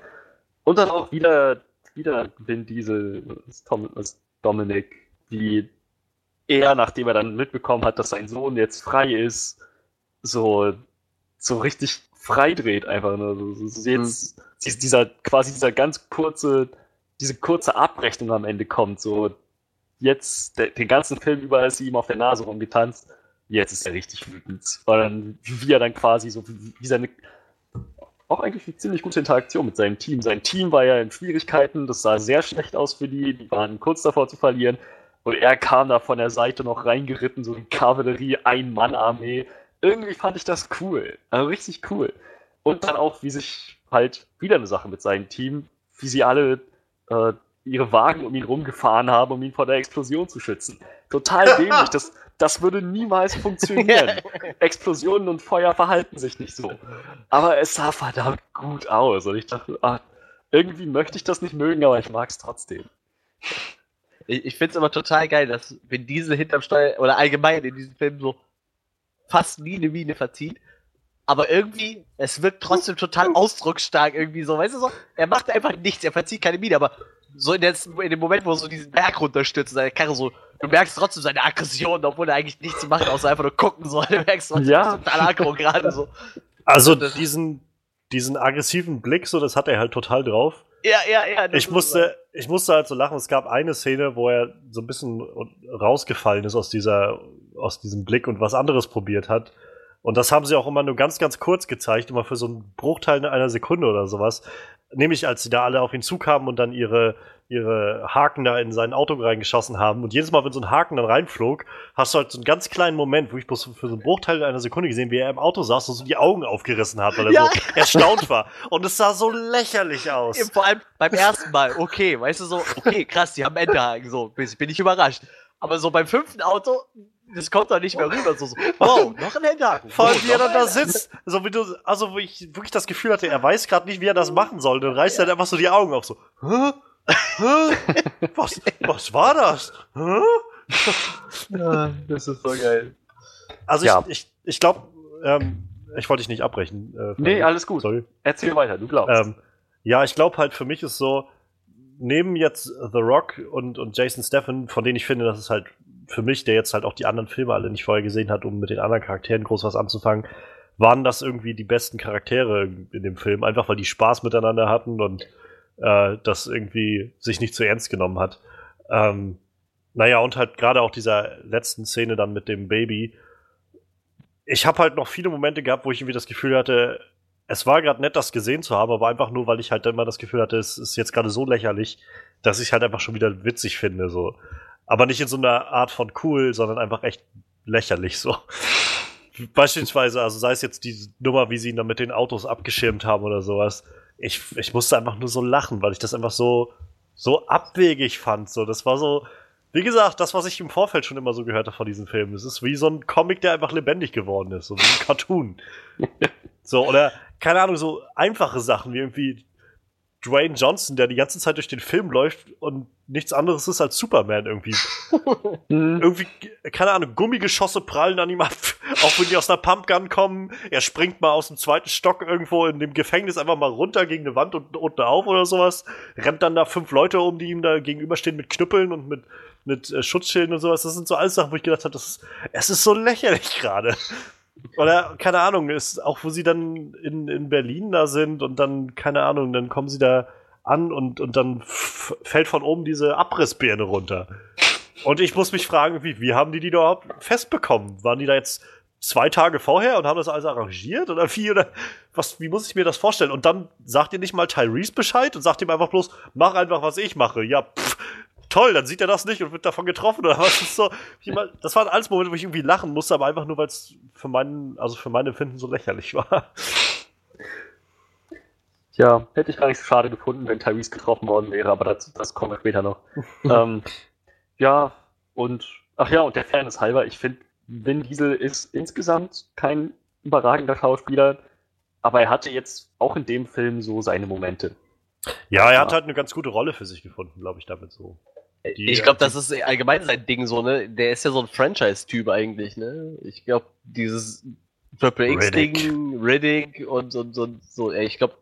Und dann auch wieder, wieder Vin Diesel, Tom, Dominic, wie er, nachdem er dann mitbekommen hat, dass sein Sohn jetzt frei ist, so, so richtig freidreht einfach. Ne? So, so jetzt mhm. dieser, quasi dieser ganz kurze, diese kurze Abrechnung am Ende kommt, so jetzt der, den ganzen Film über ist sie ihm auf der Nase rumgetanzt. Jetzt ist er richtig wütend. Weil dann, wie er dann quasi so, wie seine, auch eigentlich eine ziemlich gute Interaktion mit seinem Team. Sein Team war ja in Schwierigkeiten, das sah sehr schlecht aus für die, die waren kurz davor zu verlieren. Und er kam da von der Seite noch reingeritten, so wie Kavallerie, Ein-Mann-Armee. Irgendwie fand ich das cool. Also richtig cool. Und dann auch, wie sich halt wieder eine Sache mit seinem Team, wie sie alle äh, ihre Wagen um ihn rumgefahren haben, um ihn vor der Explosion zu schützen. Total dämlich. Das, das würde niemals funktionieren. Explosionen und Feuer verhalten sich nicht so. Aber es sah verdammt gut aus. Und ich dachte, ach, irgendwie möchte ich das nicht mögen, aber ich mag es trotzdem. Ich, ich finde es immer total geil, dass wenn diese hinterm Steuer oder allgemein in diesem Film so fast nie eine Mine verzieht, aber irgendwie, es wirkt trotzdem total ausdrucksstark irgendwie so, weißt du so? Er macht einfach nichts, er verzieht keine Miene, aber so in, der, in dem Moment, wo er so diesen Berg runterstürzt, seine Karre so, du merkst trotzdem seine Aggression, obwohl er eigentlich nichts macht, außer einfach nur gucken soll. Du merkst trotzdem, Ja. total aggro gerade so. Also Das- diesen, diesen aggressiven Blick, so, das hat er halt total drauf. Ja, ja, ja. Ich musste, ich musste halt so lachen. Es gab eine Szene, wo er so ein bisschen rausgefallen ist aus dieser, aus diesem Blick und was anderes probiert hat. Und das haben sie auch immer nur ganz, ganz kurz gezeigt, immer für so einen Bruchteil einer Sekunde oder sowas. Nämlich als sie da alle auf ihn zukamen und dann ihre, ihre Haken da in sein Auto reingeschossen haben. Und jedes Mal, wenn so ein Haken dann reinflog, hast du halt so einen ganz kleinen Moment, wo ich bloß für so einen Bruchteil einer Sekunde gesehen, wie er im Auto saß und so die Augen aufgerissen hat, weil er Ja. so erstaunt war. Und es sah so lächerlich aus. Eben, Vor allem beim ersten Mal, okay, weißt du so, okay, krass, die haben Enterhaken, so, bin, bin ich überrascht. Aber so beim fünften Auto, das kommt doch nicht mehr rüber, so, so wow, noch ein Enterhaken. Vor allem, wie er dann da sitzt, so wie du, also wo ich wirklich das Gefühl hatte, er weiß gerade nicht, wie er das machen soll. Dann reißt er dann einfach so die Augen auf, so, Hä? Was, was war das? Das ist so geil. Also Ja. ich, ich, ich glaube, ähm, ich wollte dich nicht abbrechen. Äh, Nee, alles gut. Sorry. Erzähl weiter, du glaubst. Ähm, ja, ich glaube halt, für mich ist so, neben jetzt The Rock und, und Jason Statham, von denen ich finde, das ist halt für mich, der jetzt halt auch die anderen Filme alle nicht vorher gesehen hat, um mit den anderen Charakteren groß was anzufangen, waren das irgendwie die besten Charaktere in dem Film, einfach weil die Spaß miteinander hatten und äh, das irgendwie sich nicht zu ernst genommen hat. Ähm, naja, und halt gerade auch dieser letzten Szene dann mit dem Baby. Ich habe halt noch viele Momente gehabt, wo ich irgendwie das Gefühl hatte, es war gerade nett, das gesehen zu haben, aber einfach nur, weil ich halt immer das Gefühl hatte, es ist jetzt gerade so lächerlich, dass ich halt einfach schon wieder witzig finde, so. Aber nicht in so einer Art von cool, sondern einfach echt lächerlich, so. Beispielsweise, also sei es jetzt die Nummer, wie sie ihn dann mit den Autos abgeschirmt haben oder sowas. Ich, ich musste einfach nur so lachen, weil ich das einfach so, so abwegig fand, so. Das war so, wie gesagt, das, was ich im Vorfeld schon immer so gehört habe von diesem Film. Es ist wie so ein Comic, der einfach lebendig geworden ist, so wie ein Cartoon. so, oder, keine Ahnung, so einfache Sachen wie irgendwie Dwayne Johnson, der die ganze Zeit durch den Film läuft und nichts anderes ist als Superman irgendwie. Hm. Irgendwie, keine Ahnung, Gummigeschosse prallen an ihm ab, auch wenn die aus einer Pumpgun kommen. Er springt mal aus dem zweiten Stock irgendwo in dem Gefängnis einfach mal runter gegen eine Wand und unten auf oder sowas. Rennt dann da fünf Leute um, die ihm da gegenüberstehen mit Knüppeln und mit, mit äh, Schutzschilden und sowas. Das sind so alles Sachen, wo ich gedacht habe, das ist, es ist so lächerlich gerade. Oder, keine Ahnung, ist auch wo sie dann in, in Berlin da sind und dann, keine Ahnung, dann kommen sie da an und, und dann fällt von oben diese Abrissbirne runter. Und ich muss mich fragen, wie, wie haben die die überhaupt festbekommen? Waren die da jetzt zwei Tage vorher und haben das alles arrangiert? Oder wie? Oder was, wie muss ich mir das vorstellen? Und dann sagt ihr nicht mal Tyrese Bescheid und sagt ihm einfach bloß, mach einfach, was ich mache. Ja, pff, toll, dann sieht er das nicht und wird davon getroffen oder was Das ist so. Das waren alles Momente, wo ich irgendwie lachen musste, aber einfach nur, weil es für meinen, also für mein Empfinden so lächerlich war. Ja, hätte ich gar nicht so schade gefunden, wenn Tyrese getroffen worden wäre, aber das, das kommen wir später noch. ähm, ja, und, ach ja, und der Fairness halber, ich finde, Vin Diesel ist insgesamt kein überragender Schauspieler, aber er hatte jetzt auch in dem Film so seine Momente. Ja, er Ja. hat halt eine ganz gute Rolle für sich gefunden, glaube ich, damit so. Ich glaube, das ist allgemein sein Ding so, ne? Der ist ja so ein Franchise-Typ eigentlich, ne? Ich glaube, dieses Triple X-Ding, Riddick und, und, und so, ey, ich glaube,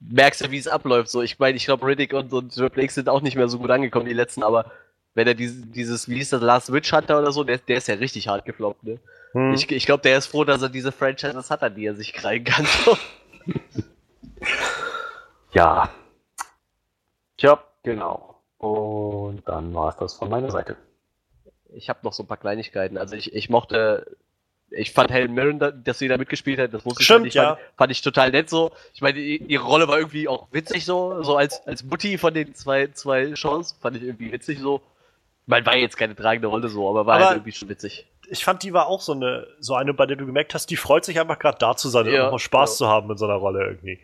merkst du, wie es abläuft. So, ich meine, ich glaube, Riddick und, und Triple X sind auch nicht mehr so gut angekommen, die letzten, aber wenn er dieses, dieses wie hieß das, Last Witch Hunter oder so, der, der ist ja richtig hart gefloppt, ne? Hm. Ich, ich glaube, der ist froh, dass er diese Franchises hat, an die er sich kreien kann. So. Ja. Tja, genau. Und dann war es das von meiner Seite. Ich habe noch so ein paar Kleinigkeiten. Also ich, ich mochte, ich fand Helen Mirren, da- dass sie da mitgespielt hat, das wusste ich Stimmt, nicht. ja. Fand, fand ich total nett so. Ich meine, ihre Rolle war irgendwie auch witzig so, so als, als Mutti von den zwei, zwei Shows, fand ich irgendwie witzig so. Ich meine, war jetzt keine tragende Rolle so, aber war Aber- halt irgendwie schon witzig. ich fand, die war auch so eine, so eine, bei der du gemerkt hast, die freut sich einfach gerade da zu sein und Ja, einfach mal Spaß ja. zu haben in so einer Rolle irgendwie.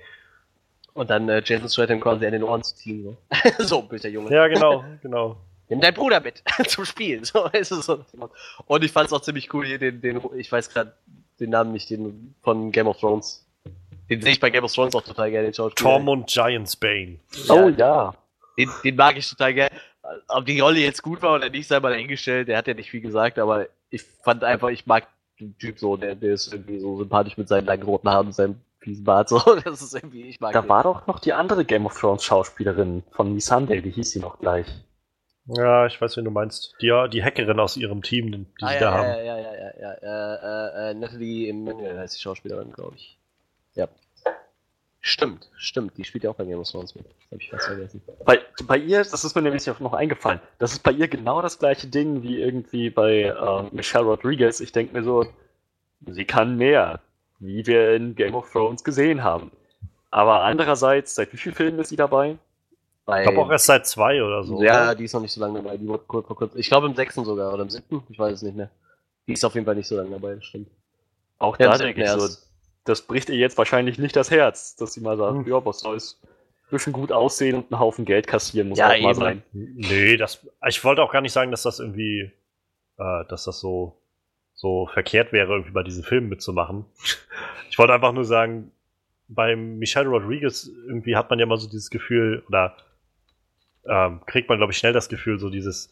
Und dann äh, Jason Statham quasi an den Ohren zu ziehen. So, so bitte, Junge. Ja, genau, genau. Nimm deinen Bruder mit zum Spielen. So ist es so. Und ich fand es auch ziemlich cool hier, den, den ich weiß gerade den Namen nicht, den von Game of Thrones. Den sehe ich bei Game of Thrones auch total gerne, den Schauspieler. Tormund Giants Bane. Oh ja. Den, den mag ich total gerne. Ob die Rolle jetzt gut war oder nicht, sei mal dahingestellt. Der hat ja nicht viel gesagt, aber ich fand einfach, ich mag Typ so, der, der ist irgendwie so sympathisch mit seinen langen roten Haaren und seinem Bart. So. Das ist irgendwie, ich mag Da den. war doch noch die andere Game of Thrones Schauspielerin von Miss Sunday, wie hieß sie noch gleich? Ja, ich weiß, wen du meinst. Die, die Hackerin aus ihrem Team, die ah, sie ja, da ja, haben. ja, ja, ja, ja, ja. Äh, äh, äh, Natalie Emmanuel heißt die Schauspielerin, glaube ich. Ja. Stimmt, stimmt. Die spielt ja auch bei Game of Thrones mit. Das habe ich fast vergessen. Bei, bei ihr, das ist mir nämlich auch noch eingefallen, das ist bei ihr genau das gleiche Ding wie irgendwie bei äh, Michelle Rodriguez. Ich denke mir so, sie kann mehr, wie wir in Game of Thrones gesehen haben. Aber andererseits, seit wie vielen Filmen ist sie dabei? Bei, Ich glaube auch erst seit zwei oder so. ja, die ist noch nicht so lange dabei. Die wurde kurz vor kurzem. Ich glaube im sechsten sogar oder im siebten. Ich weiß es nicht mehr. Die ist auf jeden Fall nicht so lange dabei, das stimmt. Auch Ja, da das denke ich so, das bricht ihr jetzt wahrscheinlich nicht das Herz, dass sie mal sagt, Hm. ja, was soll's. Bisschen gut aussehen und einen Haufen Geld kassieren muss Ja, auch mal eben. sein. Nee, das, ich wollte auch gar nicht sagen, dass das irgendwie, äh, dass das so, so verkehrt wäre, irgendwie bei diesen Filmen mitzumachen. Ich wollte einfach nur sagen, beim Michelle Rodriguez irgendwie hat man ja mal so dieses Gefühl, oder ähm, kriegt man, glaube ich, schnell das Gefühl, so dieses,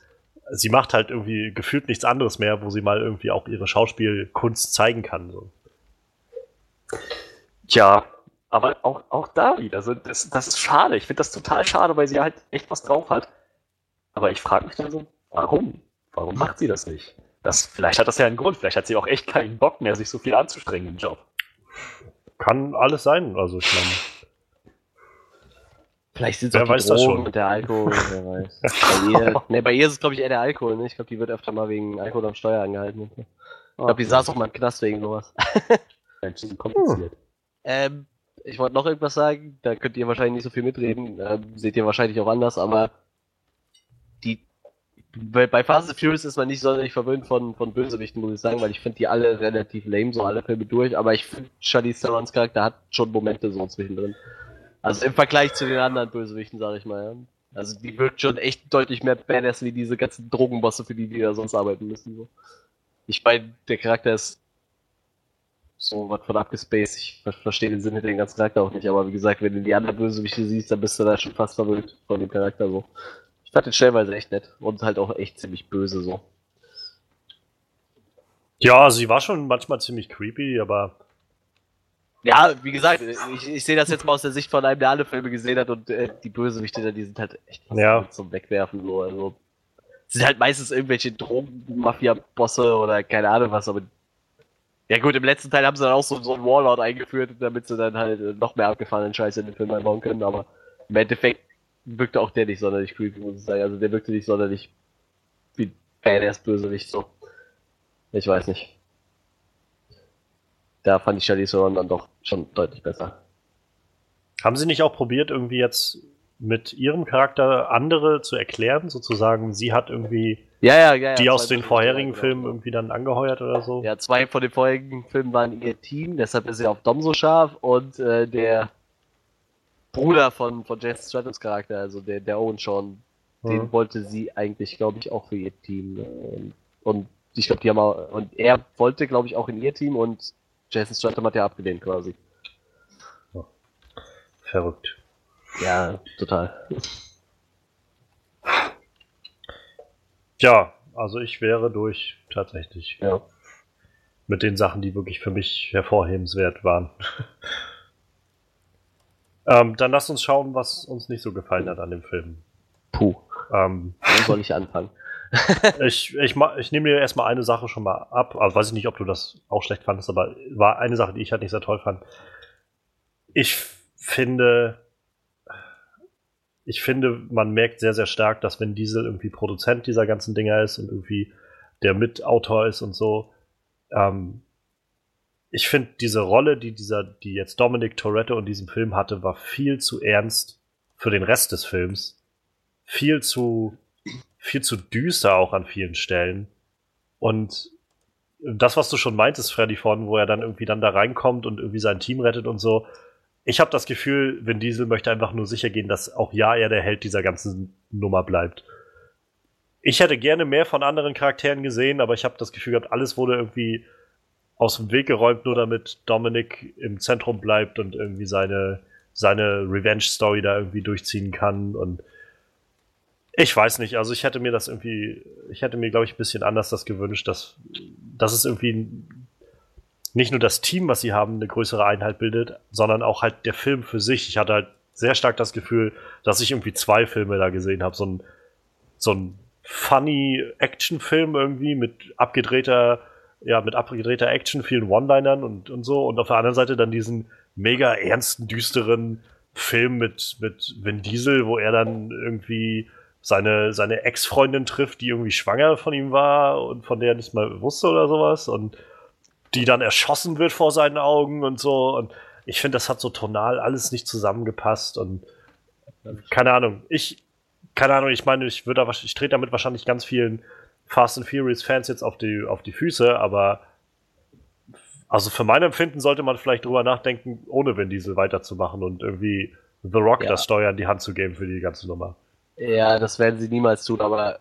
sie macht halt irgendwie gefühlt nichts anderes mehr, wo sie mal irgendwie auch ihre Schauspielkunst zeigen kann. So. Tja, aber auch, auch da wieder, so, das, das ist schade. Ich finde das total schade, weil sie halt echt was drauf hat. Aber ich frage mich dann so, warum? Warum macht sie das nicht? Das, vielleicht hat das ja einen Grund. Vielleicht hat sie auch echt keinen Bock mehr, sich so viel anzustrengen im Job. Kann alles sein. Also ich meine, Vielleicht sind es auch die weiß das Drogen schon. und der Alkohol, wer weiß. Bei ihr, ne, bei ihr ist es, glaube ich, eher der Alkohol. Ne? Ich glaube, die wird öfter mal wegen Alkohol am Steuer angehalten. Ich glaube, die saß auch mal im Knast wegen sowas. Menschen sind kompliziert. Ähm, ich wollte noch irgendwas sagen, da könnt ihr wahrscheinlich nicht so viel mitreden, ähm, seht ihr wahrscheinlich auch anders, aber bei, bei Fast and Furious ist man nicht sonderlich verwöhnt von, von Bösewichten, muss ich sagen, weil ich finde die alle relativ lame, so alle Filme durch, aber ich finde Charlize Therons Charakter hat schon Momente so zwischendrin. Also im Vergleich zu den anderen Bösewichten, sage ich mal, ja. Also die wirkt schon echt deutlich mehr badass wie diese ganzen Drogenbosse, für die die da sonst arbeiten müssen. So. Ich meine, der Charakter ist so was von abgespaced. Ich ver verstehe den Sinn hinter dem ganzen Charakter auch nicht, aber wie gesagt, wenn du die anderen Bösewichte siehst, dann bist du da schon fast verwöhnt von dem Charakter so. Ich fand den stellenweise echt nett und halt auch echt ziemlich böse so. ja, sie war schon manchmal ziemlich creepy, aber Ja, wie gesagt, ich, ich sehe das jetzt mal aus der Sicht von einem, der alle Filme gesehen hat und äh, die Bösewichte, die sind halt echt Ja. zum Wegwerfen so. Also sind halt meistens irgendwelche Drogen-Mafia-Bosse oder keine Ahnung was, aber ja gut, im letzten Teil haben sie dann auch so, so einen Warlord eingeführt, damit sie dann halt äh, noch mehr abgefahrenen Scheiß in den Film einbauen können, aber im Endeffekt wirkte auch der nicht sonderlich creepy, muss ich sagen. Also der wirkte nicht sonderlich wie badass Bösewicht so. Ich weiß nicht. Da fand ich Charlize Theron dann doch schon deutlich besser. Haben Sie nicht auch probiert, irgendwie jetzt mit Ihrem Charakter andere zu erklären, sozusagen, sie hat irgendwie Ja, ja, ja. die aus den vorherigen genau. Filmen irgendwie dann angeheuert oder so? Ja, zwei von den vorherigen Filmen waren ihr Team, deshalb ist sie auf Dom so scharf und äh, der Bruder von, von Jason Strathams Charakter, also der, der Owen Sean, den Mhm. wollte sie eigentlich, glaube ich, auch für ihr Team. Und, und ich glaube, die haben auch, und er wollte, glaube ich, auch in ihr Team und Jason Stratham hat ja abgelehnt quasi. Verrückt. Ja, total. Ja, also ich wäre durch, tatsächlich. Ja. Mit den Sachen, die wirklich für mich hervorhebenswert waren. ähm, dann lasst uns schauen, was uns nicht so gefallen hat an dem Film. Puh, Ähm, wo soll ich anfangen? ich, ich, ich nehme mir erstmal eine Sache schon mal ab. Also weiß ich nicht, ob du das auch schlecht fandest, aber war eine Sache, die ich halt nicht sehr toll fand. Ich finde, ich finde, man merkt sehr, sehr stark, dass wenn Diesel irgendwie Produzent dieser ganzen Dinger ist und irgendwie der Mitautor ist und so, ähm, ich finde diese Rolle, die dieser, die jetzt Dominic Toretto in diesem Film hatte, war viel zu ernst für den Rest des Films. Viel zu, viel zu düster auch an vielen Stellen. Und das, was du schon meintest, Freddy, von, wo er dann irgendwie dann da reinkommt und irgendwie sein Team rettet und so. Ich habe das Gefühl, Vin Diesel möchte einfach nur sicher gehen, dass auch ja er der Held dieser ganzen Nummer bleibt. Ich hätte gerne mehr von anderen Charakteren gesehen, aber ich habe das Gefühl gehabt, alles wurde irgendwie aus dem Weg geräumt, nur damit Dominic im Zentrum bleibt und irgendwie seine, seine Revenge-Story da irgendwie durchziehen kann. Und ich weiß nicht, also ich hätte mir das irgendwie, ich hätte mir, glaube ich, ein bisschen anders das gewünscht, dass, dass es irgendwie nicht nur das Team, was sie haben, eine größere Einheit bildet, sondern auch halt der Film für sich. Ich hatte halt sehr stark das Gefühl, dass ich irgendwie zwei Filme da gesehen habe. So ein, so ein funny Actionfilm irgendwie mit abgedrehter, ja, mit abgedrehter Action, vielen One-Linern und, und so. Und auf der anderen Seite dann diesen mega ernsten, düsteren Film mit, mit Vin Diesel, wo er dann irgendwie seine, seine Ex-Freundin trifft, die irgendwie schwanger von ihm war und von der er nicht mal wusste oder sowas. Und die dann erschossen wird vor seinen Augen und so. Und ich finde, das hat so tonal alles nicht zusammengepasst und keine Ahnung. Ich, keine Ahnung, ich meine, ich würde ich trete damit wahrscheinlich ganz vielen Fast and Furious Fans jetzt auf die, auf die Füße, aber also für mein Empfinden sollte man vielleicht drüber nachdenken, ohne Vin Diesel weiterzumachen und irgendwie The Rock ja. das Steuer in die Hand zu geben für die ganze Nummer. Ja, das werden sie niemals tun, aber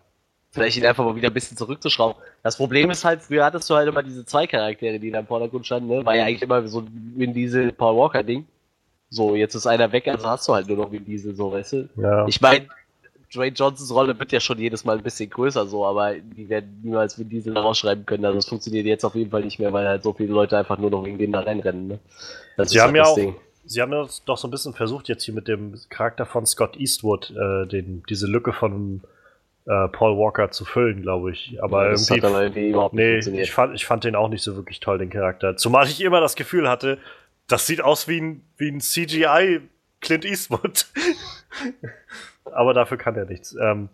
vielleicht ihn einfach mal wieder ein bisschen zurückzuschrauben. Das Problem ist halt, früher hattest du halt immer diese zwei Charaktere, die da im Vordergrund standen, ne? War ja eigentlich immer so ein diese Paul Walker Ding. So, jetzt ist einer weg, also hast du halt nur noch wie diese, so, weißt du? Ja. Ich meine, Dwayne Johnsons Rolle wird ja schon jedes Mal ein bisschen größer, so, aber die werden niemals wie Diesel rausschreiben können. Also das funktioniert jetzt auf jeden Fall nicht mehr, weil halt so viele Leute einfach nur noch wegen denen da reinrennen, ne? Das Sie haben halt ja auch, Ding. Sie haben ja doch so ein bisschen versucht, jetzt hier mit dem Charakter von Scott Eastwood, äh, den, diese Lücke von äh, Paul Walker zu füllen, glaube ich. Aber ja, irgendwie, irgendwie überhaupt nee, nicht ich fand, ich fand den auch nicht so wirklich toll, den Charakter. Zumal ich immer das Gefühl hatte, das sieht aus wie ein, wie ein CGI Clint Eastwood. aber dafür kann er nichts. Ähm,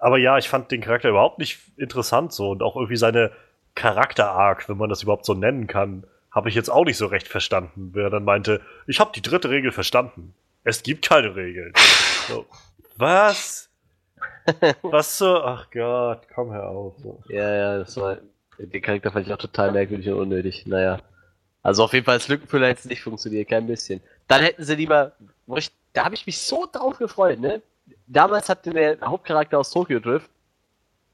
aber ja, ich fand den Charakter überhaupt nicht interessant so und auch irgendwie seine Charakter-Arc, wenn man das überhaupt so nennen kann, habe ich jetzt auch nicht so recht verstanden, wer dann meinte, ich habe die dritte Regel verstanden. Es gibt keine Regeln. So. Was? Was so? Ach Gott, komm her auf. Ja, ja, das war. Den Charakter fand ich auch total merkwürdig und unnötig. Naja. Also auf jeden Fall als Lückenfüller hätte es nicht funktioniert, kein bisschen. Dann hätten sie lieber. Ich, da habe ich mich so drauf gefreut, ne? Damals hatte der Hauptcharakter aus Tokyo Drift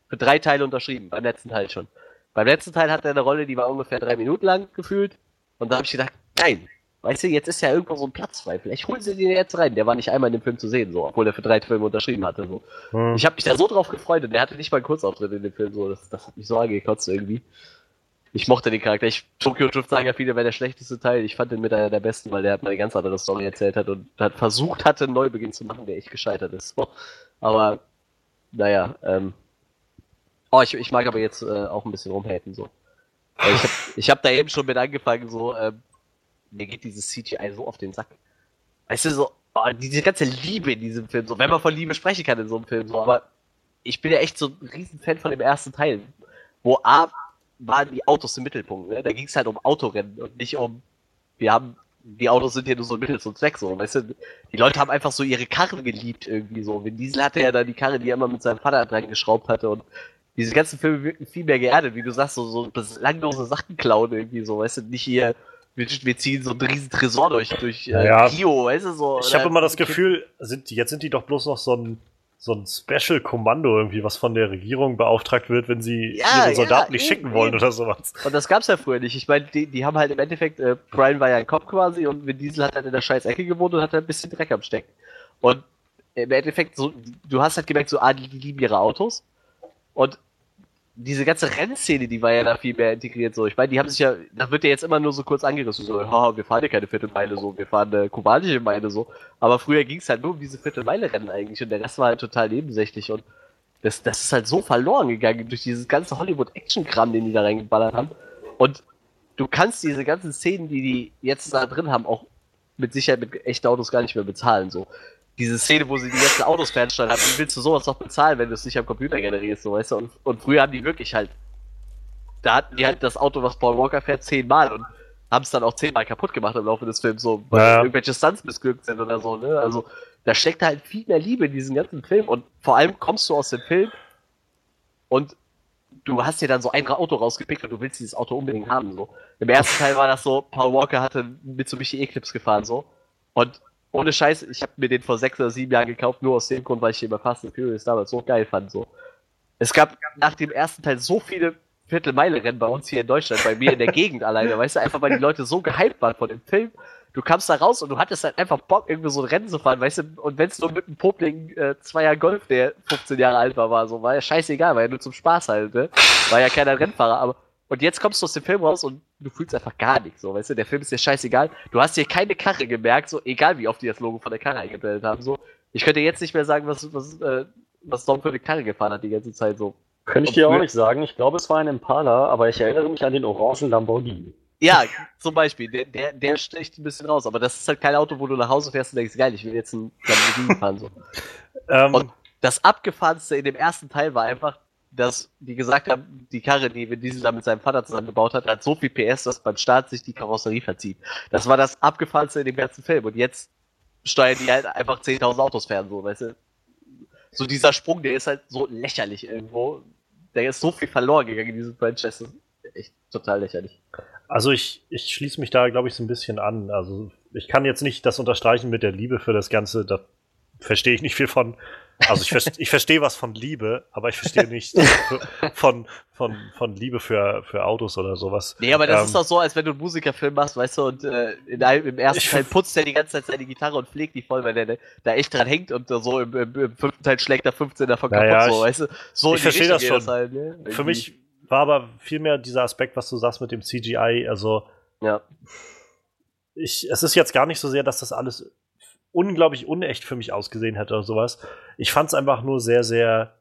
für drei Teile unterschrieben, beim letzten Teil schon. Beim letzten Teil hatte er eine Rolle, die war ungefähr drei Minuten lang gefühlt. Und da habe ich gedacht, nein, Weißt du, jetzt ist ja irgendwo so ein Platz frei. Vielleicht holen sie den jetzt rein. Der war nicht einmal in dem Film zu sehen, so, obwohl er für drei Filme unterschrieben hatte. So. Hm. Ich habe mich da so drauf gefreut und der hatte nicht mal einen Kurzauftritt in dem Film. So. Das, das hat mich so angekotzt irgendwie. Ich mochte den Charakter. Ich, Tokyo Drift sagen ja viele, wäre der schlechteste Teil. Ich fand den mit einer der besten, weil der hat mal eine ganz andere Story erzählt hat und hat versucht hatte, einen Neubeginn zu machen, der echt gescheitert ist. Aber, naja, ähm. Oh, ich, ich mag aber jetzt äh, auch ein bisschen rumhaten, so. Ich habe ich hab da eben schon mit angefangen, so, ähm, mir geht dieses CGI so auf den Sack. Weißt du, so, oh, diese ganze Liebe in diesem Film, so, wenn man von Liebe sprechen kann in so einem Film, so, aber ich bin ja echt so ein Riesenfan von dem ersten Teil, wo A waren die Autos im Mittelpunkt, ne? Da ging es halt um Autorennen und nicht um, wir haben, die Autos sind hier nur so ein Mittel zum Zweck, so, weißt du, die Leute haben einfach so ihre Karren geliebt irgendwie so. Vin Diesel hatte ja da die Karre, die er immer mit seinem Vater dran geschraubt hatte und diese ganzen Filme wirken viel mehr geerdet, wie du sagst, so, so belanglose Sachen klauen irgendwie so, weißt du, nicht hier, wir, wir ziehen so einen riesen Tresor durch, durch äh, ja. Rio, weißt du, so. Ich habe immer das Gefühl, sind, jetzt sind die doch bloß noch so ein, so ein Special-Kommando irgendwie, was von der Regierung beauftragt wird, wenn sie ja, ihre Soldaten ja, nicht schicken wollen eben. oder sowas. Und das gab's ja früher nicht. Ich meine, die, die haben halt im Endeffekt, äh, Brian war ja ein Kopf quasi und Vin Diesel hat halt in der scheiß Ecke gewohnt und hat halt ein bisschen Dreck am Stecken. Und im Endeffekt, so, du hast halt gemerkt, so, ah, die, die lieben ihre Autos. Und diese ganze Rennszene, die war ja da viel mehr integriert. So, ich meine, die haben sich ja, da wird ja jetzt immer nur so kurz angerissen, so, haha, wir fahren ja keine Viertelmeile so, wir fahren eine kubanische Meile so. Aber früher ging es halt nur um diese Viertelmeile-Rennen eigentlich und der Rest war halt total nebensächlich und das, das ist halt so verloren gegangen durch dieses ganze Hollywood-Action-Kram, den die da reingeballert haben. Und du kannst diese ganzen Szenen, die die jetzt da drin haben, auch mit Sicherheit mit echten Autos gar nicht mehr bezahlen. So diese Szene, wo sie die ganzen Autos fernsteuern haben, wie willst du sowas noch bezahlen, wenn du es nicht am Computer generierst, so weißt du? Und, und früher haben die wirklich halt, da hatten die halt das Auto, was Paul Walker fährt, zehnmal und haben es dann auch zehnmal kaputt gemacht im Laufe des Films, so, weil ja. irgendwelche Stunts missglückt sind oder so, ne? Also, da steckt halt viel mehr Liebe in diesem ganzen Film und vor allem kommst du aus dem Film und du hast dir dann so ein Auto rausgepickt und du willst dieses Auto unbedingt haben, so. Im ersten Teil war das so, Paul Walker hatte mit Mitsubishi Eclipse gefahren, so. Und ohne Scheiß, ich habe mir den vor sechs oder sieben Jahren gekauft, nur aus dem Grund, weil ich den bei Fast and Furious damals so geil fand. So. Es gab nach dem ersten Teil so viele Viertelmeile-Rennen bei uns hier in Deutschland, bei mir in der Gegend alleine, weißt du, einfach weil die Leute so gehypt waren von dem Film. Du kamst da raus und du hattest halt einfach Bock, irgendwie so ein Rennen zu fahren, weißt du, und wenn es nur mit einem Popling äh, Zweier Golf, der 15 Jahre alt war, war, so, war ja scheißegal, war ja nur zum Spaß halt, ne? War ja keiner Rennfahrer, aber Und jetzt kommst du aus dem Film raus und du fühlst einfach gar nichts, so, weißt du, der Film ist dir scheißegal. Du hast dir keine Karre gemerkt, so, egal wie oft die das Logo von der Karre eingeblendet haben, so. Ich könnte jetzt nicht mehr sagen, was, was, äh, was Dom für eine Karre gefahren hat die ganze Zeit, so. Könnte ich dir auch nicht sagen. Ich glaube, es war ein Impala, aber ich erinnere mich an den orangen Lamborghini. Ja, zum Beispiel, der, der, der sticht ein bisschen raus, aber das ist halt kein Auto, wo du nach Hause fährst und denkst, geil, ich will jetzt ein Lamborghini fahren, so. Ähm, Und das Abgefahrenste in dem ersten Teil war einfach, dass die gesagt haben, die Karre, die Vin Diesel da mit seinem Vater zusammengebaut hat, hat so viel PS, dass beim Start sich die Karosserie verzieht. Das war das Abgefahrenste in dem ganzen Film. Und jetzt steuern die halt einfach 10.000 Autos fern, so, weißt du. So dieser Sprung, der ist halt so lächerlich irgendwo. Da ist so viel verloren gegangen in diesem Franchise. Echt total lächerlich. Also ich, ich schließe mich da, glaube ich, so ein bisschen an. Also ich kann jetzt nicht das unterstreichen mit der Liebe für das Ganze. Da verstehe ich nicht viel von. Also ich, verste, ich verstehe was von Liebe, aber ich verstehe nicht von, von, von Liebe für, für Autos oder sowas. Nee, aber das Ähm, ist doch so, als wenn du einen Musikerfilm machst, weißt du, und äh, in einem, im ersten Teil putzt er die ganze Zeit seine Gitarre und pflegt die voll, weil der da echt dran hängt und so im, im, im fünften Teil schlägt er 15 davon kaputt, Naja, so, ich- weißt du. So ich verstehe das schon. halt, ne? Für mich war aber vielmehr dieser Aspekt, was du sagst mit dem CGI. Also Ja. ich, es ist jetzt gar nicht so sehr, dass das alles unglaublich unecht für mich ausgesehen hätte oder sowas. Ich fand es einfach nur sehr, sehr,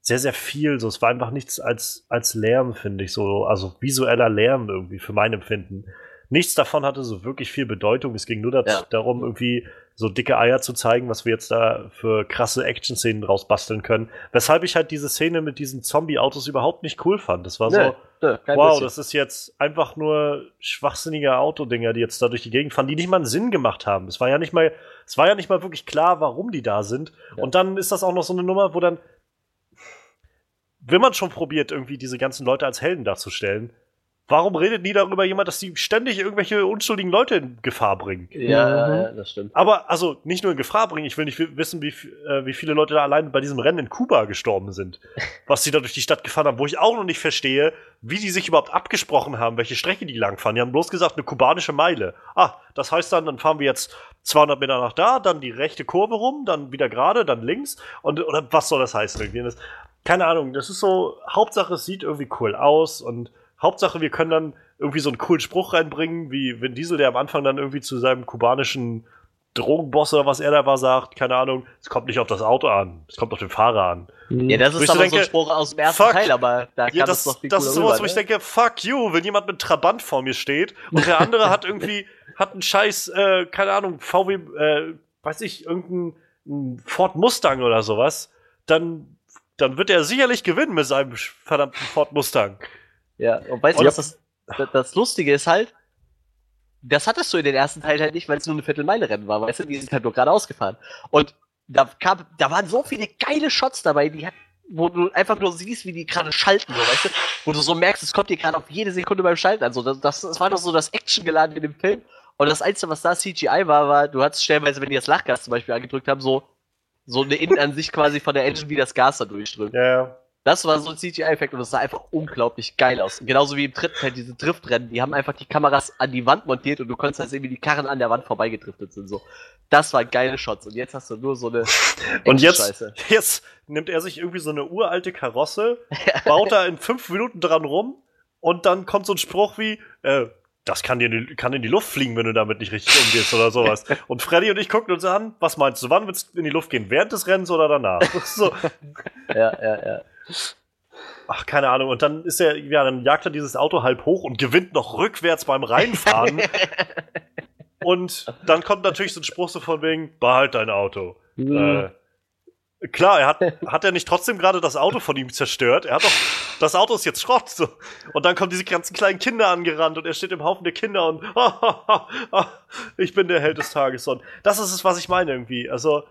sehr, sehr viel. So, es war einfach nichts als, als Lärm, finde ich. So, also visueller Lärm irgendwie für mein Empfinden. Nichts davon hatte so wirklich viel Bedeutung. Es ging nur Ja. darum, irgendwie so dicke Eier zu zeigen, was wir jetzt da für krasse Action-Szenen draus basteln können. Weshalb ich halt diese Szene mit diesen Zombie-Autos überhaupt nicht cool fand. Das war so, Nö, nö, kein wow, bisschen. das ist jetzt einfach nur schwachsinnige Autodinger, die jetzt da durch die Gegend fahren, die nicht mal einen Sinn gemacht haben. Es war ja nicht mal, es war ja nicht mal wirklich klar, warum die da sind. Ja. Und dann ist das auch noch so eine Nummer, wo dann, wenn man schon probiert, irgendwie diese ganzen Leute als Helden darzustellen, warum redet nie darüber jemand, dass die ständig irgendwelche unschuldigen Leute in Gefahr bringen? ja, Mhm. ja, das stimmt. Aber also nicht nur in Gefahr bringen, ich will nicht wi- wissen, wie, äh, wie viele Leute da allein bei diesem Rennen in Kuba gestorben sind. was sie da durch die Stadt gefahren haben, wo ich auch noch nicht verstehe, wie die sich überhaupt abgesprochen haben, welche Strecke die langfahren. Die haben bloß gesagt, eine kubanische Meile. Ah, das heißt dann, dann fahren wir jetzt 200 Meter nach da, dann die rechte Kurve rum, dann wieder gerade, dann links. Und, oder was soll das heißen irgendwie? Das, keine Ahnung, das ist so, Hauptsache es sieht irgendwie cool aus und Hauptsache wir können dann irgendwie so einen coolen Spruch reinbringen, wie Vin Diesel, der am Anfang dann irgendwie zu seinem kubanischen Drogenboss oder was er da war, sagt, keine Ahnung, es kommt nicht auf das Auto an, es kommt auf den Fahrer an. Ja, das ist aber so ein denke, Spruch aus dem ersten fuck. Teil, aber da Ja, es das, doch viel das ist cooler sowas, rüber, wo ich ne? denke, fuck you, wenn jemand mit Trabant vor mir steht und der andere hat irgendwie, hat einen scheiß, äh, keine Ahnung, VW, äh, weiß ich, irgendein ein Ford Mustang oder sowas, dann, dann wird er sicherlich gewinnen mit seinem verdammten Ford Mustang. Ja, und weißt du, Und- was das, das, Lustige ist halt, das hattest du in den ersten Teil halt nicht, weil es nur eine Viertelmeile-Rennen war, weißt du, die sind halt nur gerade ausgefahren. Und da kam, da waren so viele geile Shots dabei, die hat, wo du einfach nur siehst, wie die gerade schalten, so, weißt du, wo du so merkst, es kommt dir gerade auf jede Sekunde beim Schalten an, so, das, das, das war doch so das Action-Geladen in dem Film. Und das Einzige, was da CGI war, war, du hattest stellenweise, wenn die das Lachgas zum Beispiel angedrückt haben, so, so eine Innenansicht quasi von der Engine, wie das Gas da durchströmt. Ja, ja. Das war so ein CGI-Effekt und das sah einfach unglaublich geil aus. Genauso wie im dritten Teil diese Driftrennen. Die haben einfach die Kameras an die Wand montiert und du konntest halt sehen, wie die Karren an der Wand vorbeigedriftet sind. So. Das waren geile Shots. Und jetzt hast du nur so eine Und jetzt, jetzt nimmt er sich irgendwie so eine uralte Karosse, baut da in fünf Minuten dran rum und dann kommt so ein Spruch wie, äh, das kann, dir in die, kann in die Luft fliegen, wenn du damit nicht richtig umgehst oder sowas. Und Freddy und ich gucken uns an, was meinst du, wann wird's in die Luft gehen? Während des Rennens oder danach? So, Ja, ja, ja. Ach, keine Ahnung. Und dann ist er, ja, dann jagt er dieses Auto halb hoch und gewinnt noch rückwärts beim Reinfahren. und dann kommt natürlich so ein Spruch so von wegen, behalt dein Auto. Äh, klar, er hat, hat er nicht trotzdem gerade das Auto von ihm zerstört? Er hat doch, das Auto ist jetzt Schrott. So. Und dann kommen diese ganzen kleinen Kinder angerannt und er steht im Haufen der Kinder und ich bin der Held des Tages. Und das ist es, was ich meine irgendwie. Also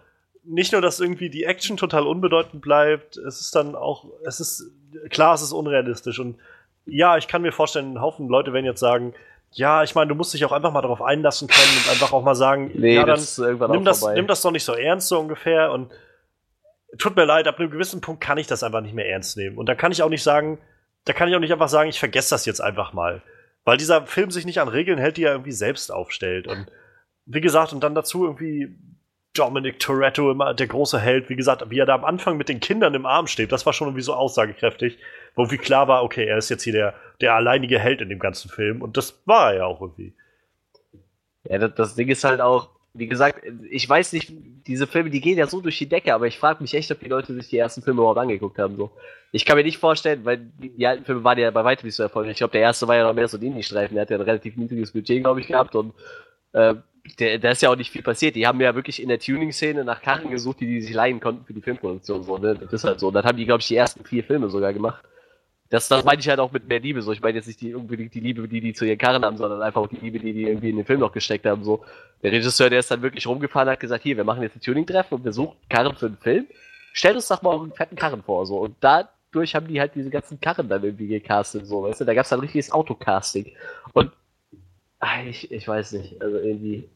nicht nur, dass irgendwie die Action total unbedeutend bleibt, es ist dann auch, es ist, klar, es ist unrealistisch und ja, ich kann mir vorstellen, ein Haufen Leute werden jetzt sagen, ja, ich meine, du musst dich auch einfach mal darauf einlassen können und einfach auch mal sagen, Nee, ja, dann das nimm das, nimm das doch nicht so ernst, so ungefähr. Und tut mir leid, ab einem gewissen Punkt kann ich das einfach nicht mehr ernst nehmen. Und da kann ich auch nicht sagen, da kann ich auch nicht einfach sagen, ich vergesse das jetzt einfach mal. Weil dieser Film sich nicht an Regeln hält, die er irgendwie selbst aufstellt. Und wie gesagt, und dann dazu irgendwie Dominic Toretto immer der große Held, wie gesagt, wie er da am Anfang mit den Kindern im Arm steht, das war schon irgendwie so aussagekräftig, wo wie klar war, okay, er ist jetzt hier der, der alleinige Held in dem ganzen Film und das war er ja auch irgendwie. Ja, das, das Ding ist halt auch, wie gesagt, ich weiß nicht, diese Filme, die gehen ja so durch die Decke, aber ich frage mich echt, ob die Leute sich die ersten Filme überhaupt angeguckt haben. So. Ich kann mir nicht vorstellen, weil die, alten Filme waren ja bei weitem nicht so erfolgreich. Ich glaube, der erste war ja noch mehr so ein Indie-Streifen, der hat ja ein relativ niedriges Budget, glaube ich, gehabt und äh, der, da ist ja auch nicht viel passiert. Die haben ja wirklich in der Tuning-Szene nach Karren gesucht, die die sich leihen konnten für die Filmproduktion. So, ne? Das ist halt so. Und dann haben die, glaube ich, die ersten vier Filme sogar gemacht. Das, das meine ich halt auch mit mehr Liebe. So, ich meine jetzt nicht die, unbedingt die Liebe, die die zu ihren Karren haben, sondern einfach auch die Liebe, die die irgendwie in den Film noch gesteckt haben. So, der Regisseur, der ist dann wirklich rumgefahren, hat gesagt, hier, wir machen jetzt ein Tuning-Treffen und wir suchen Karren für einen Film. Stellt uns doch mal einen fetten Karren vor. So, und dadurch haben die halt diese ganzen Karren dann irgendwie gecastet. So, weißt du, da gab es dann richtiges Autocasting. Und ich, ich weiß nicht, also irgendwie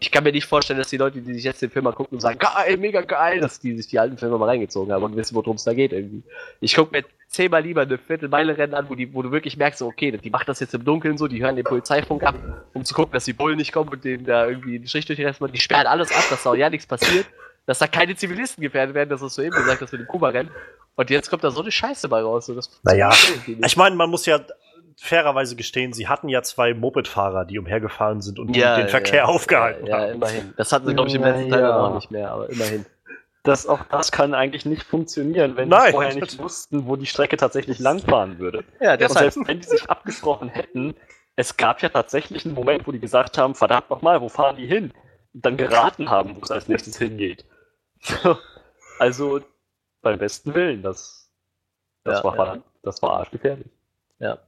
ich kann mir nicht vorstellen, dass die Leute, die sich jetzt den Film mal gucken und sagen, geil, mega geil, dass die sich die alten Filme mal reingezogen haben und wissen, worum es da geht irgendwie. Ich gucke mir zehnmal lieber eine Viertelmeile-Rennen an, wo, die, wo du wirklich merkst, so, okay, die macht das jetzt im Dunkeln so, die hören den Polizeifunk ab, um zu gucken, dass die Bullen nicht kommen und denen da irgendwie einen Strich durch die Rest machen. Die sperren alles ab, dass da auch ja nichts passiert, dass da keine Zivilisten gefährdet werden, das hast du eben gesagt, dass mit dem Kuba-Rennen. Und jetzt kommt da so eine Scheiße bei raus. So, das naja, ich meine, man muss ja fairerweise gestehen, sie hatten ja zwei Moped-Fahrer, die umhergefahren sind und ja, den Verkehr ja, aufgehalten ja, haben. Ja, immerhin. Das hatten sie, glaube ich, im letzten Teil auch nicht mehr, aber immerhin. Das, auch das kann eigentlich nicht funktionieren, wenn Nein, die vorher nicht wussten, wo die Strecke tatsächlich langfahren würde. Ja, und selbst wenn die sich abgesprochen hätten, es gab ja tatsächlich einen Moment, wo die gesagt haben, verdammt nochmal, wo fahren die hin? Und dann geraten haben, wo es als nächstes hingeht. also, beim besten Willen, das, das, ja, war, ja. das war arschgefährlich. Ja.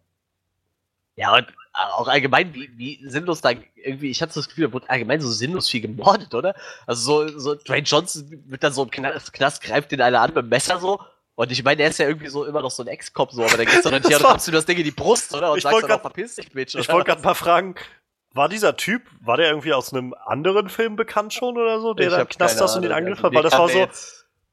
Ja, und auch allgemein, wie, wie sinnlos da irgendwie, ich hatte das Gefühl, da wurde allgemein so sinnlos viel gemordet, oder? Also so, so Dwayne Johnson wird dann so im Knast, Knast greift den einer an mit dem Messer so. Und ich meine, er ist ja irgendwie so immer noch so ein Ex-Cop so, aber dann gehst du dann hier und kommst du das Ding in die Brust, oder? Und ich sagst dann auch, verpiss dich, Bitch. Ich wollte gerade ein paar Fragen. War dieser Typ, war der irgendwie aus einem anderen Film bekannt schon oder so, der da im Knast saß und ihn angegriffen hat? Weil das war so,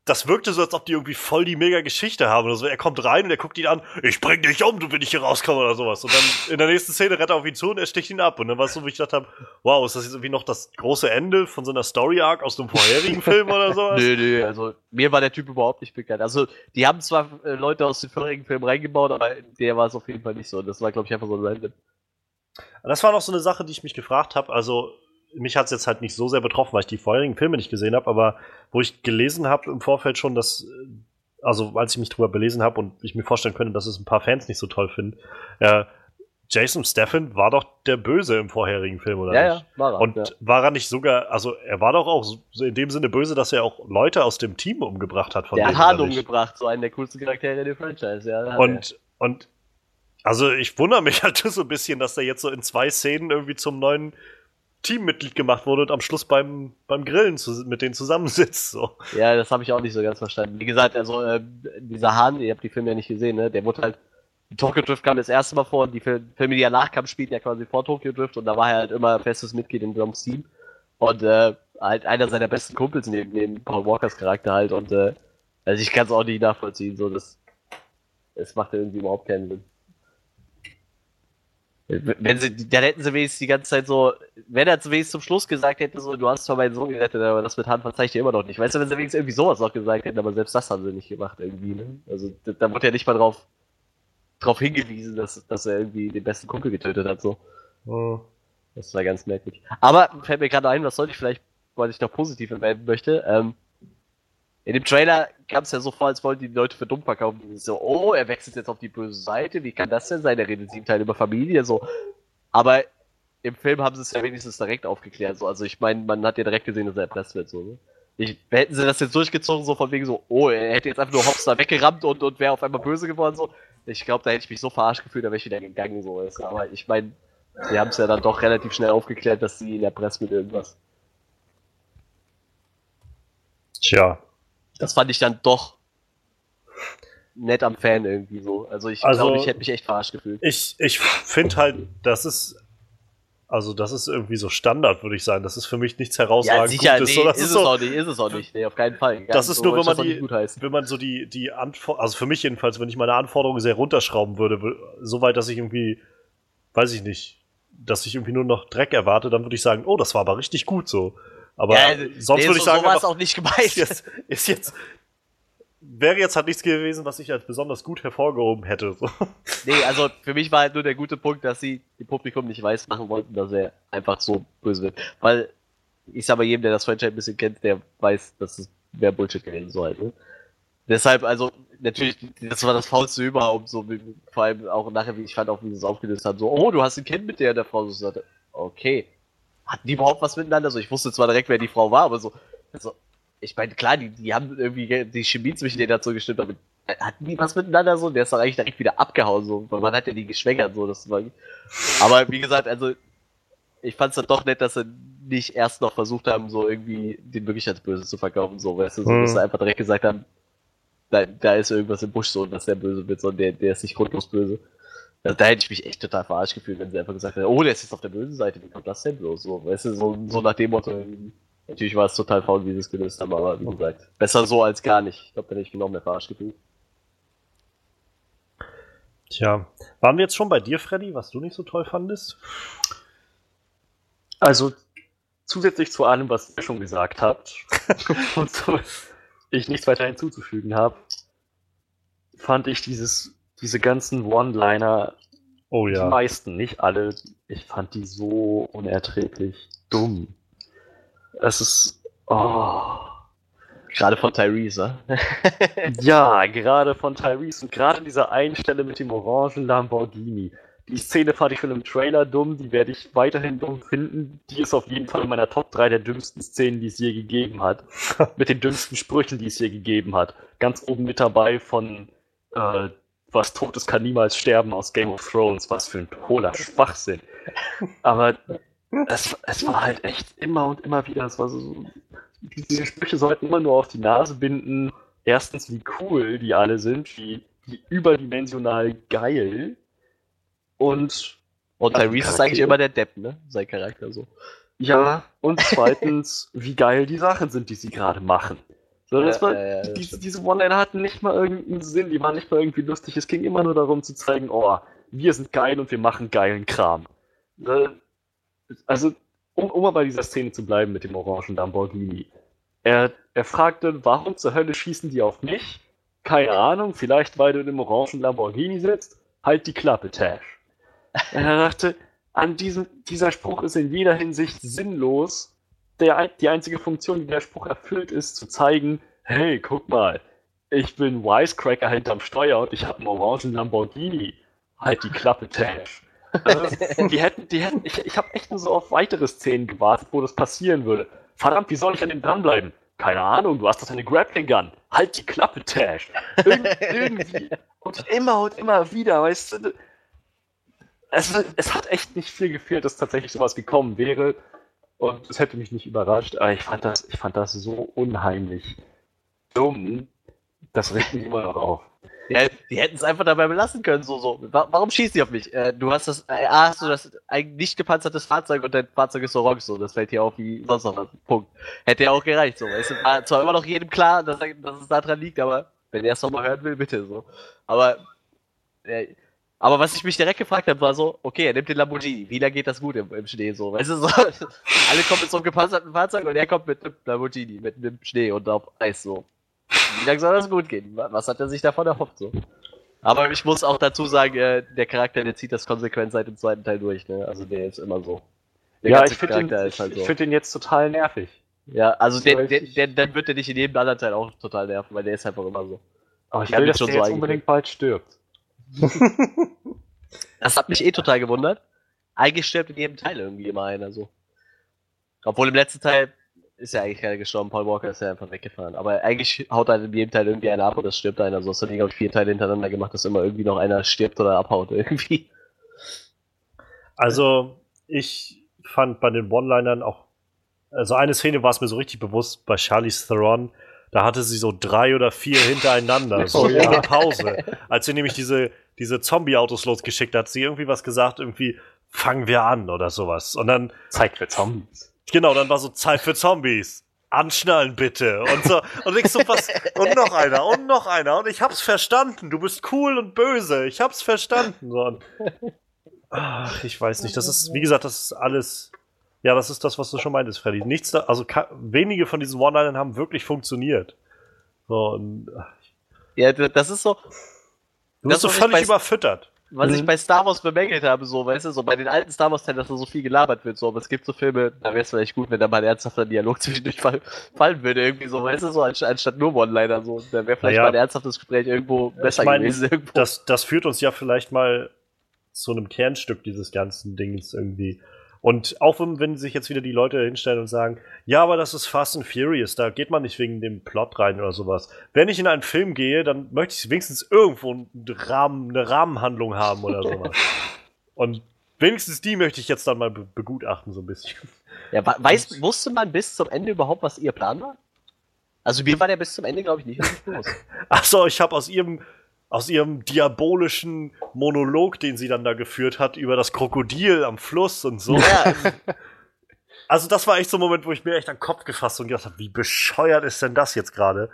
das wirkte so, als ob die irgendwie voll die mega Geschichte haben oder so. Er kommt rein und er guckt ihn an, ich bring dich um, du wenn ich hier rauskomme oder sowas. Und dann in der nächsten Szene rennt er auf ihn zu und er sticht ihn ab. Und dann war es so, wie ich gedacht habe, wow, ist das jetzt irgendwie noch das große Ende von so einer Story-Arc aus dem vorherigen Film oder sowas? Nö, nö, also mir war der Typ überhaupt nicht bekannt. Also die haben zwar äh, Leute aus dem vorherigen Film reingebaut, aber der war es auf jeden Fall nicht so. Das war, glaube ich, einfach so ein Random. Das war noch so eine Sache, die ich mich gefragt habe. Also mich hat es jetzt halt nicht so sehr betroffen, weil ich die vorherigen Filme nicht gesehen habe, aber wo ich gelesen habe im Vorfeld schon, dass, also als ich mich drüber belesen habe und ich mir vorstellen könnte, dass es ein paar Fans nicht so toll finden, äh, Jason Steffen war doch der Böse im vorherigen Film, oder ja, nicht? Ja, war er. Und ja. war er nicht sogar, also er war doch auch so in dem Sinne böse, dass er auch Leute aus dem Team umgebracht hat. Von der hat umgebracht, so einen der coolsten Charaktere der Franchise, ja. Und, und also ich wundere mich halt so ein bisschen, dass er jetzt so in zwei Szenen irgendwie zum neuen Teammitglied gemacht wurde und am Schluss beim, beim Grillen zu, mit denen zusammensitzt. So. Ja, das habe ich auch nicht so ganz verstanden. Wie gesagt, also äh, dieser Hahn, ihr habt die Filme ja nicht gesehen, ne? Der wurde halt. Tokyo Drift kam das erste Mal vor und die Filme, die danach kamen, spielten ja quasi vor Tokyo Drift und da war er halt immer festes Mitglied in Dom's Team. Und äh, halt einer seiner besten Kumpels neben, neben Paul Walkers Charakter halt und äh, also ich kann es auch nicht nachvollziehen, so das, das macht irgendwie überhaupt keinen Sinn. Wenn sie, dann hätten sie wenigstens die ganze Zeit so, wenn er wenigstens zum Schluss gesagt hätte, so, du hast zwar meinen Sohn gerettet, aber das mit Hand verzeih ich dir immer noch nicht. Weißt du, wenn sie wenigstens irgendwie sowas noch gesagt hätten, aber selbst das haben sie nicht gemacht irgendwie, ne? Also, da, da wurde ja nicht mal drauf, drauf hingewiesen, dass, dass er irgendwie den besten Kumpel getötet hat, so. Oh. Das war ganz merkwürdig. Aber fällt mir gerade ein, was sollte ich vielleicht, weil ich noch positiv erwähnen möchte, ähm, in dem Trailer kam es ja so vor, als wollten die Leute für dumm verkaufen. So, oh, er wechselt jetzt auf die böse Seite. Wie kann das denn sein? Er redet sieben Teile über Familie. So. Aber im Film haben sie es ja wenigstens direkt aufgeklärt. So. Also ich meine, man hat ja direkt gesehen, dass er erpresst wird. So, ne? ich, hätten sie das jetzt durchgezogen, so von wegen so, oh, er hätte jetzt einfach nur Hops da weggerammt und, und wäre auf einmal böse geworden. So. Ich glaube, da hätte ich mich so verarscht gefühlt, da wäre ich wieder gegangen. So. Aber ich meine, sie haben es ja dann doch relativ schnell aufgeklärt, dass sie ihn erpresst mit irgendwas. Tja, das fand ich dann doch nett am Fan irgendwie so. Also ich also, glaube, ich hätte mich echt verarscht gefühlt. Ich, ich finde halt, das ist. Also, das ist irgendwie so Standard, würde ich sagen. Das ist für mich nichts herausragend ja, sicher, Gutes. Nee, so, ist, ist, es so, auch nicht, ist es auch nicht. Nee, auf keinen Fall. Gar das ist so, nur, wenn man, die, wenn man so die, die Anforderungen, also für mich jedenfalls, wenn ich meine Anforderungen sehr runterschrauben würde, so weit, dass ich irgendwie, weiß ich nicht, dass ich irgendwie nur noch Dreck erwarte, dann würde ich sagen, oh, das war aber richtig gut so. Aber Ja, sonst nee, würde ich so- sagen, so war es auch nicht gemeint. ist jetzt, ist jetzt, wäre jetzt halt nichts gewesen, was ich als besonders gut hervorgehoben hätte. So. Nee, also für mich war halt nur der gute Punkt, dass sie dem Publikum nicht weiß machen wollten, dass er einfach so böse wird. Weil, ich sag mal, jedem, der das Franchise ein bisschen kennt, der weiß, dass es mehr Bullshit gewesen soll. Ne? Deshalb, also, natürlich, das war das Faulste überhaupt, so, wie, vor allem auch nachher, wie ich fand, auch wie sie es aufgelöst haben, so, oh, du hast ein Kind mit der, der Frau, so, sagte, okay. Hatten die überhaupt was miteinander? So, ich wusste zwar direkt, wer die Frau war, aber so, also, ich meine, klar, die, die haben irgendwie die Chemie zwischen denen dazu gestimmt, aber hatten die was miteinander so? Der ist doch eigentlich direkt wieder abgehauen, so, weil man hat ja die geschwängert, so, das war. Aber wie gesagt, also, ich fand's dann doch nett, dass sie nicht erst noch versucht haben, so irgendwie den wirklich als Böse zu verkaufen, so, weißt du, so, Mhm. dass sie einfach direkt gesagt haben, da, da ist irgendwas im Busch so, dass der böse wird, sondern der, der ist nicht grundlos böse. Also, da hätte ich mich echt total verarscht gefühlt, wenn sie einfach gesagt hätten, oh, der ist jetzt auf der bösen Seite, wie kommt das denn bloß? So, weißt du, so, so nach dem Motto. Natürlich war es total faul, wie sie es gelöst haben, aber wie gesagt, besser so als gar nicht. Ich glaube, da hätte ich mich noch mehr verarscht gefühlt. Tja, waren wir jetzt schon bei dir, Freddy, was du nicht so toll fandest? Also zusätzlich zu allem, was ihr schon gesagt habt und so, ich nichts weiter hinzuzufügen habe, fand ich dieses, diese ganzen One-Liner, Oh die ja. meisten, nicht alle, ich fand die so unerträglich dumm. Es ist, oh, Gerade von Tyrese, ne? ja, gerade von Tyrese und gerade dieser einen Stelle mit dem orangen Lamborghini. Die Szene fand ich schon im Trailer dumm, die werde ich weiterhin dumm finden. Die ist auf jeden Fall in meiner Top 3 der dümmsten Szenen, die es je gegeben hat. mit den dümmsten Sprüchen, die es je gegeben hat. Ganz oben mit dabei von äh, Was Totes kann niemals sterben aus Game of Thrones. Was für ein hohler Schwachsinn. Aber es, es war halt echt immer und immer wieder, es war so, diese Sprüche sollten immer nur auf die Nase binden. Erstens, wie cool die alle sind, wie, wie überdimensional geil. Und Und die Tyrese ist eigentlich immer der Depp, ne? Sein Charakter so. ja, und zweitens, wie geil die Sachen sind, die sie gerade machen. So, das war, ja, ja, das die, diese One-Liner hatten nicht mal irgendeinen Sinn, die waren nicht mal irgendwie lustig. Es ging immer nur darum zu zeigen, oh, wir sind geil und wir machen geilen Kram. Äh, Also, um, um mal bei dieser Szene zu bleiben mit dem orangen Lamborghini. Er, er fragte, warum zur Hölle schießen die auf mich? Keine Ahnung, vielleicht weil du in einem orangen Lamborghini sitzt. Halt die Klappe, Tash. Er dachte, an diesem, dieser Spruch ist in jeder Hinsicht sinnlos. Der, die einzige Funktion, die der Spruch erfüllt, ist zu zeigen, hey, guck mal, ich bin Wisecracker hinterm Steuer und ich habe einen orangen Lamborghini. Halt die Klappe, Tash. Also, die hätten, die hätten, ich, ich habe echt nur so auf weitere Szenen gewartet, wo das passieren würde. Verdammt, wie soll ich an dem dranbleiben? Keine Ahnung, du hast doch eine Grappling Gun. Halt die Klappe, Tash. Irg irgendwie. Und immer und immer wieder, weißt du. Es, es hat echt nicht viel gefehlt, dass tatsächlich sowas gekommen wäre. Und es hätte mich nicht überrascht, aber ich fand das, ich fand das so unheimlich dumm. Das regt mich immer noch auf. Ja, die hätten es einfach dabei belassen können, so, so. Wa- Warum schießt die auf mich? Äh, du hast das, äh, hast du das ein nicht gepanzertes Fahrzeug und dein Fahrzeug ist orange, so. Das fällt hier auf wie sonst noch was. Punkt. Hätte ja auch gereicht, so. Es war zwar immer noch jedem klar, dass, dass es daran liegt, aber wenn er es nochmal hören will, bitte, so. Aber, äh, aber was ich mich direkt gefragt habe, war so, okay, er nimmt den Lamborghini. Wie lange geht das gut im, im Schnee, so? Weißt du, so. Alle kommen mit so einem gepanzerten Fahrzeug und er kommt mit einem Lamborghini, mit einem Schnee und auf Eis, so. Wie lange soll das gut gehen? Wa- Was hat er sich davon erhofft so? Aber ich muss auch dazu sagen, äh, der Charakter, der zieht das konsequent seit dem zweiten Teil durch, ne? Also der ist immer so. Der ja, ich finde ist halt so. ich find den jetzt total nervig. ja, also der, der, der, dann wird er nicht in jedem anderen Teil auch total nerven, weil der ist einfach immer so. Aber ich Ich will, ihn dass schon der so jetzt unbedingt bald stirbt. Das hat mich eh total gewundert. Eigentlich stirbt in jedem Teil irgendwie immer einer so. Obwohl im letzten Teil ist ja eigentlich keiner gestorben, Paul Walker ist ja einfach weggefahren. Aber eigentlich haut halt in jedem Teil irgendwie einer ab und es stirbt einer. Die, glaube ich, vier Teile hintereinander gemacht, dass immer irgendwie noch einer stirbt oder abhaut irgendwie. Also, ich fand bei den One-Linern auch, also eine Szene war es mir so richtig bewusst bei Charlize Theron, da hatte sie so drei oder vier hintereinander, so Oh ja. ohne Pause. Als sie nämlich diese, diese Zombie-Autos losgeschickt hat, hat sie irgendwie was gesagt, irgendwie, fangen wir an oder sowas. Und dann, Zeit für Zombies. genau, dann war so Zeit für Zombies. Anschnallen bitte. Und so, und ich so, was, und noch einer, und noch einer. Und ich hab's verstanden. Du bist cool und böse. Ich hab's verstanden. So, und, ach, ich weiß nicht. Das ist, wie gesagt, das ist alles Ja, das ist das, was du schon meintest, Freddy. Nichts da, also wenige von diesen One-Linern haben wirklich funktioniert. So, und, ja, das ist so. Du bist so völlig überfüttert. Was mhm. ich bei Star Wars bemängelt habe, so, weißt du, so bei den alten Star Wars-Teilen, dass da so viel gelabert wird, so, aber es gibt so Filme, da wäre es vielleicht gut, wenn da mal ein ernsthafter Dialog zwischendurch fall, fallen würde, irgendwie so, weißt du, so, anstatt, nur One-Liner, so, da wäre vielleicht naja, mal ein ernsthaftes Gespräch irgendwo besser ich mein, gewesen, irgendwo. Das, das führt uns ja vielleicht mal zu einem Kernstück dieses ganzen Dings irgendwie. Und auch wenn, wenn sich jetzt wieder die Leute hinstellen und sagen, ja, aber das ist Fast and Furious, da geht man nicht wegen dem Plot rein oder sowas. Wenn ich in einen Film gehe, dann möchte ich wenigstens irgendwo einen Rahmen, eine Rahmenhandlung haben oder sowas. und wenigstens die möchte ich jetzt dann mal be begutachten, so ein bisschen. Ja, weiß, wusste man bis zum Ende überhaupt, was ihr Plan war? Also mir war der bis zum Ende, glaube ich, nicht bewusst. Achso, ich habe aus ihrem aus ihrem diabolischen Monolog, den sie dann da geführt hat, über das Krokodil am Fluss und so. Ja. Also das war echt so ein Moment, wo ich mir echt an den Kopf gefasst und gedacht habe, wie bescheuert ist denn das jetzt gerade?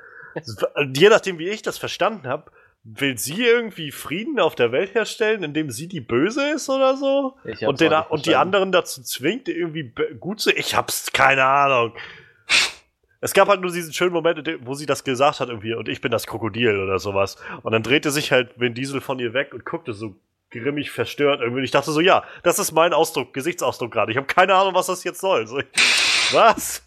Je nachdem, wie ich das verstanden habe, will sie irgendwie Frieden auf der Welt herstellen, indem sie die Böse ist oder so? Und, den, und die anderen dazu zwingt, irgendwie gut zu. Ich hab's keine Ahnung. Es gab halt nur diesen schönen Moment, wo sie das gesagt hat irgendwie, und ich bin das Krokodil oder sowas. Und dann drehte sich halt Vin Diesel von ihr weg und guckte so grimmig verstört irgendwie. Und ich dachte so, ja, das ist mein Ausdruck, Gesichtsausdruck gerade. Ich habe keine Ahnung, was das jetzt soll. So, was?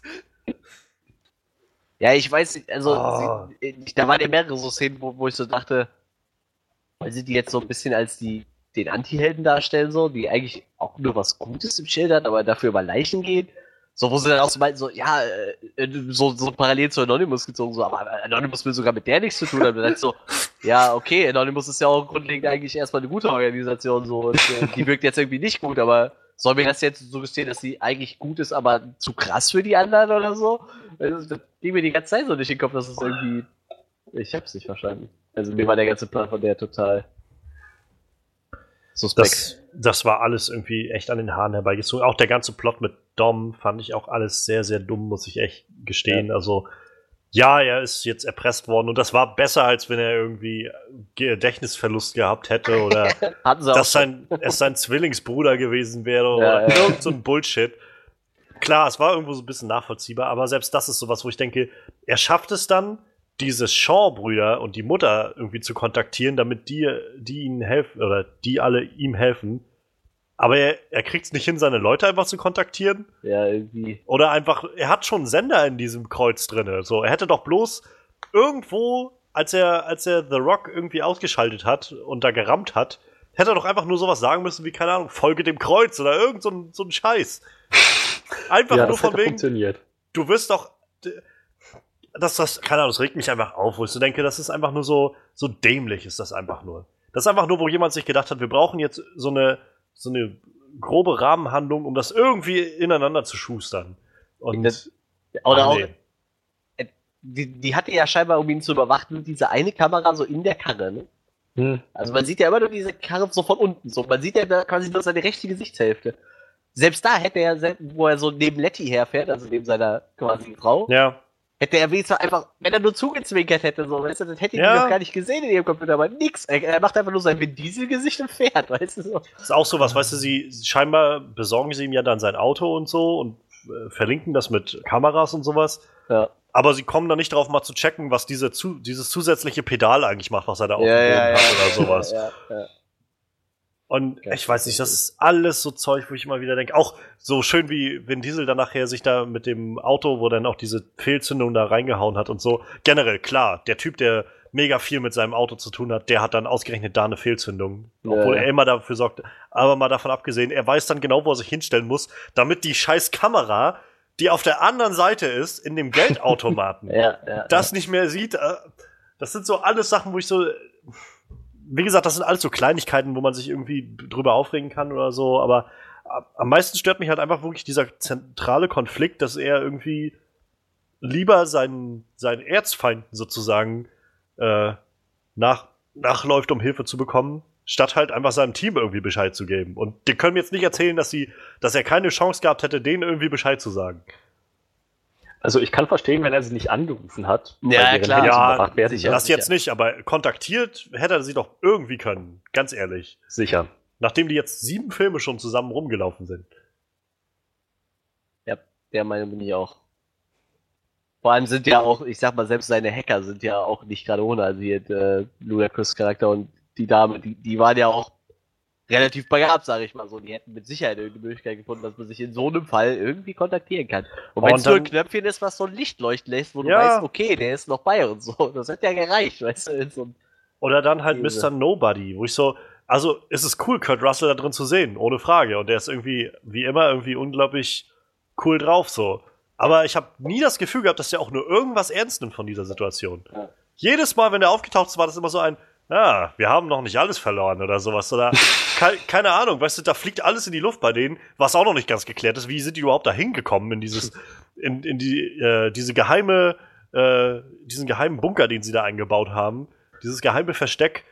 Ja, ich weiß nicht, also oh. sie, da waren ja mehrere so Szenen, wo, wo ich so dachte, weil sie die jetzt so ein bisschen als die den Anti-Helden darstellen, so, die eigentlich auch nur was Gutes im Schild hat, aber dafür über Leichen geht. So, wo sie dann auch so meinten, so, ja, äh, so, so parallel zu Anonymous gezogen, so, aber Anonymous will sogar mit der nichts zu tun haben. Dann so, ja, okay, Anonymous ist ja auch grundlegend eigentlich erstmal eine gute Organisation, so, und äh, die wirkt jetzt irgendwie nicht gut, aber soll mir das jetzt so gestehen, dass sie eigentlich gut ist, aber zu krass für die anderen oder so? Also, das ging mir die ganze Zeit so nicht in den Kopf, dass es irgendwie. Ich hab's nicht verstanden. Also mir war der ganze Plan von der total suspekt. Das, das war alles irgendwie echt an den Haaren herbeigezogen. Auch der ganze Plot mit Dom fand ich auch alles sehr, sehr dumm, muss ich echt gestehen. Ja. Also, ja, er ist jetzt erpresst worden und das war besser, als wenn er irgendwie Gedächtnisverlust gehabt hätte oder dass sein, es sein Zwillingsbruder gewesen wäre oder ja, irgend so ein Bullshit. Klar, es war irgendwo so ein bisschen nachvollziehbar, aber selbst das ist sowas, wo ich denke, er schafft es dann, diese Shaw-Brüder und die Mutter irgendwie zu kontaktieren, damit die, die ihnen helfen oder die alle ihm helfen. Aber er, er kriegt es nicht hin, seine Leute einfach zu kontaktieren. Ja, irgendwie. Oder einfach, er hat schon einen Sender in diesem Kreuz drin. So, er hätte doch bloß irgendwo, als er, als er The Rock irgendwie ausgeschaltet hat und da gerammt hat, hätte er doch einfach nur sowas sagen müssen wie, keine Ahnung, folge dem Kreuz oder irgend so ein, so ein Scheiß. Einfach ja, nur von wegen. Funktioniert. Du wirst doch. Das, das, keine Ahnung, das regt mich einfach auf, wo ich so denke, das ist einfach nur so, so dämlich ist das einfach nur. Das ist einfach nur, wo jemand sich gedacht hat, wir brauchen jetzt so eine, so eine grobe Rahmenhandlung, um das irgendwie ineinander zu schustern. Und das, oder auch, nee. Äh, die, die hatte ja scheinbar, um ihn zu überwachen, diese eine Kamera so in der Karre, ne? Hm. Also man sieht ja immer nur diese Karre so von unten. So. Man sieht ja quasi nur seine rechte Gesichtshälfte. Selbst da hätte er, wo er so neben Letty herfährt, also neben seiner quasi Frau, ja. Hätte er wenigstens einfach, wenn er nur zugezwinkert hätte, so, weißt du, dann hätte ich ja. ihn doch gar nicht gesehen in ihrem Computer, aber nix. Er, macht einfach nur sein Vin Diesel-Gesicht und fährt, weißt du so. Das ist auch sowas, weißt du, sie scheinbar besorgen sie ihm ja dann sein Auto und so und äh, verlinken das mit Kameras und sowas. Ja. Aber sie kommen dann nicht darauf, mal zu checken, was diese zu, dieses zusätzliche Pedal eigentlich macht, was er da auf dem Boden ja, hat oder sowas. Ja, ja. Und ich weiß nicht, das ist alles so Zeug, wo ich immer wieder denke, auch so schön wie Vin Diesel dann nachher sich da mit dem Auto, wo dann auch diese Fehlzündung da reingehauen hat und so. Generell, klar, der Typ, der mega viel mit seinem Auto zu tun hat, der hat dann ausgerechnet da eine Fehlzündung. Obwohl ja. er immer dafür sorgt. Aber mal davon abgesehen, er weiß dann genau, wo er sich hinstellen muss, damit die scheiß Kamera, die auf der anderen Seite ist, in dem Geldautomaten, ja, ja, das nicht mehr sieht. Äh, das sind so alles Sachen, wo ich so, wie gesagt, das sind alles so Kleinigkeiten, wo man sich irgendwie drüber aufregen kann oder so, aber am meisten stört mich halt einfach wirklich dieser zentrale Konflikt, dass er irgendwie lieber seinen, seinen Erzfeinden sozusagen äh, nach, nachläuft, um Hilfe zu bekommen, statt halt einfach seinem Team irgendwie Bescheid zu geben. Und die können mir jetzt nicht erzählen, dass sie, dass er keine Chance gehabt hätte, denen irgendwie Bescheid zu sagen. Also ich kann verstehen, wenn er sie nicht angerufen hat. Ja, klar. Ja, werden, sicher, das sicher. jetzt nicht, aber kontaktiert hätte er sie doch irgendwie können, ganz ehrlich. Sicher. Nachdem die jetzt sieben Filme schon zusammen rumgelaufen sind. der Meinung bin ich auch. Vor allem sind ja auch, ich sag mal, selbst seine Hacker sind ja auch nicht gerade ohne. Also hier äh, Ludacris Charakter und die Dame, die, die waren ja auch relativ begabt, sage ich mal so. Die hätten mit Sicherheit irgendeine Möglichkeit gefunden, dass man sich in so einem Fall irgendwie kontaktieren kann. Und wenn es nur ein Knöpfchen ist, was so ein Licht leuchten lässt, wo du Ja. weißt, okay, der ist noch bei und so. Das hätte ja gereicht, weißt du, so Oder dann halt Diese. Mr. Nobody, wo ich so, also es ist cool, Kurt Russell da drin zu sehen, ohne Frage. Und der ist irgendwie, wie immer, irgendwie unglaublich cool drauf so. Aber ich habe nie das Gefühl gehabt, dass der auch nur irgendwas ernst nimmt von dieser Situation. Ja. Jedes Mal, wenn der aufgetaucht ist, war das immer so ein, ja, wir haben noch nicht alles verloren oder sowas. Oder ke keine Ahnung, weißt du, da fliegt alles in die Luft bei denen, was auch noch nicht ganz geklärt ist. Wie sind die überhaupt da hingekommen in dieses, in, in die, äh, diese geheime, äh, diesen geheimen Bunker, den sie da eingebaut haben, dieses geheime Versteck.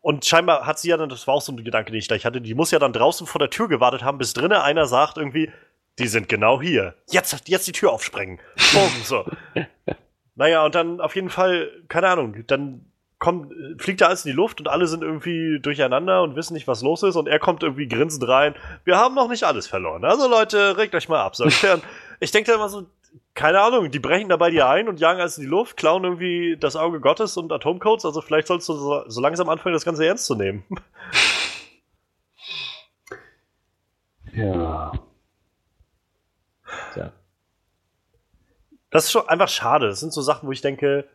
Und scheinbar hat sie ja dann, das war auch so ein Gedanke, den ich gleich hatte, die muss ja dann draußen vor der Tür gewartet haben, bis drinnen einer sagt irgendwie, die sind genau hier. Jetzt, jetzt die Tür aufsprengen. Boom, so. Naja, und dann auf jeden Fall, keine Ahnung, dann kommt, fliegt da alles in die Luft und alle sind irgendwie durcheinander und wissen nicht, was los ist und er kommt irgendwie grinsend rein. Wir haben noch nicht alles verloren. Also Leute, regt euch mal ab. So. Ich denke dann immer so, keine Ahnung, die brechen da bei dir ein und jagen alles in die Luft, klauen irgendwie das Auge Gottes und Atomcodes. Also vielleicht sollst du so, so langsam anfangen, das Ganze ernst zu nehmen. Ja. Tja. Das ist schon einfach schade. Das sind so Sachen, wo ich denke,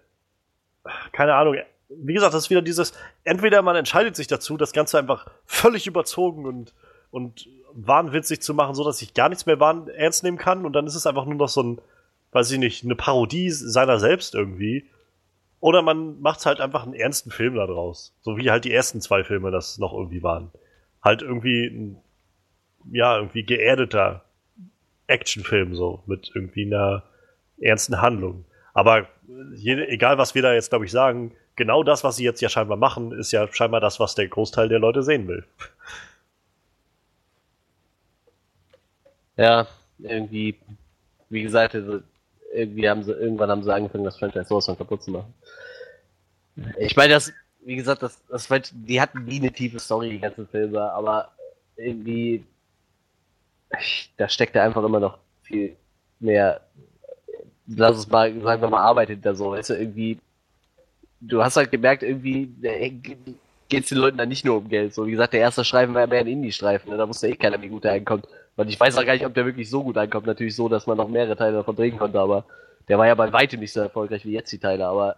keine Ahnung. Wie gesagt, das ist wieder dieses, entweder man entscheidet sich dazu, das Ganze einfach völlig überzogen und, und wahnwitzig zu machen, so dass ich gar nichts mehr ernst nehmen kann und dann ist es einfach nur noch so ein, weiß ich nicht, eine Parodie seiner selbst irgendwie. Oder man macht halt einfach einen ernsten Film da draus. So wie halt die ersten zwei Filme das noch irgendwie waren. Halt irgendwie ein, ja, irgendwie geerdeter Actionfilm so, mit irgendwie einer ernsten Handlung. Aber je, egal, was wir da jetzt, glaube ich, sagen, genau das, was sie jetzt ja scheinbar machen, ist ja scheinbar das, was der Großteil der Leute sehen will. Ja, irgendwie, wie gesagt, also, irgendwie haben sie, irgendwann haben sie angefangen, das Franchise sowas von kaputt zu machen. Ich meine, das, wie gesagt, das, das die hatten nie eine tiefe Story, die ganzen Filme, aber irgendwie, da steckt da einfach immer noch viel mehr, lass es mal, sagen wir mal, Arbeit hinter so, weißt du, irgendwie, du hast halt gemerkt, irgendwie, geht es den Leuten dann nicht nur um Geld, so, wie gesagt, der erste Streifen war ja mehr ein Indie-Streifen, ne? da wusste eh keiner, wie gut der einkommt. Und ich weiß auch gar nicht, ob der wirklich so gut ankommt. Natürlich so, dass man noch mehrere Teile davon drehen konnte, aber der war ja bei weitem nicht so erfolgreich wie jetzt die Teile, aber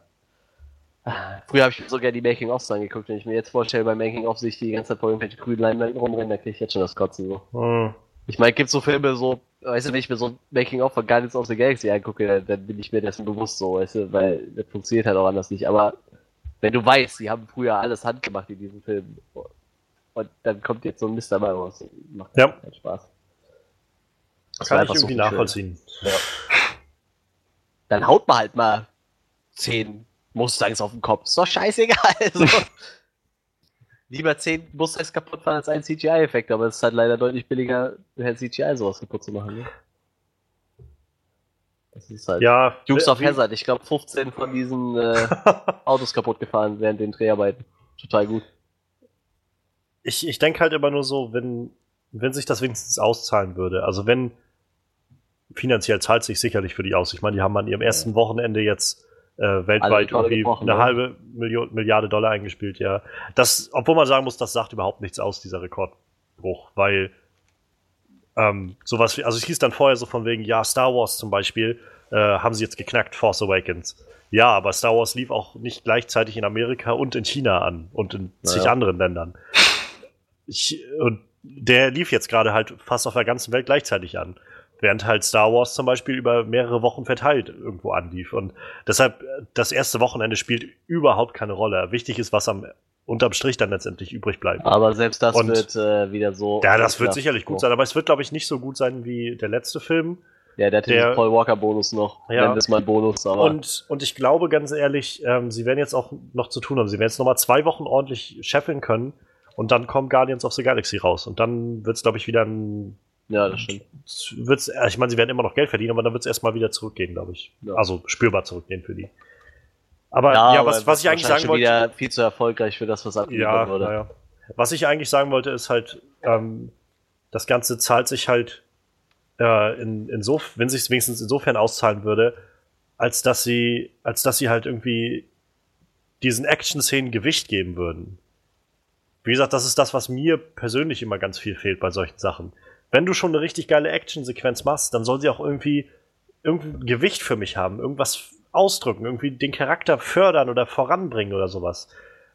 ah, früher habe ich mir so gerne die Making-ofs angeguckt. Wenn ich mir jetzt vorstelle, bei Making-of sehe ich die ganze Zeit vor irgendwelchen grünen Leinwänden rumrennen, da kriege ich jetzt schon das Kotzen so. Hm. Ich meine, gibt so Filme so, weißt du, wenn ich mir so ein Making-of von Guardians of the Galaxy angucke, dann, dann bin ich mir dessen bewusst so, weißt du, weil das funktioniert halt auch anders nicht. Aber wenn du weißt, die haben früher alles handgemacht in diesen Filmen und dann kommt jetzt so ein Mist dabei raus, macht Ja. keinen Spaß. Das Kann ich einfach so irgendwie viel schöner. nachvollziehen. Dann haut man halt mal zehn Mustangs auf den Kopf. Ist doch scheißegal. So. Lieber zehn Mustangs kaputt fahren als ein CGI-Effekt, aber es ist halt leider deutlich billiger, CGI sowas kaputt zu machen. Ne? Das ist halt. Ja, Dukes of Hazzard, ich glaube 15 von diesen äh, Autos kaputt gefahren während den Dreharbeiten. Total gut. ich, ich denke halt immer nur so, wenn, wenn sich das wenigstens auszahlen würde. Also wenn finanziell zahlt sich sicherlich für die aus. Ich meine, die haben an ihrem ersten Wochenende jetzt äh, weltweit Rekorde irgendwie eine ne? halbe Million, Milliarde Dollar eingespielt, ja. Das, obwohl man sagen muss, das sagt überhaupt nichts aus, dieser Rekordbruch, weil ähm, sowas wie, also es hieß dann vorher so von wegen, ja, Star Wars zum Beispiel, äh, haben sie jetzt geknackt, Force Awakens. Ja, aber Star Wars lief auch nicht gleichzeitig in Amerika und in China an und in zig Naja. anderen Ländern. Ich, und der lief jetzt gerade halt fast auf der ganzen Welt gleichzeitig an. Während halt Star Wars zum Beispiel über mehrere Wochen verteilt irgendwo anlief. Und deshalb, das erste Wochenende spielt überhaupt keine Rolle. Wichtig ist, was am unterm Strich dann letztendlich übrig bleibt. Aber selbst das Und- wird äh, wieder so. Ja, das wird sicherlich gut sein, aber es wird, glaube ich, nicht so gut sein wie der letzte Film. Ja, der hat Der- den Paul Walker Bonus noch. Ja. Wir es mal Bonus, aber. Und, und ich glaube ganz ehrlich, ähm, sie werden jetzt auch noch zu tun haben. Sie werden jetzt nochmal zwei Wochen ordentlich scheffeln können und dann kommt Guardians of the Galaxy raus. Und dann wird es, glaube ich, wieder ein. Ja, das stimmt. Wird's, ich meine, sie werden immer noch Geld verdienen, aber dann wird es erstmal wieder zurückgehen, glaube ich. Ja. Also spürbar zurückgehen für die. Aber ja, aber was, was ich eigentlich sagen wollte. wieder viel zu erfolgreich für das, was Ja, abgeliefert wurde. naja. Was ich eigentlich sagen wollte, ist halt, ähm, das Ganze zahlt sich halt äh, in, insof wenn sich wenigstens insofern auszahlen würde, als dass sie, als dass sie halt irgendwie diesen Action-Szenen Gewicht geben würden. Wie gesagt, das ist das, was mir persönlich immer ganz viel fehlt bei solchen Sachen. Wenn du schon eine richtig geile Action-Sequenz machst, dann soll sie auch irgendwie, irgendwie Gewicht für mich haben, irgendwas ausdrücken, irgendwie den Charakter fördern oder voranbringen oder sowas.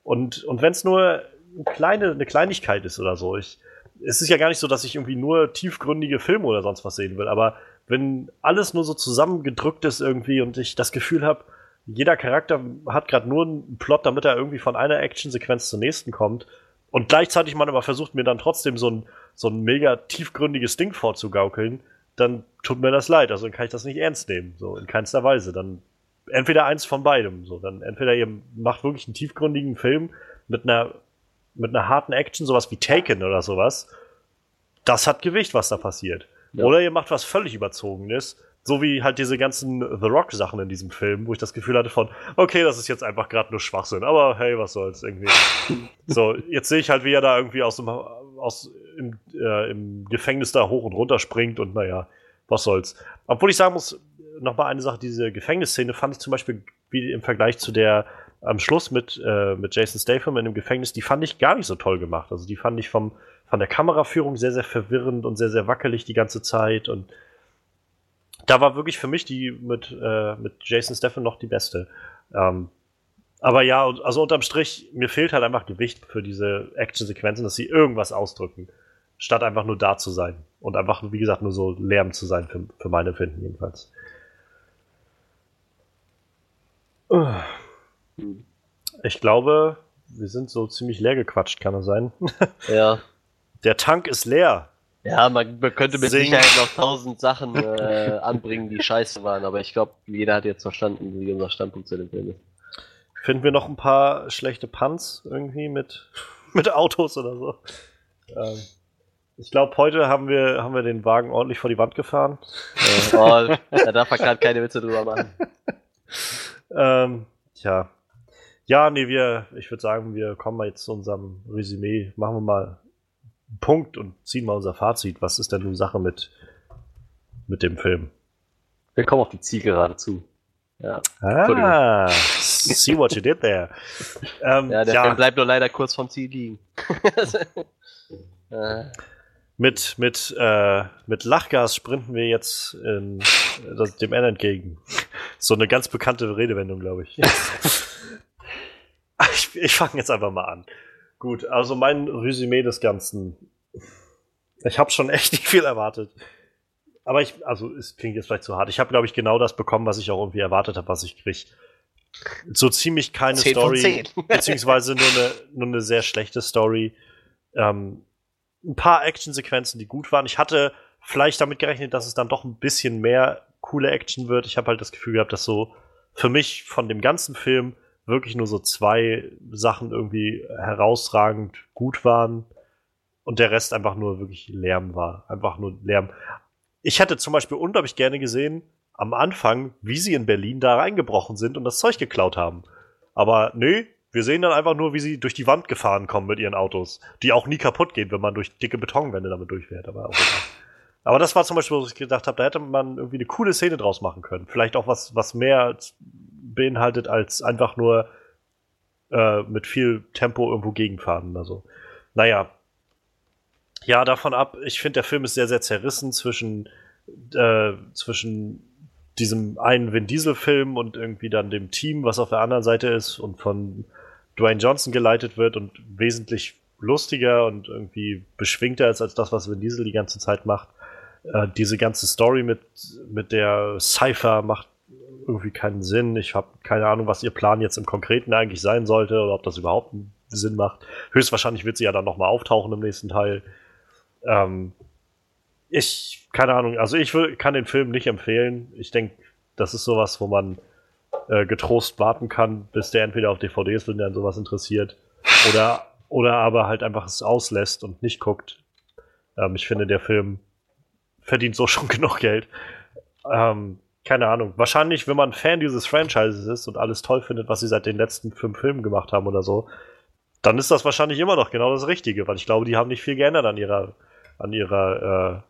Und, und wenn es nur eine, kleine, eine Kleinigkeit ist oder so, ich, es ist ja gar nicht so, dass ich irgendwie nur tiefgründige Filme oder sonst was sehen will, aber wenn alles nur so zusammengedrückt ist irgendwie und ich das Gefühl habe, jeder Charakter hat gerade nur einen Plot, damit er irgendwie von einer Actionsequenz zur nächsten kommt und gleichzeitig man aber versucht mir dann trotzdem so ein, so ein mega tiefgründiges Ding vorzugaukeln, dann tut mir das leid. Also dann kann ich das nicht ernst nehmen, so in keinster Weise. Dann entweder eins von beidem, so dann entweder ihr macht wirklich einen tiefgründigen Film mit einer mit einer harten Action, sowas wie Taken oder sowas. Das hat Gewicht, was da passiert. Ja. Oder ihr macht was völlig überzogenes, so wie halt diese ganzen The Rock Sachen in diesem Film, wo ich das Gefühl hatte von, okay, das ist jetzt einfach gerade nur Schwachsinn, aber hey, was soll's irgendwie. so, jetzt sehe ich halt, wie er da irgendwie aus dem, aus, im, äh, im Gefängnis da hoch und runter springt und naja, was soll's. Obwohl ich sagen muss, nochmal eine Sache, diese Gefängnisszene fand ich zum Beispiel wie im Vergleich zu der am Schluss mit, äh, mit Jason Statham in dem Gefängnis, die fand ich gar nicht so toll gemacht. Also die fand ich vom, von der Kameraführung sehr, sehr verwirrend und sehr, sehr wackelig die ganze Zeit und da war wirklich für mich die mit, äh, mit Jason Steffen noch die beste. Ähm, aber ja, also unterm Strich, mir fehlt halt einfach Gewicht für diese Action-Sequenzen, dass sie irgendwas ausdrücken, statt einfach nur da zu sein. Und einfach, wie gesagt, nur so Lärm zu sein, für, für meine Finden jedenfalls. Ich glaube, wir sind so ziemlich leer gequatscht, kann das sein? Ja. Der Tank ist leer. Ja, man, man könnte mit Sing. Sicherheit noch tausend Sachen äh, anbringen, die scheiße waren, aber ich glaube, jeder hat jetzt verstanden, wie unser Standpunkt zu dem Film ist. Finden wir noch ein paar schlechte Punts irgendwie mit, mit Autos oder so? Ähm, ich glaube, heute haben wir, haben wir den Wagen ordentlich vor die Wand gefahren. Äh, oh, da darf man gerade keine Witze drüber machen. ähm, tja. Ja, nee, wir, ich würde sagen, wir kommen mal jetzt zu unserem Resümee. Machen wir mal Punkt und ziehen mal unser Fazit. Was ist denn nun Sache mit, mit dem Film? Wir kommen auf die Zielgerade zu. Ja. Ah, see what you did there. Ähm, ja, der ja. Film bleibt nur leider kurz vom Ziel liegen. mit, mit, äh, mit Lachgas sprinten wir jetzt in, das, dem Ende entgegen. So eine ganz bekannte Redewendung, glaube ich. ich. Ich fange jetzt einfach mal an. Gut, also mein Resümee des Ganzen. Ich habe schon echt nicht viel erwartet. Aber ich, also es klingt jetzt vielleicht zu hart. Ich habe, glaube ich, genau das bekommen, was ich auch irgendwie erwartet habe, was ich kriege. So ziemlich keine Story, beziehungsweise nur eine, nur eine sehr schlechte Story. Ähm, ein paar Actionsequenzen, die gut waren. Ich hatte vielleicht damit gerechnet, dass es dann doch ein bisschen mehr coole Action wird. Ich habe halt das Gefühl gehabt, dass so für mich von dem ganzen Film wirklich nur so zwei Sachen irgendwie herausragend gut waren und der Rest einfach nur wirklich Lärm war. Einfach nur Lärm. Ich hätte zum Beispiel unglaublich gerne gesehen, am Anfang, wie sie in Berlin da reingebrochen sind und das Zeug geklaut haben. Aber nee, wir sehen dann einfach nur, wie sie durch die Wand gefahren kommen mit ihren Autos, die auch nie kaputt gehen, wenn man durch dicke Betonwände damit durchfährt. Aber, aber das war zum Beispiel, was ich gedacht habe, da hätte man irgendwie eine coole Szene draus machen können. Vielleicht auch was, was mehr beinhaltet, als einfach nur äh, mit viel Tempo irgendwo gegenfahren oder so. Naja. Ja, davon ab, ich finde, der Film ist sehr, sehr zerrissen zwischen, äh, zwischen diesem einen Vin Diesel-Film und irgendwie dann dem Team, was auf der anderen Seite ist und von Dwayne Johnson geleitet wird und wesentlich lustiger und irgendwie beschwingter ist als das, was Vin Diesel die ganze Zeit macht. Äh, diese ganze Story mit, mit der Cypher macht irgendwie keinen Sinn. Ich habe keine Ahnung, was ihr Plan jetzt im Konkreten eigentlich sein sollte oder ob das überhaupt Sinn macht. Höchstwahrscheinlich wird sie ja dann nochmal auftauchen im nächsten Teil. Ähm, ich, keine Ahnung, also ich kann den Film nicht empfehlen. Ich denke, das ist sowas, wo man äh, getrost warten kann, bis der entweder auf DVD ist, wenn der an sowas interessiert, oder, oder aber halt einfach es auslässt und nicht guckt. Ähm, ich finde, der Film verdient so schon genug Geld. Ähm, keine Ahnung. Wahrscheinlich, wenn man Fan dieses Franchises ist und alles toll findet, was sie seit den letzten fünf Filmen gemacht haben oder so, dann ist das wahrscheinlich immer noch genau das Richtige, weil ich glaube, die haben nicht viel geändert an ihrer, an ihrer,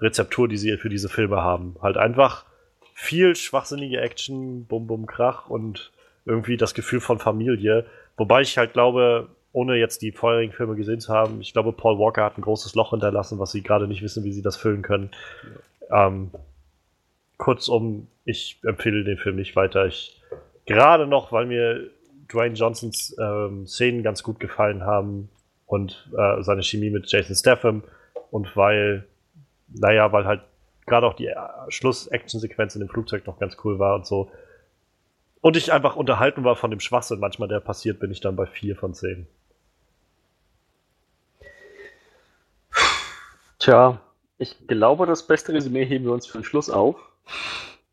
Rezeptur, die sie für diese Filme haben. Halt einfach viel schwachsinnige Action, Bum Bum Krach und irgendwie das Gefühl von Familie. Wobei ich halt glaube, ohne jetzt die vorherigen Filme gesehen zu haben, ich glaube, Paul Walker hat ein großes Loch hinterlassen, was sie gerade nicht wissen, wie sie das füllen können. Ähm, kurzum, ich empfehle den Film nicht weiter. Ich gerade noch, weil mir Dwayne Johnsons ähm, Szenen ganz gut gefallen haben und äh, seine Chemie mit Jason Statham und weil, naja, weil halt gerade auch die äh, Schluss-Action-Sequenz in dem Flugzeug noch ganz cool war und so. Und ich einfach unterhalten war von dem Schwachsinn manchmal, der passiert, bin ich dann bei vier von zehn. Tja, ich glaube, das beste Resümee heben wir uns für den Schluss auf.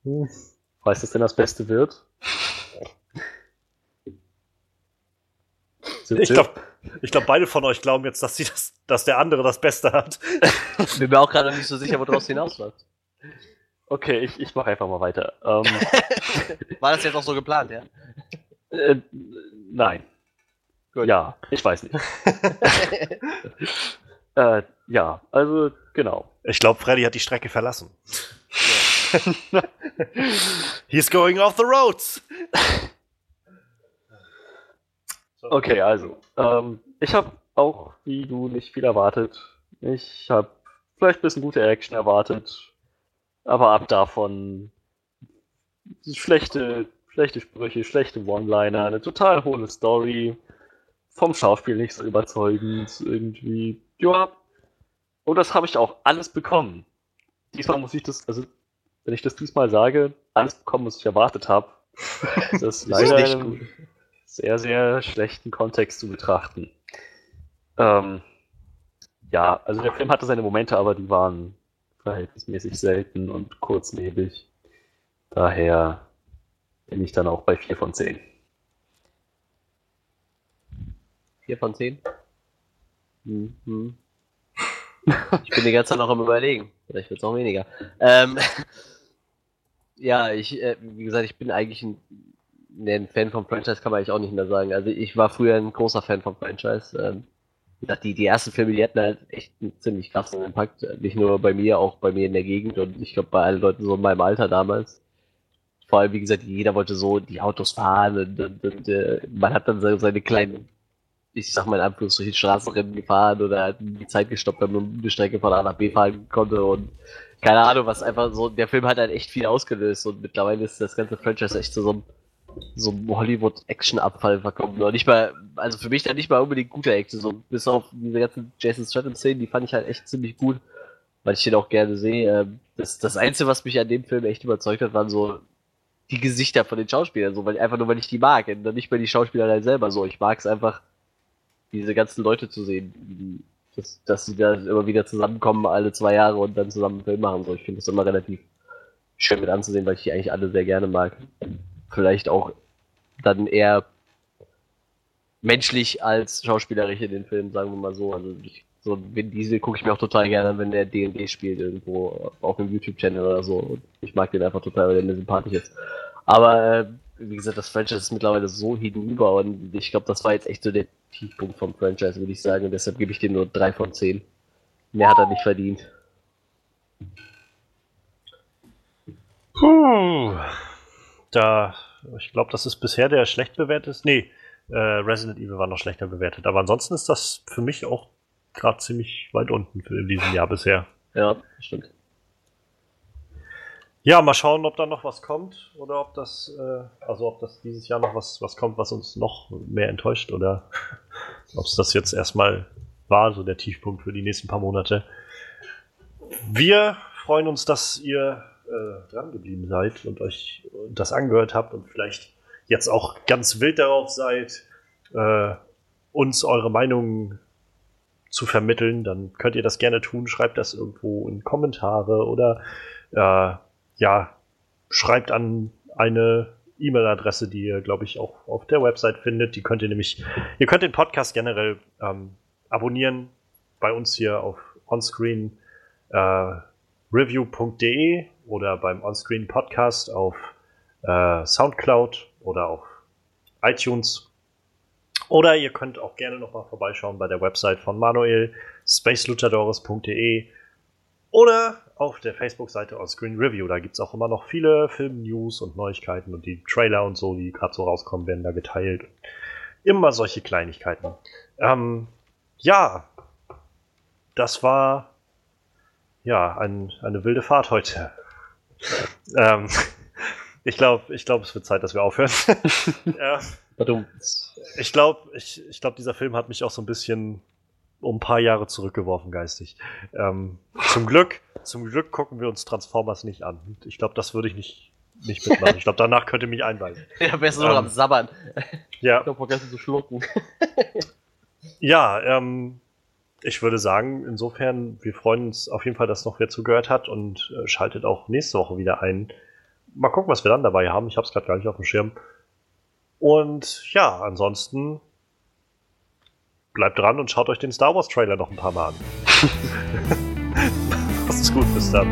Hm. Weiß das denn das Beste wird? Ich glaube, ich glaub, beide von euch glauben jetzt, dass, sie das, dass der andere das Beste hat. Bin mir auch gerade nicht so sicher, woraus hinausläuft. Okay, ich, ich mache einfach mal weiter. Ähm, War das jetzt auch so geplant, ja? Äh, nein. Gut. Ja, ich weiß nicht. äh, ja, also genau. Ich glaube, Freddy hat die Strecke verlassen. He's going off the roads. Okay, also, ähm, ich habe auch, wie du, nicht viel erwartet. Ich habe vielleicht ein bisschen gute Action erwartet, aber ab davon schlechte, schlechte Sprüche, schlechte One-Liner, eine total hohle Story, vom Schauspiel nicht so überzeugend, irgendwie, ja. Und das habe ich auch alles bekommen. Diesmal muss ich das, also, wenn ich das diesmal sage, alles bekommen, was ich erwartet habe. Das ist leider nicht gut sehr, sehr schlechten Kontext zu betrachten. Ähm, ja, also der Film hatte seine Momente, aber die waren verhältnismäßig selten und kurzlebig. Daher bin ich dann auch bei 4 von 10. 4 von 10? Mhm. Ich bin die ganze Zeit noch am überlegen. Vielleicht wird es auch weniger. Ähm, ja, ich, äh, wie gesagt, ich bin eigentlich ein nee, ein Fan vom Franchise kann man eigentlich auch nicht mehr sagen. Also ich war früher ein großer Fan vom Franchise. Ähm, die, die ersten Filme, die hatten halt echt einen ziemlich krassen Impact. Nicht nur bei mir, auch bei mir in der Gegend und ich glaube bei allen Leuten so in meinem Alter damals. Vor allem, wie gesagt, jeder wollte so die Autos fahren und, und, und äh, man hat dann seine kleinen, ich sag mal in Anführungsstrichen, Straßenrennen gefahren oder hat die Zeit gestoppt, wenn man eine Strecke von A nach B fahren konnte und keine Ahnung, was einfach so, der Film hat halt echt viel ausgelöst und mittlerweile ist das ganze Franchise echt zu so einem so Hollywood-Action-Abfall verkommen. Und nicht mal, also für mich dann nicht mal unbedingt guter Action, so bis auf diese ganzen Jason Statham-Szenen, die fand ich halt echt ziemlich gut, weil ich den auch gerne sehe. Ähm, das, das Einzige, was mich an dem Film echt überzeugt hat, waren so die Gesichter von den Schauspielern, so, weil einfach nur, weil ich die mag, und nicht mehr die Schauspieler halt selber so. Ich mag es einfach, diese ganzen Leute zu sehen, dass, dass sie da immer wieder zusammenkommen, alle zwei Jahre und dann zusammen einen Film machen. So, ich finde das immer relativ schön mit anzusehen, weil ich die eigentlich alle sehr gerne mag vielleicht auch dann eher menschlich als schauspielerisch in den Film, sagen wir mal so. Also ich, so Vin Diesel gucke ich mir auch total gerne wenn der D&D spielt irgendwo auf dem YouTube-Channel oder so. Und ich mag den einfach total, weil der mir sympathisch ist. Aber äh, wie gesagt, das Franchise ist mittlerweile so hinüber und ich glaube, das war jetzt echt so der Tiefpunkt vom Franchise, würde ich sagen. Und deshalb gebe ich dem nur drei von zehn. Mehr hat er nicht verdient. Puh da, ich glaube, das ist bisher der schlecht bewertet. Nee, äh, Resident Evil war noch schlechter bewertet. Aber ansonsten ist das für mich auch gerade ziemlich weit unten für in diesem Jahr bisher. Ja, stimmt. Ja, mal schauen, ob da noch was kommt oder ob das, äh, also ob das dieses Jahr noch was, was kommt, was uns noch mehr enttäuscht oder ob es das jetzt erstmal war, so der Tiefpunkt für die nächsten paar Monate. Wir freuen uns, dass ihr äh, dran geblieben seid und euch das angehört habt und vielleicht jetzt auch ganz wild darauf seid, äh, uns eure Meinung zu vermitteln, dann könnt ihr das gerne tun. Schreibt das irgendwo in Kommentare oder äh, ja, schreibt an eine E-Mail-Adresse, die ihr, glaube ich, auch auf der Website findet. Die könnt ihr nämlich, ihr könnt den Podcast generell ähm, abonnieren bei uns hier auf Onscreen äh, review.de oder beim Onscreen Podcast auf äh, Soundcloud oder auf iTunes. Oder ihr könnt auch gerne nochmal vorbeischauen bei der Website von Manuel, spaceluchadores.de. Oder auf der Facebook-Seite On Screen Review. Da gibt es auch immer noch viele Film-News und Neuigkeiten und die Trailer und so, die gerade so rauskommen, werden da geteilt. Immer solche Kleinigkeiten. Ähm, ja, das war ja ein, eine wilde Fahrt heute. Ähm, ich glaube, ich glaub, es wird Zeit, dass wir aufhören. ja. Ich glaube, ich, ich glaub, dieser Film hat mich auch so ein bisschen um ein paar Jahre zurückgeworfen geistig. Ähm, zum Glück, zum Glück gucken wir uns Transformers nicht an. Ich glaube, das würde ich nicht, nicht mitmachen. Ich glaube, danach könnte mich einweisen. Ja, du ähm, noch am Sabbern. Ja. Ich habe vergessen zu schlucken. ja, ähm, ich würde sagen, insofern, wir freuen uns auf jeden Fall, dass noch wer zugehört hat und äh, schaltet auch nächste Woche wieder ein. Mal gucken, was wir dann dabei haben. Ich habe es gerade gar nicht auf dem Schirm. Und ja, ansonsten bleibt dran und schaut euch den Star Wars Trailer noch ein paar Mal an. Ist gut, bis dann.